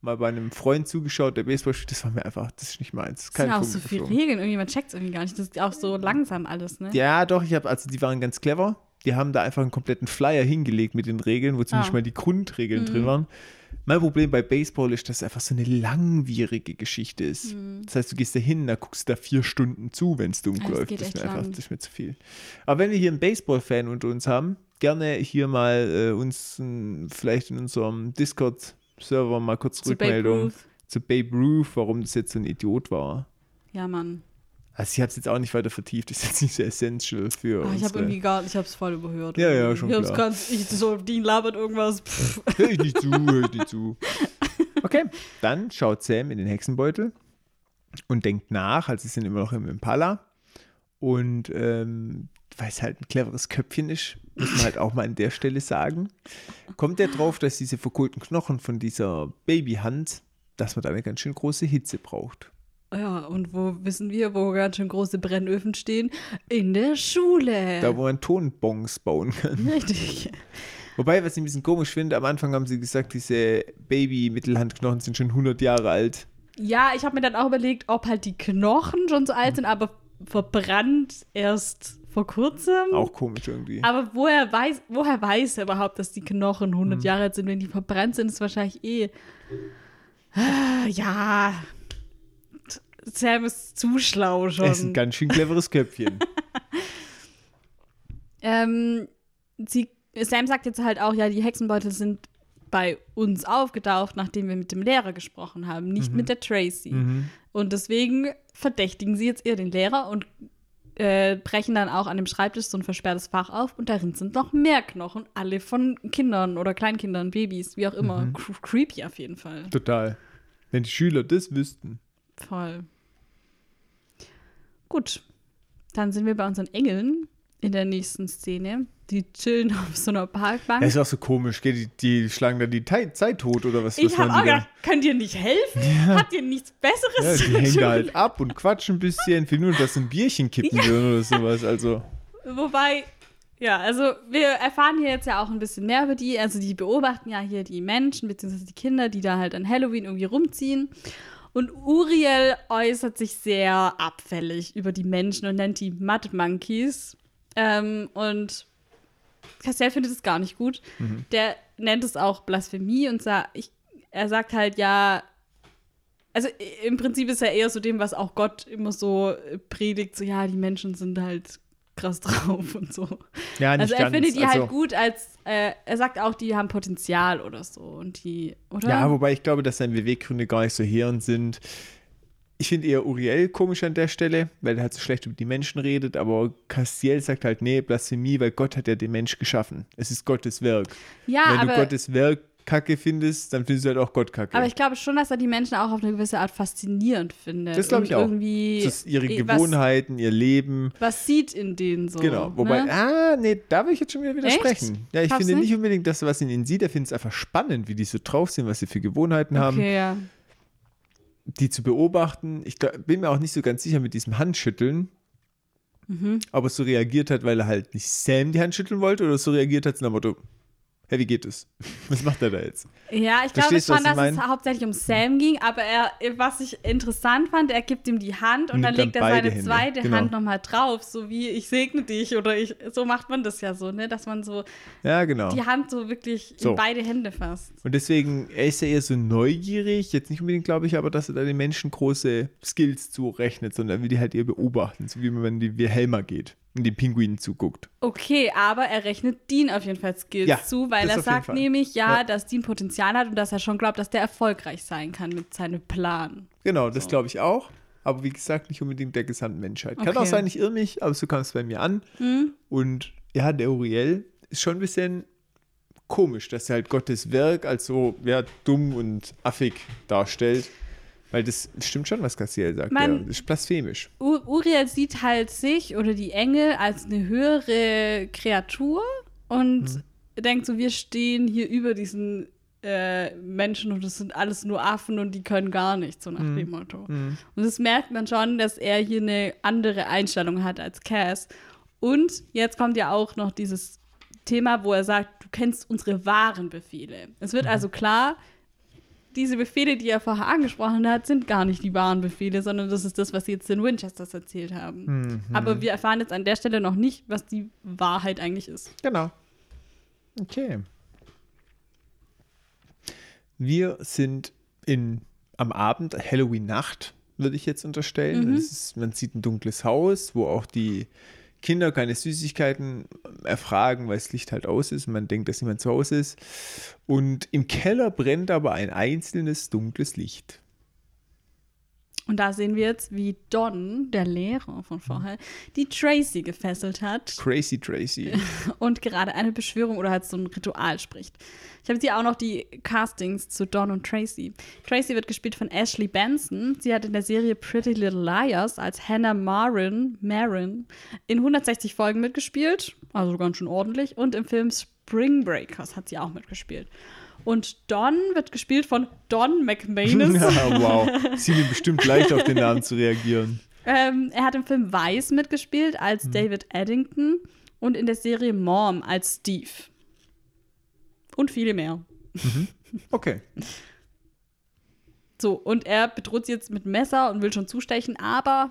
mal bei einem Freund zugeschaut, der Baseball spielt. Das war mir einfach, das ist nicht meins. Das sind auch so viele. Regeln, irgendjemand checkt es irgendwie gar nicht. Das ist auch so langsam alles, ne? Ja, doch, ich habe, also die waren ganz clever. Die haben da einfach einen kompletten Flyer hingelegt mit den Regeln, wo zumindest Ah. mal die Grundregeln Mhm. drin waren. Mein Problem bei Baseball ist, dass es einfach so eine langwierige Geschichte ist. Mhm. Das heißt, du gehst da hin, da guckst du da vier Stunden zu, wenn es dunkel Ja, das läuft. Das ist, mir einfach, das ist mir zu viel. Aber wenn wir hier einen Baseball-Fan unter uns haben, gerne hier mal äh, uns äh, vielleicht in unserem Discord-Server mal kurz Zu Babe Rückmeldung Ruth. zu Babe Ruth, warum das jetzt so ein Idiot war. Ja, Mann. Also ich habe es jetzt auch nicht weiter vertieft, das ist jetzt nicht so essential für Ah, ich habe irgendwie gar, ich habe es voll überhört. Ja, ja, schon ich klar. Ganz, ich so, Dean labert irgendwas. Pff. Hör ich nicht zu, hör ich nicht zu. Okay, dann schaut Sam in den Hexenbeutel und denkt nach, also sie sind immer noch im Impala. Und ähm, weil es halt ein cleveres Köpfchen ist, muss man halt auch mal an der Stelle sagen, kommt er drauf, dass diese verkohlten Knochen von dieser Babyhand, dass man da eine ganz schön große Hitze braucht. Ja, und wo wissen wir, wo ganz schön große Brennöfen stehen? In der Schule. Da, wo man Tonbons bauen kann. Richtig. Wobei, was ich ein bisschen komisch finde, am Anfang haben sie gesagt, diese Baby-Mittelhandknochen sind schon 100 Jahre alt. Ja, ich habe mir dann auch überlegt, ob halt die Knochen schon so alt sind, aber verbrannt erst vor kurzem. Auch komisch irgendwie. Aber woher weiß, woher weiß er überhaupt, dass die Knochen 100 Mhm. Jahre alt sind? Wenn die verbrannt sind, ist wahrscheinlich eh. Ah, Ja. Sam ist zu schlau schon. Er ist ein ganz schön cleveres Köpfchen. Ähm, sie, Sam sagt jetzt halt auch, ja, die Hexenbeutel sind bei uns aufgetaucht, nachdem wir mit dem Lehrer gesprochen haben, nicht mit der Tracy. Und deswegen verdächtigen sie jetzt eher den Lehrer und äh, brechen dann auch an dem Schreibtisch so ein versperrtes Fach auf und darin sind noch mehr Knochen, alle von Kindern oder Kleinkindern, Babys, wie auch immer. Cre- Creepy auf jeden Fall. Total. Wenn die Schüler das wüssten. Voll. Gut, dann sind wir bei unseren Engeln in der nächsten Szene. Die chillen auf so einer Parkbank. Das ist auch so komisch? Die, die schlagen da die Zeit tot oder was? Ich habe auch die da? gedacht, könnt ihr nicht helfen? Habt ihr nichts Ja, Besseres die zu hängen da halt ab und quatschen ein bisschen, für nur, dass ein Bierchen kippen würden oder sowas. Also, Wobei, ja, also wir erfahren hier jetzt ja auch ein bisschen mehr über die. Also die beobachten ja hier die Menschen bzw. die Kinder, die da halt an Halloween irgendwie rumziehen. Und Uriel äußert sich sehr abfällig über die Menschen und nennt die Mud Monkeys. Ähm, und Castiel findet es gar nicht gut. Der nennt es auch Blasphemie und sa ich, er sagt halt, ja, also im Prinzip ist er eher so dem, was auch Gott immer so äh, predigt, so ja, die Menschen sind halt krass drauf und so. ja, nicht Also er ganz. findet die also, halt gut als, äh, er sagt auch, die haben Potenzial oder so und die, oder? Ja, wobei ich glaube, dass seine Beweggründe gar nicht so heerend sind. Ich finde eher Uriel komisch an der Stelle, weil er halt so schlecht über die Menschen redet, aber Castiel sagt halt, nee, Blasphemie, weil Gott hat ja den Mensch geschaffen. Es ist Gottes Werk. ja, Wenn aber, du Gottes Werk kacke findest, dann findest du halt auch Gott kacke. aber ich glaube schon, dass er die Menschen auch auf eine gewisse Art faszinierend findet. Das glaube ich auch. Irgendwie das ist ihre eh, Gewohnheiten, ihr Leben. Was, sieht in denen so. Genau. Wobei, ne? ah, nee, da will ich jetzt schon wieder widersprechen. Ja, ich Glaubst finde nicht unbedingt, dass er was in ihnen sieht. Er findet es einfach spannend, wie die so drauf sind, was sie für Gewohnheiten haben. Okay, ja. Die zu beobachten. Ich glaub, bin mir auch nicht so ganz sicher mit diesem Handschütteln, Mhm. ob er so reagiert hat, weil er halt nicht Sam die Hand schütteln wollte oder so reagiert hat, nach dem Motto, hey, wie geht es? Was macht er da jetzt? Ja, ich glaube schon, dass es mein? hauptsächlich um Sam ging, aber er, was ich interessant fand, er gibt ihm die Hand und Nimmt dann dann legt er seine Hände, zweite genau. Hand nochmal drauf, so wie ich segne dich oder ich, so macht man das ja so, ne, dass man so Ja, genau. die Hand so wirklich So. in beide Hände fasst. Und deswegen, er ist ja eher so neugierig, jetzt nicht unbedingt, glaube ich, aber dass er da den Menschen große Skills zurechnet, sondern er will die halt eher beobachten, so wie wenn die Wilhelma geht und den Pinguinen zuguckt. Okay, aber er rechnet Dean auf jeden Fall Skills Ja, zu, weil er sagt nämlich, ja, Ja. dass Dean Potenzial hat und dass er schon glaubt, dass der erfolgreich sein kann mit seinem Plan. Genau, das glaube ich auch. Aber wie gesagt, nicht unbedingt der gesamten Menschheit. Kann Okay. auch sein, ich irre mich, aber so kam es bei mir an. Und ja, der Uriel ist schon ein bisschen komisch, dass er halt Gottes Werk als so ja, dumm und affig darstellt. Weil das stimmt schon, was Cassiel sagt. Man- ja. Das ist blasphemisch. Uriel sieht halt sich oder die Engel als eine höhere Kreatur und Mhm. denkt so, wir stehen hier über diesen äh, Menschen und das sind alles nur Affen und die können gar nichts, so nach Mhm. dem Motto. Und das merkt man schon, dass er hier eine andere Einstellung hat als Cass. Und jetzt kommt ja auch noch dieses Thema, wo er sagt, du kennst unsere wahren Befehle. Es Mhm. wird also klar, diese Befehle, die er vorher angesprochen hat, sind gar nicht die wahren Befehle, sondern das ist das, was sie jetzt den Winchesters erzählt haben. Mhm. Aber wir erfahren jetzt an der Stelle noch nicht, was die Wahrheit eigentlich ist. Genau. Okay. Wir sind in, am Abend, Halloween-Nacht, würde ich jetzt unterstellen. Mhm. Ist, man sieht ein dunkles Haus, wo auch die Kinder keine Süßigkeiten erfragen, weil das Licht halt aus ist. Man denkt, dass niemand zu Hause ist. Und im Keller brennt aber ein einzelnes dunkles Licht. Und da sehen wir jetzt, wie Don, der Lehrer von vorher, die Tracy gefesselt hat Crazy Tracy. und gerade eine Beschwörung oder halt so ein Ritual spricht. Ich habe hier auch noch die Castings zu Don und Tracy. Tracy wird gespielt von Ashley Benson. Sie hat in der Serie Pretty Little Liars als Hannah Marin, Marin in 160 Folgen mitgespielt, also ganz schön ordentlich. Und im Film Spring Breakers hat sie auch mitgespielt. Und Don wird gespielt von Don McManus. ja, wow. Sie mir bestimmt leicht auf den Namen zu reagieren. Ähm, er hat im Film Vice mitgespielt als Mhm. David Eddington und in der Serie Mom als Steve. Und viele mehr. Okay. So, und er bedroht sie jetzt mit Messer und will schon zustechen, aber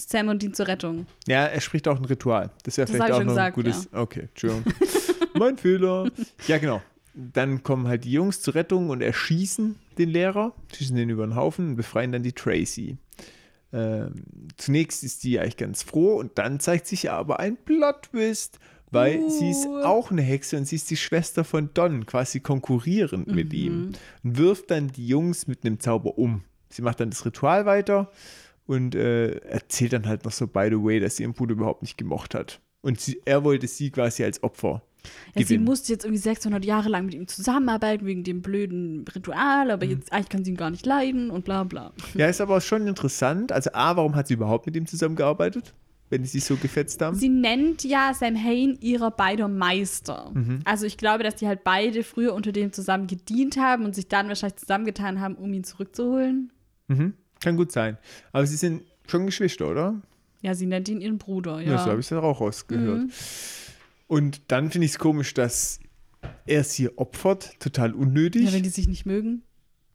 Sam und ihn zur Rettung. Ja, er spricht auch ein Ritual. Das wäre Das vielleicht auch noch ein gutes. Okay, Entschuldigung. mein Fehler. Ja, genau. Dann kommen halt die Jungs zur Rettung und erschießen den Lehrer, schießen den über den Haufen und befreien dann die Tracy. Ähm, zunächst ist die eigentlich ganz froh und dann zeigt sich aber ein Plot-Twist, weil Uh. sie ist auch eine Hexe und sie ist die Schwester von Don, quasi konkurrierend mit ihm und wirft dann die Jungs mit einem Zauber um. Sie macht dann das Ritual weiter und äh, erzählt dann halt noch so, by the way, dass sie ihren Bruder überhaupt nicht gemocht hat. Und sie, er wollte sie quasi als Opfer Ja, sie musste jetzt irgendwie 600 Jahre lang mit ihm zusammenarbeiten wegen dem blöden Ritual, Mhm. aber jetzt eigentlich kann sie ihn gar nicht leiden und bla bla. Ja, ist aber schon interessant. Also A, warum hat sie überhaupt mit ihm zusammengearbeitet, wenn die sich so gefetzt haben? Sie nennt ja Sam Hain ihrer beider Meister. Mhm. Also ich glaube, dass die halt beide früher unter dem zusammen gedient haben und sich dann wahrscheinlich zusammengetan haben, um ihn zurückzuholen. Mhm. Kann gut sein. Aber sie sind schon Geschwister, oder? Ja, sie nennt ihn ihren Bruder, Ja, ja. so habe ich es dann auch rausgehört. Mhm. Und dann finde ich es komisch, dass er sie opfert, total unnötig. ja, wenn die sich nicht mögen.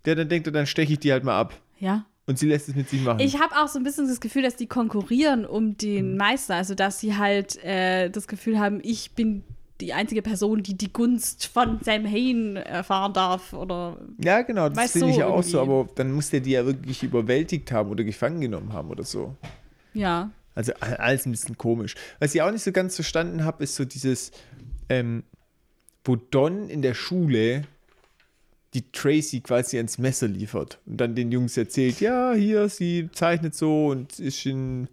Der dann denkt, er, dann steche ich die halt mal ab. Ja. Und sie lässt es mit sich machen. Ich habe auch so ein bisschen das Gefühl, dass die konkurrieren um Mhm. den Meister. Also, dass sie halt äh, das Gefühl haben, ich bin die einzige Person, die die Gunst von Sam Hain erfahren darf. Oder ja, genau, das finde ich so ja auch so, aber dann muss der die ja wirklich überwältigt haben oder gefangen genommen haben oder so. ja. Also alles ein bisschen komisch. Was ich auch nicht so ganz verstanden habe, ist so dieses, ähm, wo Don in der Schule die Tracy quasi ans Messer liefert und dann den Jungs erzählt, ja, hier, sie zeichnet so und ist in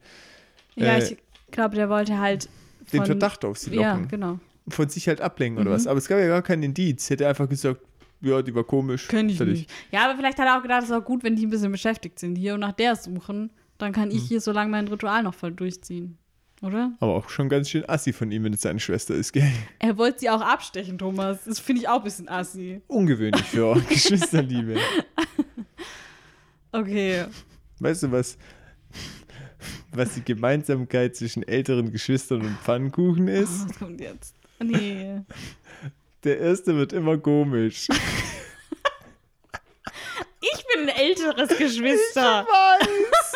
Ja, Äh, ich glaube, der wollte halt. den von- Verdacht auf sie Ja, locken. genau. Von sich halt ablenken Mhm. oder was. Aber es gab ja gar keinen Indiz. Hätte einfach gesagt, ja, die war komisch. Könnte ich nicht. Ja, aber vielleicht hat er auch gedacht, es ist auch gut, wenn die ein bisschen beschäftigt sind hier und nach der suchen. Dann kann Hm. ich hier so lange mein Ritual noch voll durchziehen. Oder? Aber auch schon ganz schön assi von ihm, wenn es seine Schwester ist, gell? Er wollte sie auch abstechen, Thomas. Das finde ich auch ein bisschen assi. Ungewöhnlich für Geschwisterliebe. Okay. Weißt du, was, was die Gemeinsamkeit zwischen älteren Geschwistern und Pfannkuchen ist? Was kommt jetzt? Nee. Der erste wird immer komisch. Ich bin ein älteres Geschwister. weiß!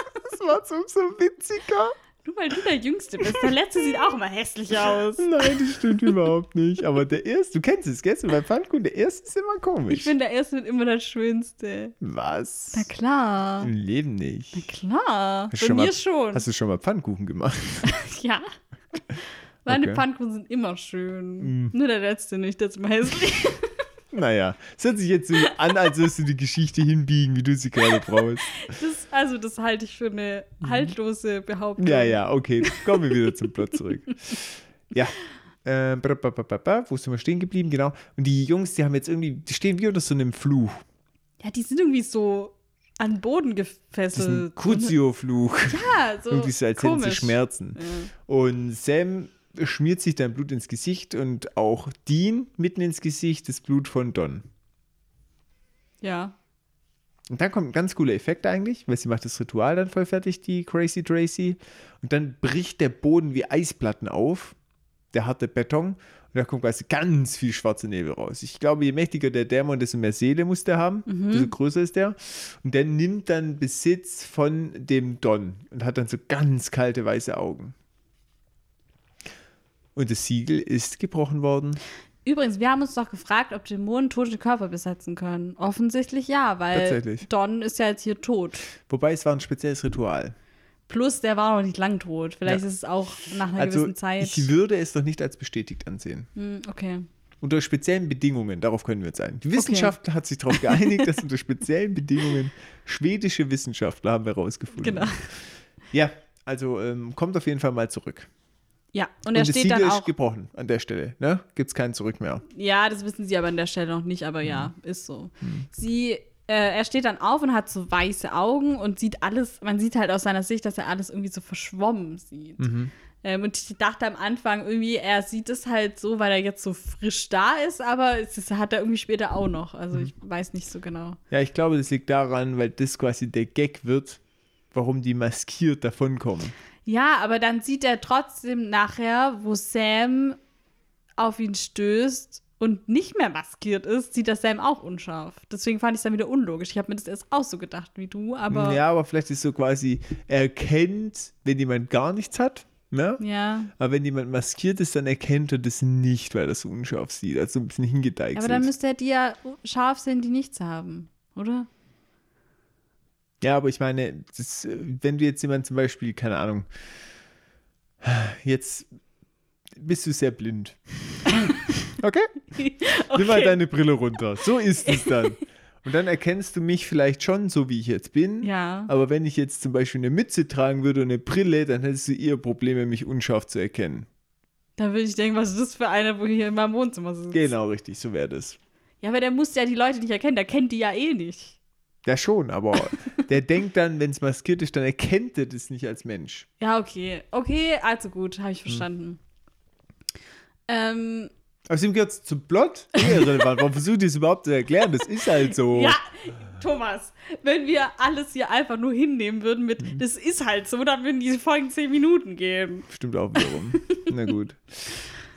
Das macht's umso witziger. Nur weil du der Jüngste bist. Der Letzte sieht auch immer hässlich aus. Nein, das stimmt überhaupt nicht. Aber der erste, du kennst es, du bei Pfannkuchen, der erste ist immer komisch. Ich bin der Erste und immer der Schönste. Was? Na klar. Im Leben nicht. Na klar. Hast Bei mir mal- schon. Hast du schon mal Pfannkuchen gemacht? Ja. Meine Okay. Pfannkuchen sind immer schön. Nur der letzte nicht, der ist immer hässlich. naja, es hört sich jetzt so an, als würdest du die Geschichte hinbiegen, wie du sie gerade brauchst. Das, also, das halte ich für eine haltlose Behauptung. Mhm. Ja, ja, okay. Kommen wir wieder zum Plot zurück. Ja. Äh, wo sind wir stehen geblieben? Genau. Und die Jungs, die haben jetzt irgendwie, die stehen wie unter so einem Fluch. Ja, die sind irgendwie so an den Boden gefesselt. Kuzio-Fluch. Ja, so. irgendwie so, als hätten sie komisch. Schmerzen. Ja. Und Sam schmiert sich dann Blut ins Gesicht und auch Dean mitten ins Gesicht das Blut von Don. ja. Und dann kommt ein ganz cooler Effekt eigentlich, weil sie macht das Ritual dann voll fertig, die Crazy Tracy. Und dann bricht der Boden wie Eisplatten auf, der harte Beton. Und da kommt quasi ganz viel schwarzer Nebel raus. Ich glaube, je mächtiger der Dämon, desto mehr Seele muss der haben, desto größer ist der. Und der nimmt dann Besitz von dem Don und hat dann so ganz kalte weiße Augen. Und das Siegel ist gebrochen worden. Übrigens, wir haben uns doch gefragt, ob Dämonen tote Körper besetzen können. Offensichtlich ja, weil. Don ist ja jetzt hier tot. Wobei es war ein spezielles Ritual. Plus, der war noch nicht lang tot. Vielleicht Ja. ist es auch nach einer Also gewissen Zeit. ich würde es doch nicht als bestätigt ansehen. Hm, okay. Unter speziellen Bedingungen, darauf können wir uns ein. Die Wissenschaftler hat sich darauf geeinigt, dass unter speziellen Bedingungen schwedische Wissenschaftler haben wir rausgefunden. Genau. Ja, also ähm, kommt auf jeden Fall mal zurück. Ja, und Und, er steht Siegel dann ist auch. gebrochen an der Stelle. Ne? Gibt es kein Zurück mehr. Ja, das wissen sie aber an der Stelle noch nicht, aber ja, ist so. Sie, äh, er steht dann auf und hat so weiße Augen und sieht alles, man sieht halt aus seiner Sicht, dass er alles irgendwie so verschwommen sieht. Ähm, und ich dachte am Anfang irgendwie, er sieht es halt so, weil er jetzt so frisch da ist, aber es ist, hat er irgendwie später auch noch. Also ich weiß nicht so genau. Ja, ich glaube, das liegt daran, weil das quasi der Gag wird, warum die maskiert davonkommen. Ja, aber dann sieht er trotzdem nachher, wo Sam auf ihn stößt und nicht mehr maskiert ist, sieht das Sam auch unscharf. Deswegen fand ich es dann wieder unlogisch. Ich habe mir das erst auch so gedacht wie du, aber ja, aber vielleicht ist so quasi, er erkennt, wenn jemand gar nichts hat. Ne? ja. Aber wenn jemand maskiert ist, dann erkennt er das nicht, weil er so unscharf sieht, also ein bisschen hingedeichselt. Aber dann müsste er die ja scharf sehen, die nichts haben, oder? Ja, aber ich meine, das, wenn du jetzt jemand zum Beispiel, keine Ahnung, jetzt bist du sehr blind. Okay? Nimm mal deine Brille runter. So ist es dann. Und dann erkennst du mich vielleicht schon so, wie ich jetzt bin. Ja. Aber wenn ich jetzt zum Beispiel eine Mütze tragen würde und eine Brille, dann hättest du eher Probleme, mich unscharf zu erkennen. Dann würde ich denken, was ist das für einer, wo hier in meinem Wohnzimmer sitzt? Genau, richtig, so wäre das. Ja, aber der muss ja die Leute nicht erkennen, der kennt die ja eh nicht. Ja, schon, aber der denkt dann, wenn es maskiert ist, dann erkennt er das nicht als Mensch. Ja, okay. Okay, also gut, habe ich Hm. verstanden. Ähm, Außerdem gehört es zum Plot irrelevant. Warum versucht ihr es überhaupt zu erklären? Das ist halt so. Ja, Thomas, wenn wir alles hier einfach nur hinnehmen würden mit, Mhm. das ist halt so, dann würden diese Folgen zehn Minuten gehen. Stimmt auch wiederum. Na gut.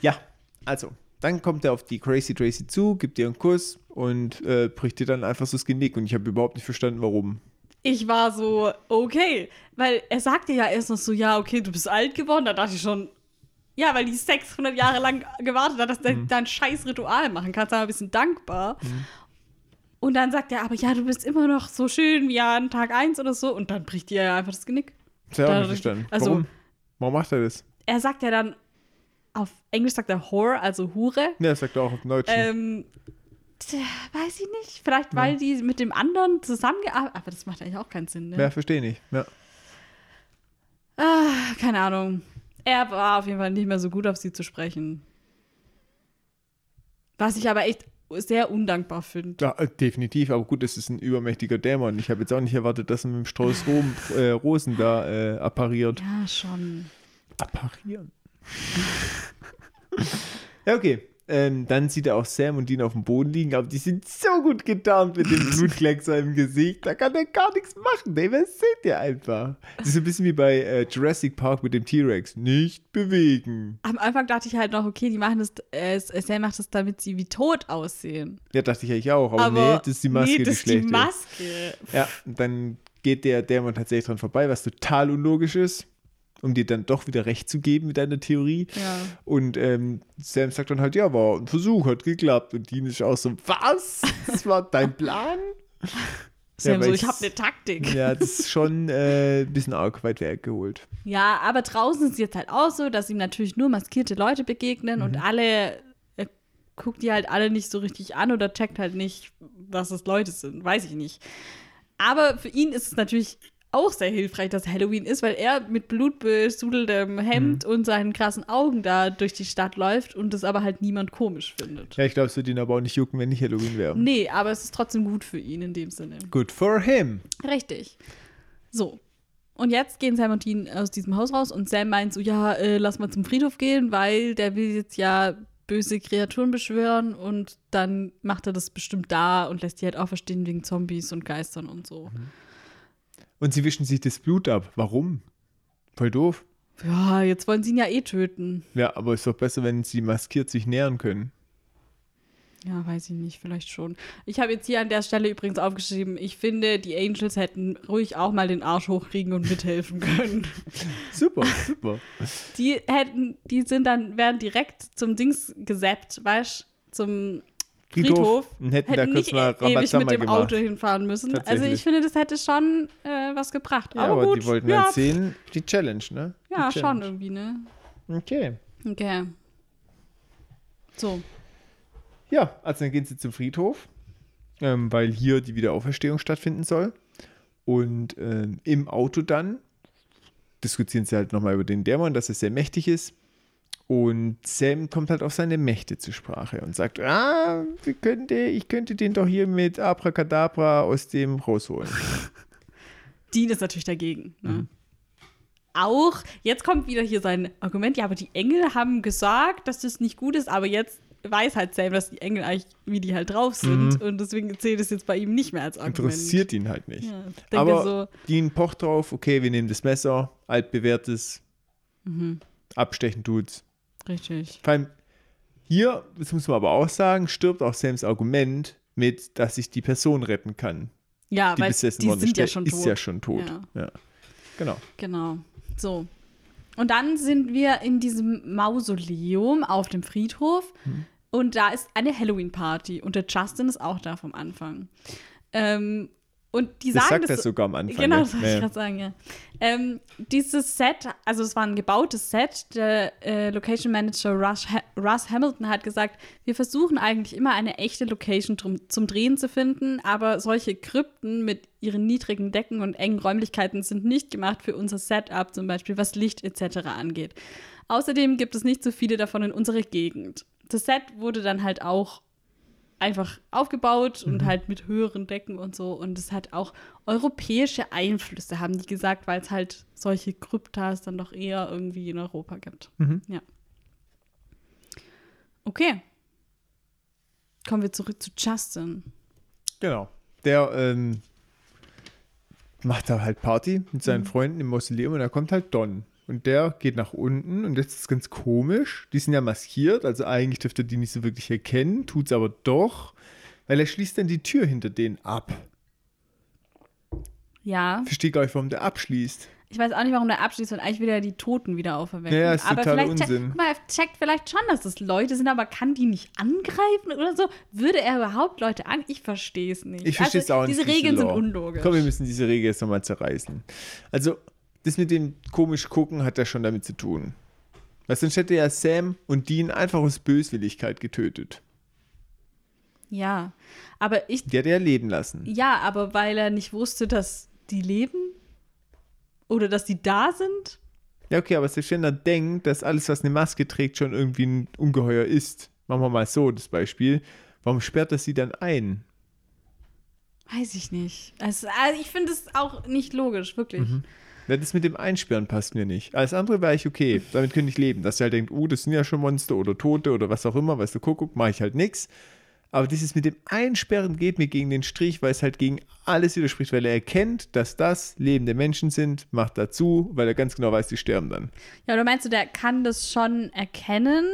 Ja, also, dann kommt er auf die Crazy Tracy zu, gibt ihr einen Kuss und äh, bricht ihr dann einfach so das Genick. Und ich habe überhaupt nicht verstanden, warum. Ich war so, okay, weil er sagte ja erst noch so, ja, okay, du bist alt geworden. Da dachte ich schon, ja, weil die 600 Jahre lang gewartet hat, dass der Mhm. da ein scheiß Ritual machen kann. Da ein bisschen dankbar. Und dann sagt er, aber ja, du bist immer noch so schön wie an Tag 1 oder so. Und dann bricht ihr ja einfach das Genick. Das habe ich auch nicht verstanden. also- warum? Warum macht er das? Er sagt ja dann, auf Englisch sagt er Whore, also Hure. Ja, das sagt er auch auf Deutsch. Ähm, weiß ich nicht. Vielleicht, weil die mit dem anderen zusammengearbeitet Aber das macht eigentlich auch keinen Sinn, ne? Ja, verstehe nicht. Ja. Ah, keine Ahnung. Er war auf jeden Fall nicht mehr so gut auf sie zu sprechen. Was ich aber echt sehr undankbar finde. Ja, äh, definitiv, aber gut, es ist ein übermächtiger Dämon. Ich habe jetzt auch nicht erwartet, dass er mit dem Strauß äh, Rosen da äh, appariert. Ja, schon. Apparieren. Ja, okay. Ähm, dann sieht er auch Sam und Dean auf dem Boden liegen, aber die sind so gut getarnt mit dem Blutkleckser im Gesicht. Da kann er gar nichts machen. Ey, was seht ihr einfach? Das ist ein bisschen wie bei äh, Jurassic Park mit dem T-Rex. Nicht bewegen. Am Anfang dachte ich halt noch, okay, die machen das, äh, Sam macht das, damit sie wie tot aussehen. Ja, dachte ich eigentlich auch. Aber, Aber nee, das ist die Maske, nee, die das ist die. Maske. Ja, und dann geht der Dämon tatsächlich dran vorbei, was total unlogisch ist, um dir dann doch wieder recht zu geben mit deiner Theorie. Ja. Und ähm, Sam sagt dann halt, ja, war ein Versuch, hat geklappt. Und Dean ist auch so, was? Das war dein Plan? Sam so, weil ich habe eine Taktik. Ja, das ist schon äh, ein bisschen arg weit weggeholt. Ja, aber draußen ist es jetzt halt auch so, dass ihm natürlich nur maskierte Leute begegnen Mhm. und alle er guckt die halt alle nicht so richtig an oder checkt halt nicht, dass es Leute sind. Weiß ich nicht. Aber für ihn ist es natürlich auch sehr hilfreich, dass Halloween ist, weil er mit blutbesudeltem Hemd Mhm. und seinen krassen Augen da durch die Stadt läuft und das aber halt niemand komisch findet. Ja, ich glaube, es würde ihn aber auch nicht jucken, wenn nicht Halloween wäre. Nee, aber es ist trotzdem gut für ihn in dem Sinne. Good for him. Richtig. So. Und jetzt gehen Sam und Dean aus diesem Haus raus und Sam meint so, ja, äh, lass mal zum Friedhof gehen, weil der will jetzt ja böse Kreaturen beschwören und dann macht er das bestimmt da und lässt die halt auch verstehen wegen Zombies und Geistern und so. Und sie wischen sich das Blut ab. Warum? Voll doof. Ja, jetzt wollen sie ihn ja eh töten. Ja, aber ist doch besser, wenn sie maskiert sich nähern können. Ja, weiß ich nicht, vielleicht schon. Ich habe jetzt hier an der Stelle übrigens aufgeschrieben, ich finde, die Angels hätten ruhig auch mal den Arsch hochkriegen und mithelfen können. Super, super. Die hätten, die sind dann, werden direkt zum Dings gesappt, weißt zum Friedhof, Friedhof. hätten da kurz mal Rambazamba mit dem gemacht. Auto hinfahren müssen. Also ich finde, das hätte schon äh, was gebracht. Ja, aber, aber gut. die wollten ja, halt sehen, die Challenge, ne? Die Ja, schon Challenge. irgendwie, ne? Okay. Okay. So. Ja, also dann gehen sie zum Friedhof, ähm, weil hier die Wiederauferstehung stattfinden soll. Und ähm, im Auto dann diskutieren sie halt nochmal über den Dämon, dass er sehr mächtig ist. Und Sam kommt halt auf seine Mächte zur Sprache und sagt, ah, wie könnte, ich könnte den doch hier mit Abracadabra aus dem rausholen. Dean ist natürlich dagegen. Ne? Mhm. Auch, jetzt kommt wieder hier sein Argument, ja, aber die Engel haben gesagt, dass das nicht gut ist, aber jetzt weiß halt Sam, dass die Engel eigentlich, wie die halt drauf sind und deswegen zählt es jetzt bei ihm nicht mehr als Argument. Mhm. Interessiert ihn halt nicht. Ja, Aber so, Dean pocht drauf, okay, wir nehmen das Messer, altbewährtes, Mhm. abstechen tut's. Richtig. Vor allem hier, das muss man aber auch sagen, stirbt auch Sams Argument mit, dass ich die Person retten kann, Ja, die weil besessen die worden sind ist. ja schon ist tot. ja schon tot. Ja. Ja. Genau. Genau. So. Und dann sind wir in diesem Mausoleum auf dem Friedhof Mhm. und da ist eine Halloween-Party und der Justin ist auch da vom Anfang. Ähm, und die Das sagen sagt das er sogar am Anfang. Genau, das wollte ich gerade sagen, ja. Ähm, dieses Set, also es war ein gebautes Set, der äh, Location Manager Russ, ha Russ Hamilton hat gesagt, wir versuchen eigentlich immer eine echte Location drum, zum Drehen zu finden, aber solche Krypten mit ihren niedrigen Decken und engen Räumlichkeiten sind nicht gemacht für unser Setup, zum Beispiel was Licht etc. angeht. Außerdem gibt es nicht so viele davon in unserer Gegend. Das Set wurde dann halt auch einfach aufgebaut und halt mit höheren Decken und so. Und es hat auch europäische Einflüsse, haben die gesagt, weil es halt solche Kryptas dann doch eher irgendwie in Europa gibt. Mhm. Ja. Okay. Kommen wir zurück zu Justin. Genau. Der ähm, macht da halt Party mit Mhm. seinen Freunden im Mausoleum und da kommt halt Don. Und der geht nach unten und jetzt ist es ganz komisch. Die sind ja maskiert, also eigentlich dürfte er die nicht so wirklich erkennen, tut es aber doch, weil er schließt dann die Tür hinter denen ab. Ja, Verstehe gar nicht, warum der abschließt. ich weiß auch nicht, warum der abschließt und eigentlich will er die Toten wieder auferwecken. Ja, ist aber totaler vielleicht Unsinn. guck mal, er checkt vielleicht schon, dass das Leute sind, aber kann die nicht angreifen oder so? Würde er überhaupt Leute an? Ich verstehe es nicht. Ich verstehe es also, auch nicht. Diese Regeln sind Lore. unlogisch. Komm, wir müssen diese Regel jetzt nochmal zerreißen. Also, das mit dem komisch gucken hat ja schon damit zu tun. Weil sonst hätte ja Sam und Dean einfach aus Böswilligkeit getötet. Ja, aber ich Die hat er ja leben lassen. Ja, aber weil er nicht wusste, dass die leben? Oder dass die da sind? Ja, okay, aber selbst wenn er denkt, dass alles, was eine Maske trägt, schon irgendwie ein Ungeheuer ist. Machen wir mal so das Beispiel. Warum sperrt er sie dann ein? Weiß ich nicht. Also, also ich finde es auch nicht logisch, wirklich. Ja, das mit dem Einsperren passt mir nicht. Alles andere wäre ich okay. Damit könnte ich leben. Dass er halt denkt, oh, das sind ja schon Monster oder Tote oder was auch immer. Weißt du, guck, guck, mache ich halt nichts. Aber dieses mit dem Einsperren geht mir gegen den Strich, weil es halt gegen alles widerspricht, weil er erkennt, dass das lebende Menschen sind, macht dazu, weil er ganz genau weiß, die sterben dann. Ja, oder meinst du, der kann das schon erkennen,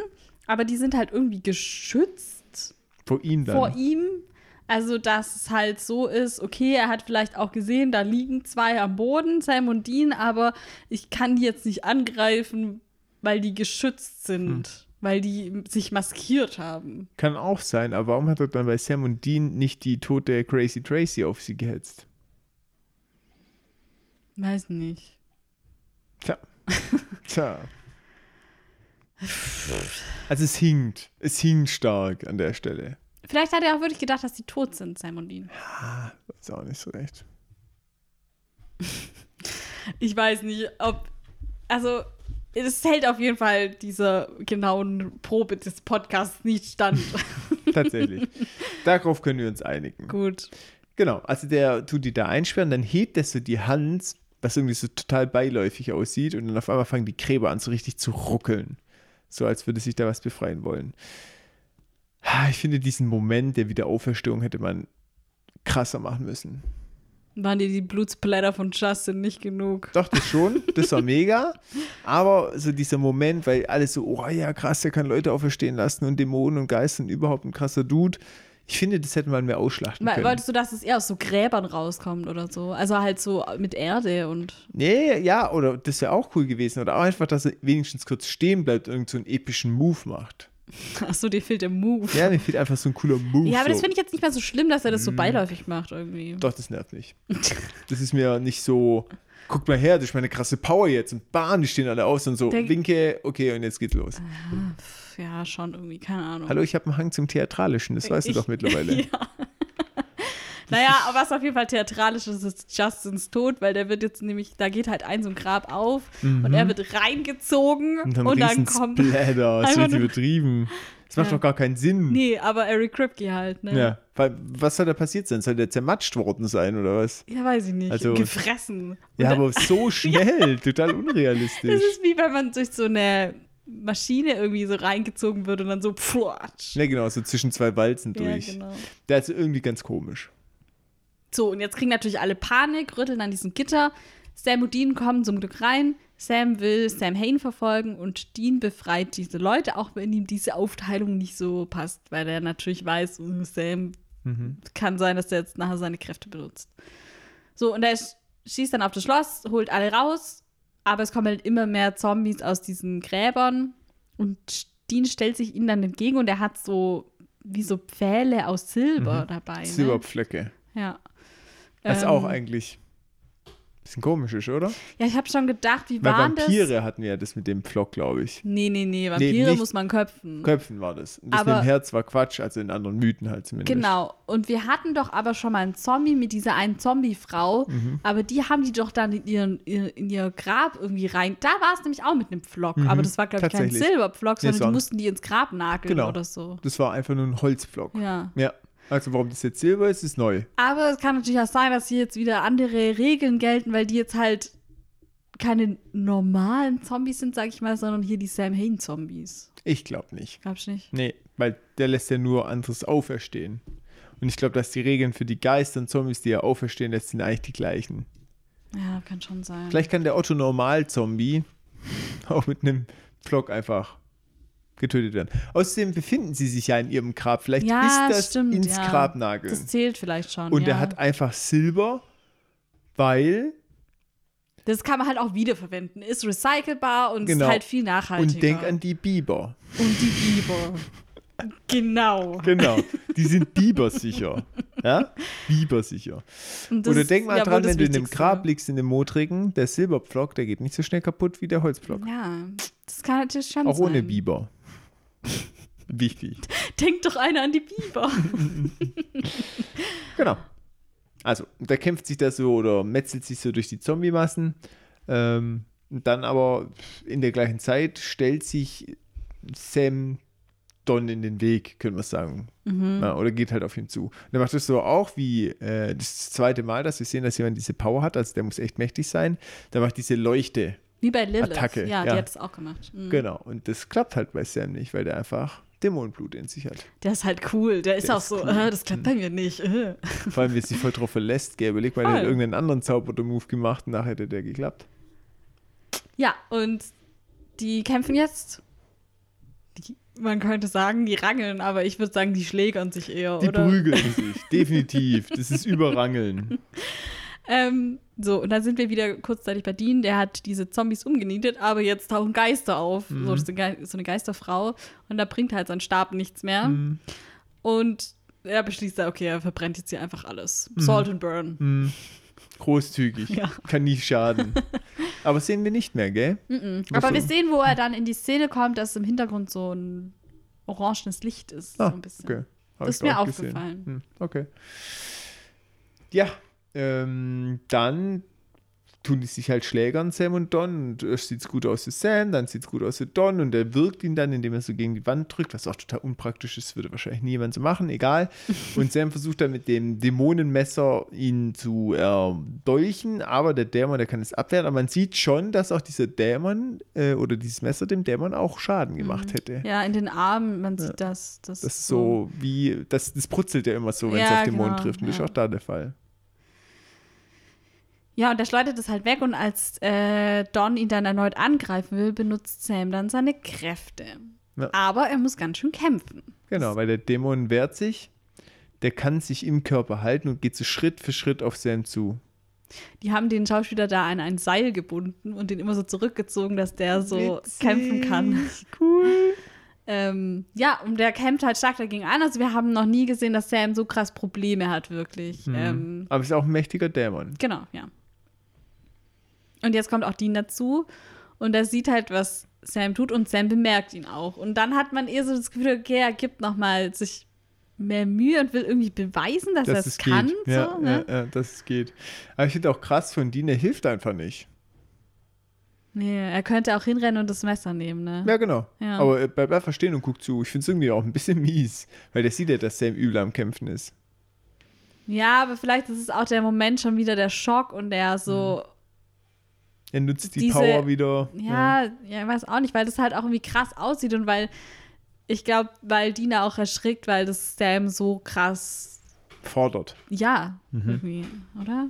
aber die sind halt irgendwie geschützt Vor ihm dann. vor ihm? Also, dass es halt so ist, okay, er hat vielleicht auch gesehen, da liegen zwei am Boden, Sam und Dean, aber ich kann die jetzt nicht angreifen, weil die geschützt sind, weil die sich maskiert haben. Kann auch sein, aber warum hat er dann bei Sam und Dean nicht die tote Crazy Tracy auf sie gehetzt? Weiß nicht. Tja. Tja. Also es hinkt. Es hinkt stark an der Stelle. Vielleicht hat er auch wirklich gedacht, dass die tot sind, und Dean. Ist auch nicht so recht. Ich weiß nicht, ob. Also, es hält auf jeden Fall dieser genauen Probe des Podcasts nicht stand. Tatsächlich. Darauf können wir uns einigen. Gut. Genau, also der tut die da einsperren, dann hebt er so die Hand, was irgendwie so total beiläufig aussieht und dann auf einmal fangen die Gräber an so richtig zu ruckeln. So als würde sich da was befreien wollen. Ich finde diesen Moment der Wiederauferstehung hätte man krasser machen müssen. Waren dir die Blutsplatter von Justin nicht genug? Doch, das schon. Das war mega. Aber so dieser Moment, weil alles so, oh ja, krass, der kann Leute auferstehen lassen und Dämonen und Geister und überhaupt ein krasser Dude. Ich finde, das hätten wir mehr ausschlachten Weil- können. Wolltest du, dass es eher aus so Gräbern rauskommt oder so? Also halt so mit Erde und. Nee, ja, oder das wäre auch cool gewesen. Oder auch einfach, dass er wenigstens kurz stehen bleibt und irgend so einen epischen Move macht. Achso, dir fehlt der Move. Ja, mir fehlt einfach so ein cooler Move. Ja, aber das so. finde ich jetzt nicht mehr so schlimm, dass er das so Mm. beiläufig macht irgendwie. Doch, das nervt mich. Das ist mir nicht so, guck mal her, das ist meine krasse Power jetzt. Und bam, die stehen alle aus und so, Der- winke, okay, und jetzt geht's los. Pff, Ja, schon irgendwie, keine Ahnung. Hallo, ich habe einen Hang zum Theatralischen, das weißt du Ich- doch mittlerweile. Ja. Naja, aber was auf jeden Fall theatralisch ist, ist Justins Tod, weil der wird jetzt nämlich, da geht halt ein so ein Grab auf und er wird reingezogen Mhm. Und dann, und dann kommt. Splatter, richtig nur- übertrieben. Das macht Ja. doch gar keinen Sinn. Nee, aber Eric Kripke halt, ne? Ja, weil, was soll da passiert sein? Soll der zermatscht worden sein oder was? Ja, weiß ich nicht. Also- Gefressen. Ja, aber so schnell, total unrealistisch. Das ist wie wenn man durch so eine Maschine irgendwie so reingezogen wird und dann so pflatsch. Ja, genau, so zwischen zwei Walzen Ja, durch. genau. Der ist irgendwie ganz komisch. So, und jetzt kriegen natürlich alle Panik, rütteln an diesem Gitter. Sam und Dean kommen zum Glück rein. Sam will Sam Hain verfolgen und Dean befreit diese Leute, auch wenn ihm diese Aufteilung nicht so passt, weil er natürlich weiß, uh, Sam Mhm. kann sein, dass er jetzt nachher seine Kräfte benutzt. So, und er sch- schießt dann auf das Schloss, holt alle raus, aber es kommen halt immer mehr Zombies aus diesen Gräbern und Dean stellt sich ihnen dann entgegen und er hat so wie so Pfähle aus Silber dabei. Ne? Silberpflöcke. Ja. Was Ähm, auch eigentlich ein bisschen komisch ist, oder? Ja, ich habe schon gedacht, wie Weil waren Vampire das? hatten ja das mit dem Pflock, glaube ich. Nee, nee, nee, Vampire nicht- muss man köpfen. Köpfen war das. Und das Aber- mit dem Herz war Quatsch, also in anderen Mythen halt zumindest. Genau. Und wir hatten doch aber schon mal einen Zombie mit dieser einen Zombie-Frau, Mhm. aber die haben die doch dann in, ihren, ihr- in ihr Grab irgendwie rein. Da war es nämlich auch mit einem Pflock, aber das war, glaube ich, kein Mhm. Silberpflock, Nee, sondern war- die mussten die ins Grab nageln Genau. oder so. Das war einfach nur ein Holzpflock. Ja. Ja. Also warum das jetzt Silber ist, ist neu. Aber es kann natürlich auch sein, dass hier jetzt wieder andere Regeln gelten, weil die jetzt halt keine normalen Zombies sind, sag ich mal, sondern hier die Sam Hain-Zombies. Ich glaube nicht. Glaubst du nicht? Nee, weil der lässt ja nur anderes auferstehen. Und ich glaube, dass die Regeln für die Geister und Zombies, die er auferstehen lässt, sind eigentlich die gleichen. Ja, kann schon sein. Vielleicht kann der Otto Normal-Zombie auch mit einem Pflock einfach getötet werden. Außerdem befinden sie sich ja in ihrem Grab. Vielleicht Ja, ist das stimmt, ins ja. Grab nageln. Das zählt vielleicht schon. Und ja. er hat einfach Silber, weil Das kann man halt auch wiederverwenden. Ist recycelbar und Genau. ist halt viel nachhaltiger. und denk an die Biber. Und die Biber. genau. Genau, die sind bibersicher. Ja? Bibersicher. Oder denk mal ja dran, wenn du in dem Wichtigste. Grab liegst, in dem Modrigen, der Silberpflock, der geht nicht so schnell kaputt wie der Holzpflock. Ja, das kann natürlich schon Auch sein. ohne Biber. Wichtig. Denkt doch einer an die Biber. Genau. Also, der kämpft sich da so oder metzelt sich so durch die Zombie-Massen. Ähm, und dann aber in der gleichen Zeit stellt sich Sam Don in den Weg, können wir sagen. Mhm. Ja, oder geht halt auf ihn zu. Und er macht das so auch wie äh, das zweite Mal, dass wir sehen, dass jemand diese Power hat. Also der muss echt mächtig sein. Der macht diese Leuchte. Wie bei Lilith. Attacke, Ja, ja. die hat es auch gemacht. Mhm. Genau. Und das klappt halt bei Sam nicht, weil der einfach Dämonenblut in sich hat. Der ist halt cool. Der ist Der auch ist so, cool. äh, das klappt bei mir nicht. Äh. Vor allem, wie es sich voll drauf verlässt, gell? Überleg mal, der hat irgendeinen anderen Zauber oder Move gemacht und nachher hätte der geklappt. Ja, und die kämpfen jetzt. Die, man könnte sagen, die rangeln, aber ich würde sagen, die schlägern sich eher, Die oder? prügeln sich, definitiv. Das ist Überrangeln. Ähm, so, und dann sind wir wieder kurzzeitig bei Dean. Der hat diese Zombies umgenietet, aber jetzt tauchen Geister auf. Mhm. So, so eine Geisterfrau. Und da bringt halt sein Stab nichts mehr. Mhm. Und er beschließt da, okay, er verbrennt jetzt hier einfach alles. Salt and burn. Hm. Großzügig. Ja. Kann nie schaden. Aber sehen wir nicht mehr, gell? Mhm. Aber so? wir sehen, wo er dann in die Szene kommt, dass im Hintergrund so ein orangenes Licht ist. Ah, so ein bisschen. okay. Hab Das ist mir aufgefallen. Hm, okay. Ja, ähm, dann tun die sich halt schlägern, Sam und Don. Und erst sieht es gut aus für Sam, dann sieht es gut aus für Don. Und er wirkt ihn dann, indem er so gegen die Wand drückt, was auch total unpraktisch ist, würde wahrscheinlich niemand so machen, egal. Und Sam versucht dann mit dem Dämonenmesser ihn zu erdolchen, aber der Dämon, der kann es abwehren. Aber man sieht schon, dass auch dieser Dämon äh, oder dieses Messer dem Dämon auch Schaden gemacht hätte. Ja, in den Armen, man sieht das. Das, Das ist so wie, das, das brutzelt ja immer so, wenn es Ja, auf den Mond genau, trifft. Und das ist ja. auch da der Fall. Ja, und er schleudert es halt weg und als äh, Don ihn dann erneut angreifen will, benutzt Sam dann seine Kräfte. Ja. Aber er muss ganz schön kämpfen. Genau, weil der Dämon wehrt sich, der kann sich im Körper halten und geht so Schritt für Schritt auf Sam zu. Die haben den Schauspieler da an ein Seil gebunden und den immer so zurückgezogen, dass der so Witzig. kämpfen kann. Cool. Ähm, ja, und der kämpft halt stark dagegen an. Also wir haben noch nie gesehen, dass Sam so krass Probleme hat, wirklich. Ähm, Aber ist auch ein mächtiger Dämon. genau, ja. Und jetzt kommt auch Dean dazu und er sieht halt, was Sam tut und Sam bemerkt ihn auch. Und dann hat man eher so das Gefühl, okay, er gibt noch mal sich mehr Mühe und will irgendwie beweisen, dass, er es kann. geht. Ja, so, ne? ja, ja, dass es geht. Aber ich finde auch krass von Dean, der hilft einfach nicht. Nee, er könnte auch hinrennen und das Messer nehmen, ne? Ja, genau. Ja. Aber er bleibt einfach stehen und guckt zu. Ich finde es irgendwie auch ein bisschen mies, weil der sieht ja, dass Sam übel am Kämpfen ist. Ja, aber vielleicht ist es auch der Moment schon wieder der Schock und der so, Er nutzt die Diese- Power wieder. ja, ja, ich weiß auch nicht, weil das halt auch irgendwie krass aussieht und weil ich glaube, weil Dina auch erschrickt, weil das Sam so krass, Fordert. ja, Mhm. irgendwie, oder?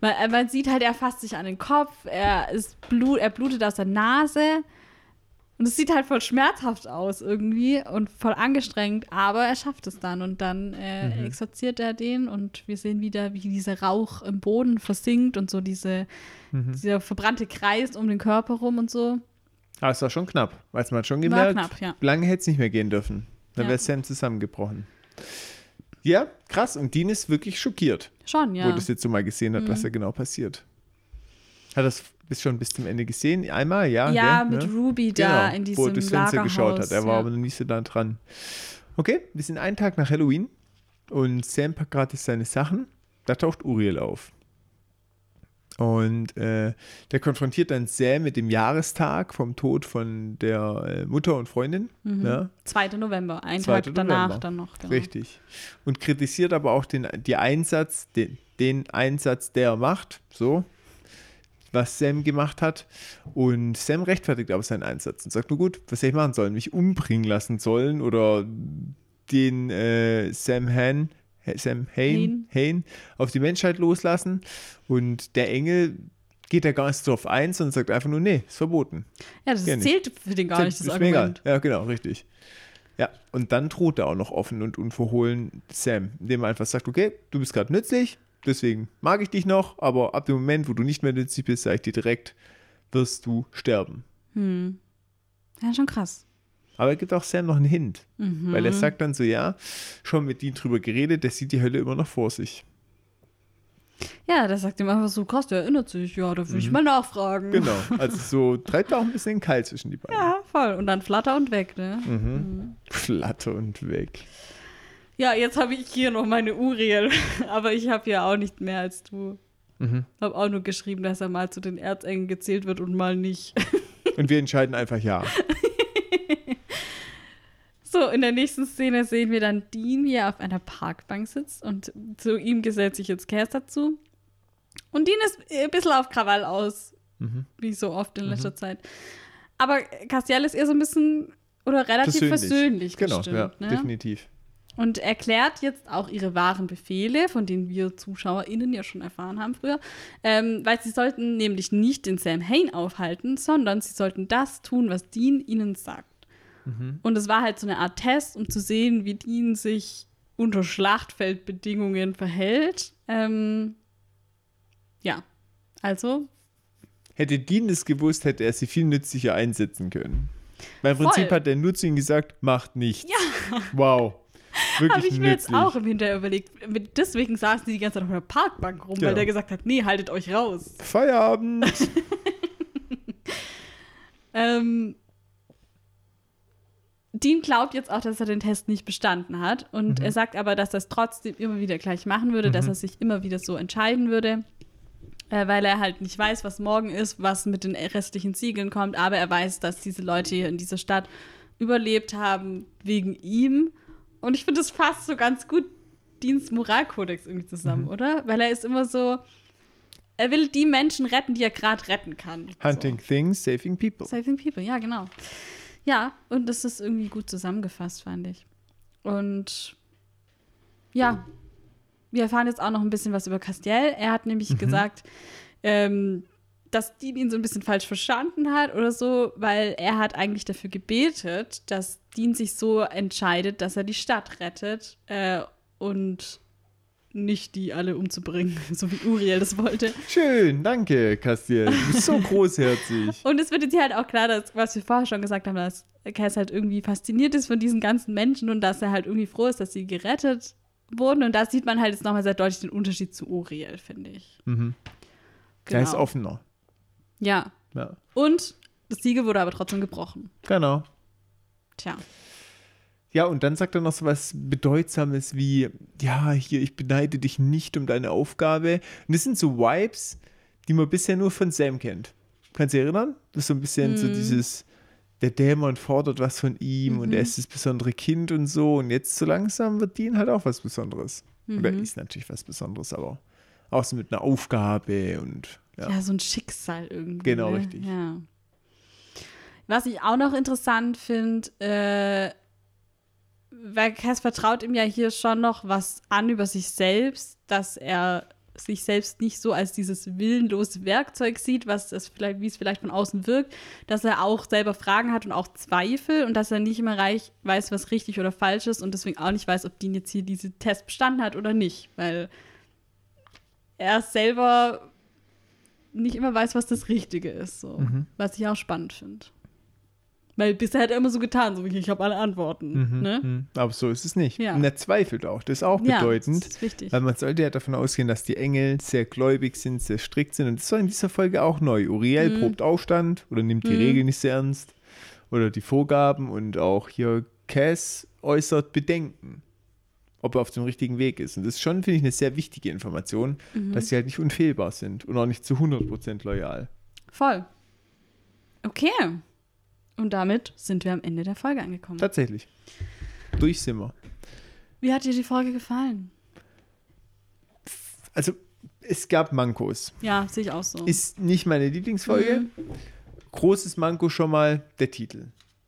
Weil äh, man sieht halt, er fasst sich an den Kopf, er ist Blut, er blutet aus der Nase und es sieht halt voll schmerzhaft aus irgendwie und voll angestrengt, aber er schafft es dann und dann äh, Mhm. exorziert er den und wir sehen wieder, wie dieser Rauch im Boden versinkt und so diese, Mhm. dieser verbrannte Kreis um den Körper rum und so. Aber es war schon knapp, weil man hat schon War gemerkt, knapp, ja. lange hätte es nicht mehr gehen dürfen. Dann Ja. wäre Sam zusammengebrochen. Ja, krass. Und Dean ist wirklich schockiert, Schon, wo ja. das jetzt so mal gesehen hat, was da genau passiert. Hat das bis schon bis zum Ende gesehen? Einmal, ja? ja, gell? mit Ne? Ruby da Genau, in wo diesem er durchs Fenster Lagerhaus. geschaut hat. Er war ja. aber noch nicht so da dran. Okay, wir sind einen Tag nach Halloween und Sam packt gerade seine Sachen. Da taucht Uriel auf. Und äh, der konfrontiert dann Sam mit dem Jahrestag vom Tod von der äh, Mutter und Freundin. Mhm. Ja, 2. November, ein 2. Tag danach November. dann noch. Genau. Richtig. Und kritisiert aber auch den, die Einsatz, den, den Einsatz, der er macht, so, was Sam gemacht hat. Und Sam rechtfertigt aber seinen Einsatz und sagt, nur gut, was hätte ich machen sollen? Mich umbringen lassen sollen oder den äh, Sam Han, Sam Hain, Hain auf die Menschheit loslassen. Und der Engel geht da gar nicht drauf ein, sondern sagt einfach nur, nee, ist verboten. Ja, das ich. zählt für den gar nicht, das ist. Argument. Ja, genau, richtig. Ja, und dann droht er auch noch offen und unverhohlen Sam, indem er einfach sagt, okay, du bist gerade nützlich, deswegen mag ich dich noch, aber ab dem Moment, wo du nicht mehr nützlich bist, sage ich dir direkt, wirst du sterben. Hm. Ja, schon krass. Aber er gibt auch Sam noch einen Hint, Mhm. weil er sagt dann so, ja, schon mit ihm drüber geredet, der sieht die Hölle immer noch vor sich. Ja, der sagt ihm einfach so, krass, der erinnert sich. Ja, da würde ich mal nachfragen. Mhm. Genau, also so treibt er auch ein bisschen kalt zwischen die beiden. Ja, voll. Und dann flatter und weg, ne? Mhm. Flatter und weg. Ja, jetzt habe ich hier noch meine Uriel. Aber ich habe ja auch nicht mehr als du. Mhm. Habe auch nur geschrieben, dass er mal zu den Erzengeln gezählt wird und mal nicht. Und wir entscheiden einfach ja. So, in der nächsten Szene sehen wir dann Dean, wie er auf einer Parkbank sitzt und zu ihm gesellt sich jetzt Cass dazu. Und Dean ist ein bisschen auf Krawall aus, Mhm. wie so oft in letzter Zeit. Aber Castiel ist eher so ein bisschen oder relativ versöhnlich, Genau, gestimmt. ja, ne? definitiv. Und erklärt jetzt auch ihre wahren Befehle, von denen wir ZuschauerInnen ja schon erfahren haben früher. Ähm, weil sie sollten nämlich nicht den Sam Hain aufhalten, sondern sie sollten das tun, was Dean ihnen sagt. Und es war halt so eine Art Test, um zu sehen, wie Dean sich unter Schlachtfeldbedingungen verhält. Ähm, ja, also Hätte Dean es gewusst, hätte er sie viel nützlicher einsetzen können. Weil im Voll. Prinzip hat er nur zu ihm gesagt, macht nichts. Ja. Wow. Wirklich habe ich mir nützlich. jetzt auch im Hinterher überlegt. Deswegen saßen die die ganze Zeit auf einer Parkbank rum, Genau. weil der gesagt hat, nee, haltet euch raus. Feierabend. Ähm, Dean glaubt jetzt auch, dass er den Test nicht bestanden hat. Und er sagt aber, dass er es trotzdem immer wieder gleich machen würde, dass er sich immer wieder so entscheiden würde. Äh, weil er halt nicht weiß, was morgen ist, was mit den restlichen Siegeln kommt. Aber er weiß, dass diese Leute hier in dieser Stadt überlebt haben wegen ihm. Und ich finde, das fasst so ganz gut Deans Moralkodex irgendwie zusammen, oder? Weil er ist immer so, er will die Menschen retten, die er gerade retten kann. So. Hunting things, saving people. Saving People, ja, genau. Ja, und das ist irgendwie gut zusammengefasst, fand ich. Und ja, wir erfahren jetzt auch noch ein bisschen was über Castiel. Er hat nämlich gesagt, ähm, dass Dean ihn so ein bisschen falsch verstanden hat oder so, weil er hat eigentlich dafür gebetet, dass Dean sich so entscheidet, dass er die Stadt rettet äh, und nicht die alle umzubringen, so wie Uriel das wollte. Schön, danke, Castiel. Du bist so großherzig. Und es wird jetzt hier halt auch klar, dass, was wir vorher schon gesagt haben, dass Cass halt irgendwie fasziniert ist von diesen ganzen Menschen und dass er halt irgendwie froh ist, dass sie gerettet wurden. Und da sieht man halt jetzt nochmal sehr deutlich den Unterschied zu Uriel, finde ich. Mhm. Genau. Er ist offener. Ja. Ja, Und das Siegel wurde aber trotzdem gebrochen. genau. Tja. Ja, und dann sagt er noch so was Bedeutsames wie, ja, hier, ich beneide dich nicht um deine Aufgabe. Und das sind so Vibes, die man bisher nur von Sam kennt. Kannst du dich erinnern? Das ist so ein bisschen so dieses, der Dämon fordert was von ihm und er ist das besondere Kind und so. Und jetzt so langsam wird Dean halt auch was Besonderes. Oder ist natürlich was Besonderes, aber auch so mit einer Aufgabe und ja. Ja, so ein Schicksal irgendwie. Genau, ne? richtig. Ja. Was ich auch noch interessant finde, äh, weil Cass vertraut ihm ja hier schon noch was an über sich selbst, dass er sich selbst nicht so als dieses willenlose Werkzeug sieht, was es vielleicht, wie es vielleicht von außen wirkt, dass er auch selber Fragen hat und auch Zweifel und dass er nicht immer reich weiß, was richtig oder falsch ist und deswegen auch nicht weiß, ob Dean jetzt hier diese Test bestanden hat oder nicht, weil er selber nicht immer weiß, was das Richtige ist, so. Mhm. was ich auch spannend finde. Weil bisher hat er immer so getan, so wie ich habe alle Antworten. Ne? Mhm. Aber so ist es nicht. Ja. Und er zweifelt auch. Das ist auch Ja, bedeutend. das ist wichtig. Weil man sollte ja davon ausgehen, dass die Engel sehr gläubig sind, sehr strikt sind. Und das war in dieser Folge auch neu. Uriel Mhm. probt Aufstand oder nimmt die Regeln nicht sehr ernst. Oder die Vorgaben. Und auch hier Cass äußert Bedenken, ob er auf dem richtigen Weg ist. Und das ist schon, finde ich, eine sehr wichtige Information, Mhm. dass sie halt nicht unfehlbar sind und auch nicht zu 100% loyal. Voll. Okay. Und damit sind wir am Ende der Folge angekommen. Tatsächlich. Durch sind wir. Wie hat dir die Folge gefallen? Also, es gab Mankos. Ja, sehe ich auch so. Ist nicht meine Lieblingsfolge. Mhm. Großes Manko schon mal der Titel.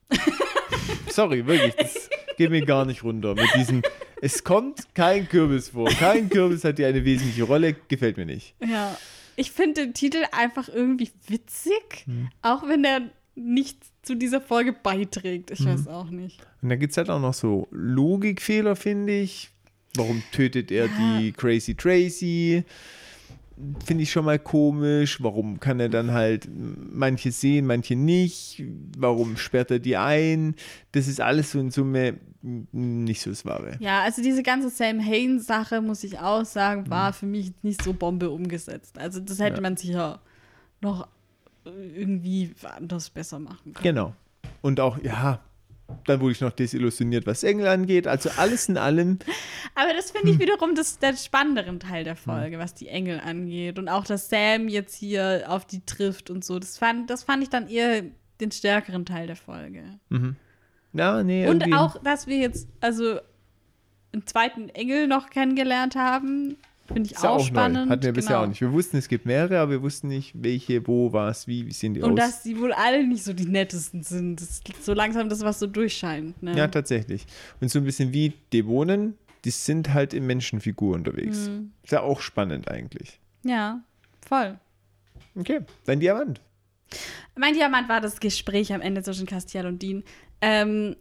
Sorry, wirklich. Das geht mir gar nicht runter. Mit diesem, es kommt kein Kürbis vor. Kein Kürbis hat hier eine wesentliche Rolle. Gefällt mir nicht. ja. Ich finde den Titel einfach irgendwie witzig, Mhm. auch wenn der nichts zu dieser Folge beiträgt. Ich weiß auch nicht. Und dann gibt es halt auch noch so Logikfehler, finde ich. Warum tötet er Ja. die Crazy Tracy? Finde ich schon mal komisch. Warum kann er dann halt manche sehen, manche nicht? Warum sperrt er die ein? Das ist alles so in Summe nicht so das Wahre. Ja, also diese ganze Sam Hain-Sache, muss ich auch sagen, Mhm. war für mich nicht so Bombe umgesetzt. Also das hätte Ja. man sicher noch irgendwie anders besser machen können. Genau. Und auch, ja, dann wurde ich noch desillusioniert, was Engel angeht. Also alles in allem, Aber das Hm. finde ich wiederum das, der spannenderen Teil der Folge, was die Engel angeht. Und auch, dass Sam jetzt hier auf die trifft und so. Das fand, das fand ich dann eher den stärkeren Teil der Folge. ja, nee, Und irgendwie. auch, dass wir jetzt also einen zweiten Engel noch kennengelernt haben, finde ich ist auch, auch spannend. neu. Hatten wir bisher Genau. auch nicht. Wir wussten, es gibt mehrere, aber wir wussten nicht, welche, wo, was, wie, wie sehen die Und aus. dass die wohl alle nicht so die nettesten sind. Das ist so langsam das, was so durchscheint. Ne? ja, tatsächlich. Und so ein bisschen wie Dämonen, die sind halt in Menschenfigur unterwegs. Mhm. Ist ja auch spannend eigentlich. ja, voll. Okay, dein Diamant. Mein Diamant war das Gespräch am Ende zwischen Castiel und Dean. Ähm,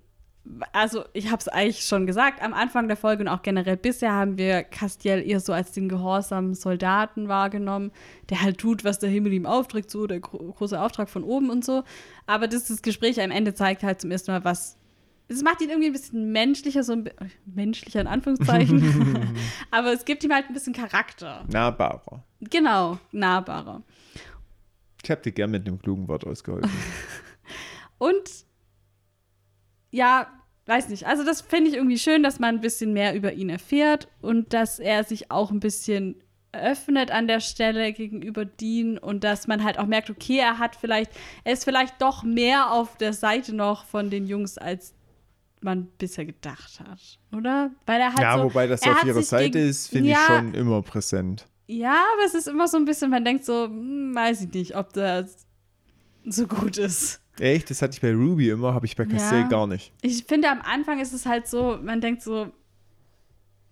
also, ich habe es eigentlich schon gesagt, am Anfang der Folge und auch generell bisher haben wir Castiel eher so als den gehorsamen Soldaten wahrgenommen, der halt tut, was der Himmel ihm aufträgt, so der gro große Auftrag von oben und so. Aber das, das Gespräch am Ende zeigt halt zum ersten Mal, was. Es macht ihn irgendwie ein bisschen menschlicher, so ein menschlicher in Anführungszeichen. Aber es gibt ihm halt ein bisschen Charakter. Nahbarer. Genau, nahbarer. Ich habe dir gern mit einem klugen Wort ausgeholfen. Und ja, weiß nicht. Also das finde ich irgendwie schön, dass man ein bisschen mehr über ihn erfährt und dass er sich auch ein bisschen öffnet an der Stelle gegenüber Dean und dass man halt auch merkt, okay, er hat vielleicht, er ist vielleicht doch mehr auf der Seite noch von den Jungs, als man bisher gedacht hat, oder? Weil er hat ja, so, wobei das auf ihrer Seite ist, finde Ja, ich schon immer präsent. Ja, aber es ist immer so ein bisschen, man denkt so, hm, weiß ich nicht, ob das so gut ist. Echt? Das hatte ich bei Ruby immer, habe ich bei Castell Ja. gar nicht. Ich finde, am Anfang ist es halt so, man denkt so,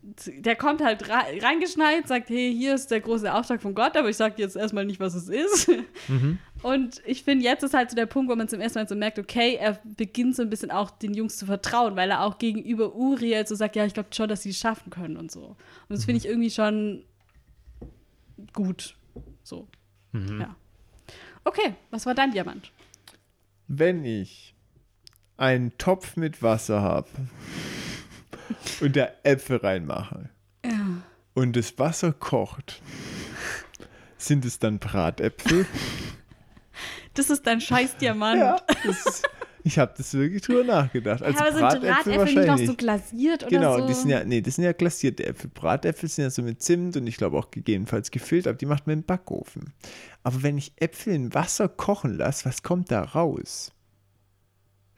der kommt halt reingeschneit, sagt, hey, hier ist der große Auftrag von Gott, aber ich sage jetzt erstmal nicht, was es ist. Mhm. Und ich finde, jetzt ist halt so der Punkt, wo man zum ersten Mal so merkt, okay, er beginnt so ein bisschen auch den Jungs zu vertrauen, weil er auch gegenüber Uriel so sagt, ja, ich glaube schon, dass sie es schaffen können und so. Und das finde ich mhm. irgendwie schon gut. So. Mhm. Ja. Okay, was war dein Diamant? Wenn ich einen Topf mit Wasser habe und da Äpfel reinmache ja. und das Wasser kocht, sind es dann Bratäpfel? Das ist dein Scheißdiamant. Ja, ist, ich habe das wirklich drüber nachgedacht. Also ja, aber sind Bratäpfel nicht noch so glasiert oder genau, so? Genau, die sind ja, nee, das sind ja glasierte Äpfel. Bratäpfel sind ja so mit Zimt und ich glaube auch gegebenenfalls gefüllt, aber die macht man im Backofen. Aber wenn ich Äpfel in Wasser kochen lasse, was kommt da raus?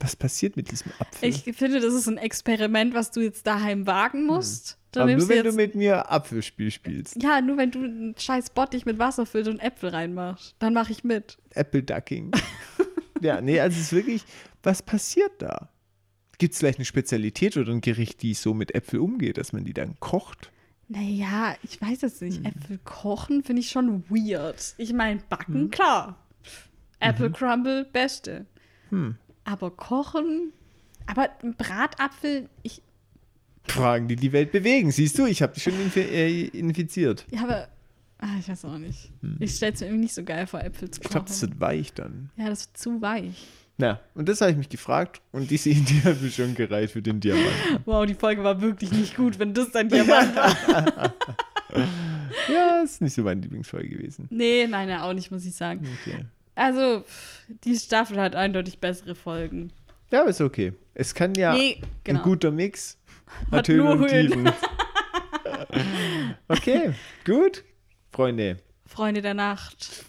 Was passiert mit diesem Apfel? Ich finde, das ist ein Experiment, was du jetzt daheim wagen hm. musst. Hm. Aber nur wenn du mit mir Apfelspiel spielst. Ja, nur wenn du einen scheiß Bottich mit Wasser füllst und Äpfel reinmachst. Dann mache ich mit. Apple Ducking. ja, nee, also es ist wirklich, was passiert da? Gibt es vielleicht eine Spezialität oder ein Gericht, die so mit Äpfel umgeht, dass man die dann kocht? Naja, ich weiß es nicht. Hm. Äpfel kochen finde ich schon weird. Ich meine, backen, hm. klar. Apple mhm. Crumble, beste. Hm. Aber kochen, aber ein Bratapfel, ich. Fragen, die die Welt bewegen. Siehst du, ich habe dich schon inf äh, infiziert. Ja, aber ah, ich weiß auch nicht. Hm. Ich stelle es mir irgendwie nicht so geil vor, Äpfel zu kochen. Ich glaube, das wird weich dann. Ja, das wird zu weich. Ja, und das habe ich mich gefragt und diese Idee hat mir schon gereicht für den Diamant. Wow, die Folge war wirklich nicht gut, wenn das dein Diamant war. ja, ist nicht so meine Lieblingsfolge gewesen. Nee, nein, ja, auch nicht, muss ich sagen. Okay. Also, die Staffel hat eindeutig bessere Folgen. Ja, aber ist okay. Es kann ja nee, genau. ein guter Mix hat Höhen und Tiefen. okay, gut. Freunde. Freunde der Nacht.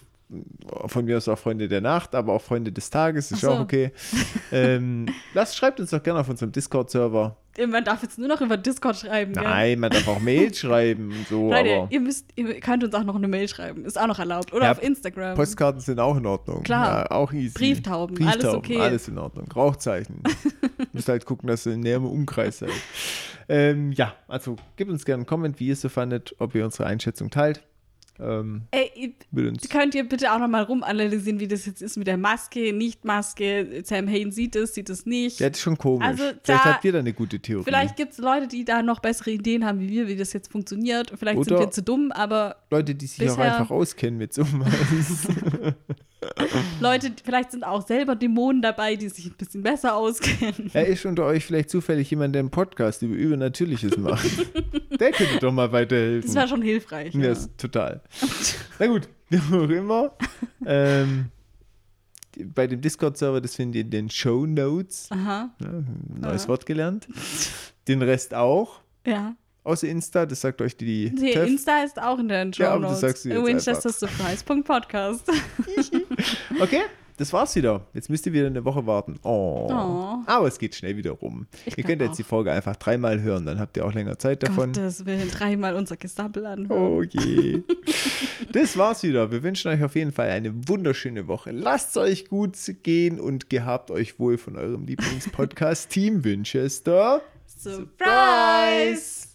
Von mir aus auch Freunde der Nacht, aber auch Freunde des Tages, ist so. auch okay. ähm, lasst, schreibt uns doch gerne auf unserem Discord-Server man darf jetzt nur noch über Discord schreiben. Nein, gell? man darf auch Mail schreiben so. Leute, ihr müsst, ihr könnt uns auch noch eine Mail schreiben. Ist auch noch erlaubt. Oder ja, auf Instagram. Postkarten sind auch in Ordnung. Klar. Ja, auch easy. Brieftauben, Brieftauben, alles okay. Alles in Ordnung. Rauchzeichen. müsst halt gucken, dass ihr in näherem Umkreis seid. Ähm, ja, also gebt uns gerne einen Comment, wie ihr es so fandet, ob ihr unsere Einschätzung teilt. Ähm, Ey, könnt ihr bitte auch nochmal rumanalysieren, wie das jetzt ist mit der Maske, Nicht-Maske. Sam Hain sieht es, sieht es nicht. Ja, das ist schon komisch. Also vielleicht da, habt ihr da eine gute Theorie. Vielleicht gibt es Leute, die da noch bessere Ideen haben wie wir, wie das jetzt funktioniert. Vielleicht Oder sind wir zu dumm, aber. Leute, die sich auch einfach auskennen mit so was. Leute, vielleicht sind auch selber Dämonen dabei, die sich ein bisschen besser auskennen. Er ist unter euch vielleicht zufällig jemand, der einen Podcast über Übernatürliches macht. der könnte doch mal weiterhelfen. Das war schon hilfreich. Ja, ja. total. Na gut, wie auch immer. Ähm, bei dem Discord-Server, das findet ihr in den Show Notes. Aha. Ja, neues ja. Wort gelernt. Den Rest auch. Ja. Außer Insta, das sagt euch die. Nee. Insta ist auch in den Show Notes. Ja, aber das sagst du jetzt Winchester Surprise.podcast. okay, das war's wieder. Jetzt müsst ihr wieder eine Woche warten. Oh. oh. Aber es geht schnell wieder rum. Ich ihr könnt jetzt auch. die Folge einfach dreimal hören, dann habt ihr auch länger Zeit davon. Gottes Willen, dreimal unser Gestappel anhören. Oh je. das war's wieder. Wir wünschen euch auf jeden Fall eine wunderschöne Woche. Lasst es euch gut gehen und gehabt euch wohl von eurem Lieblingspodcast Team Winchester. Surprise!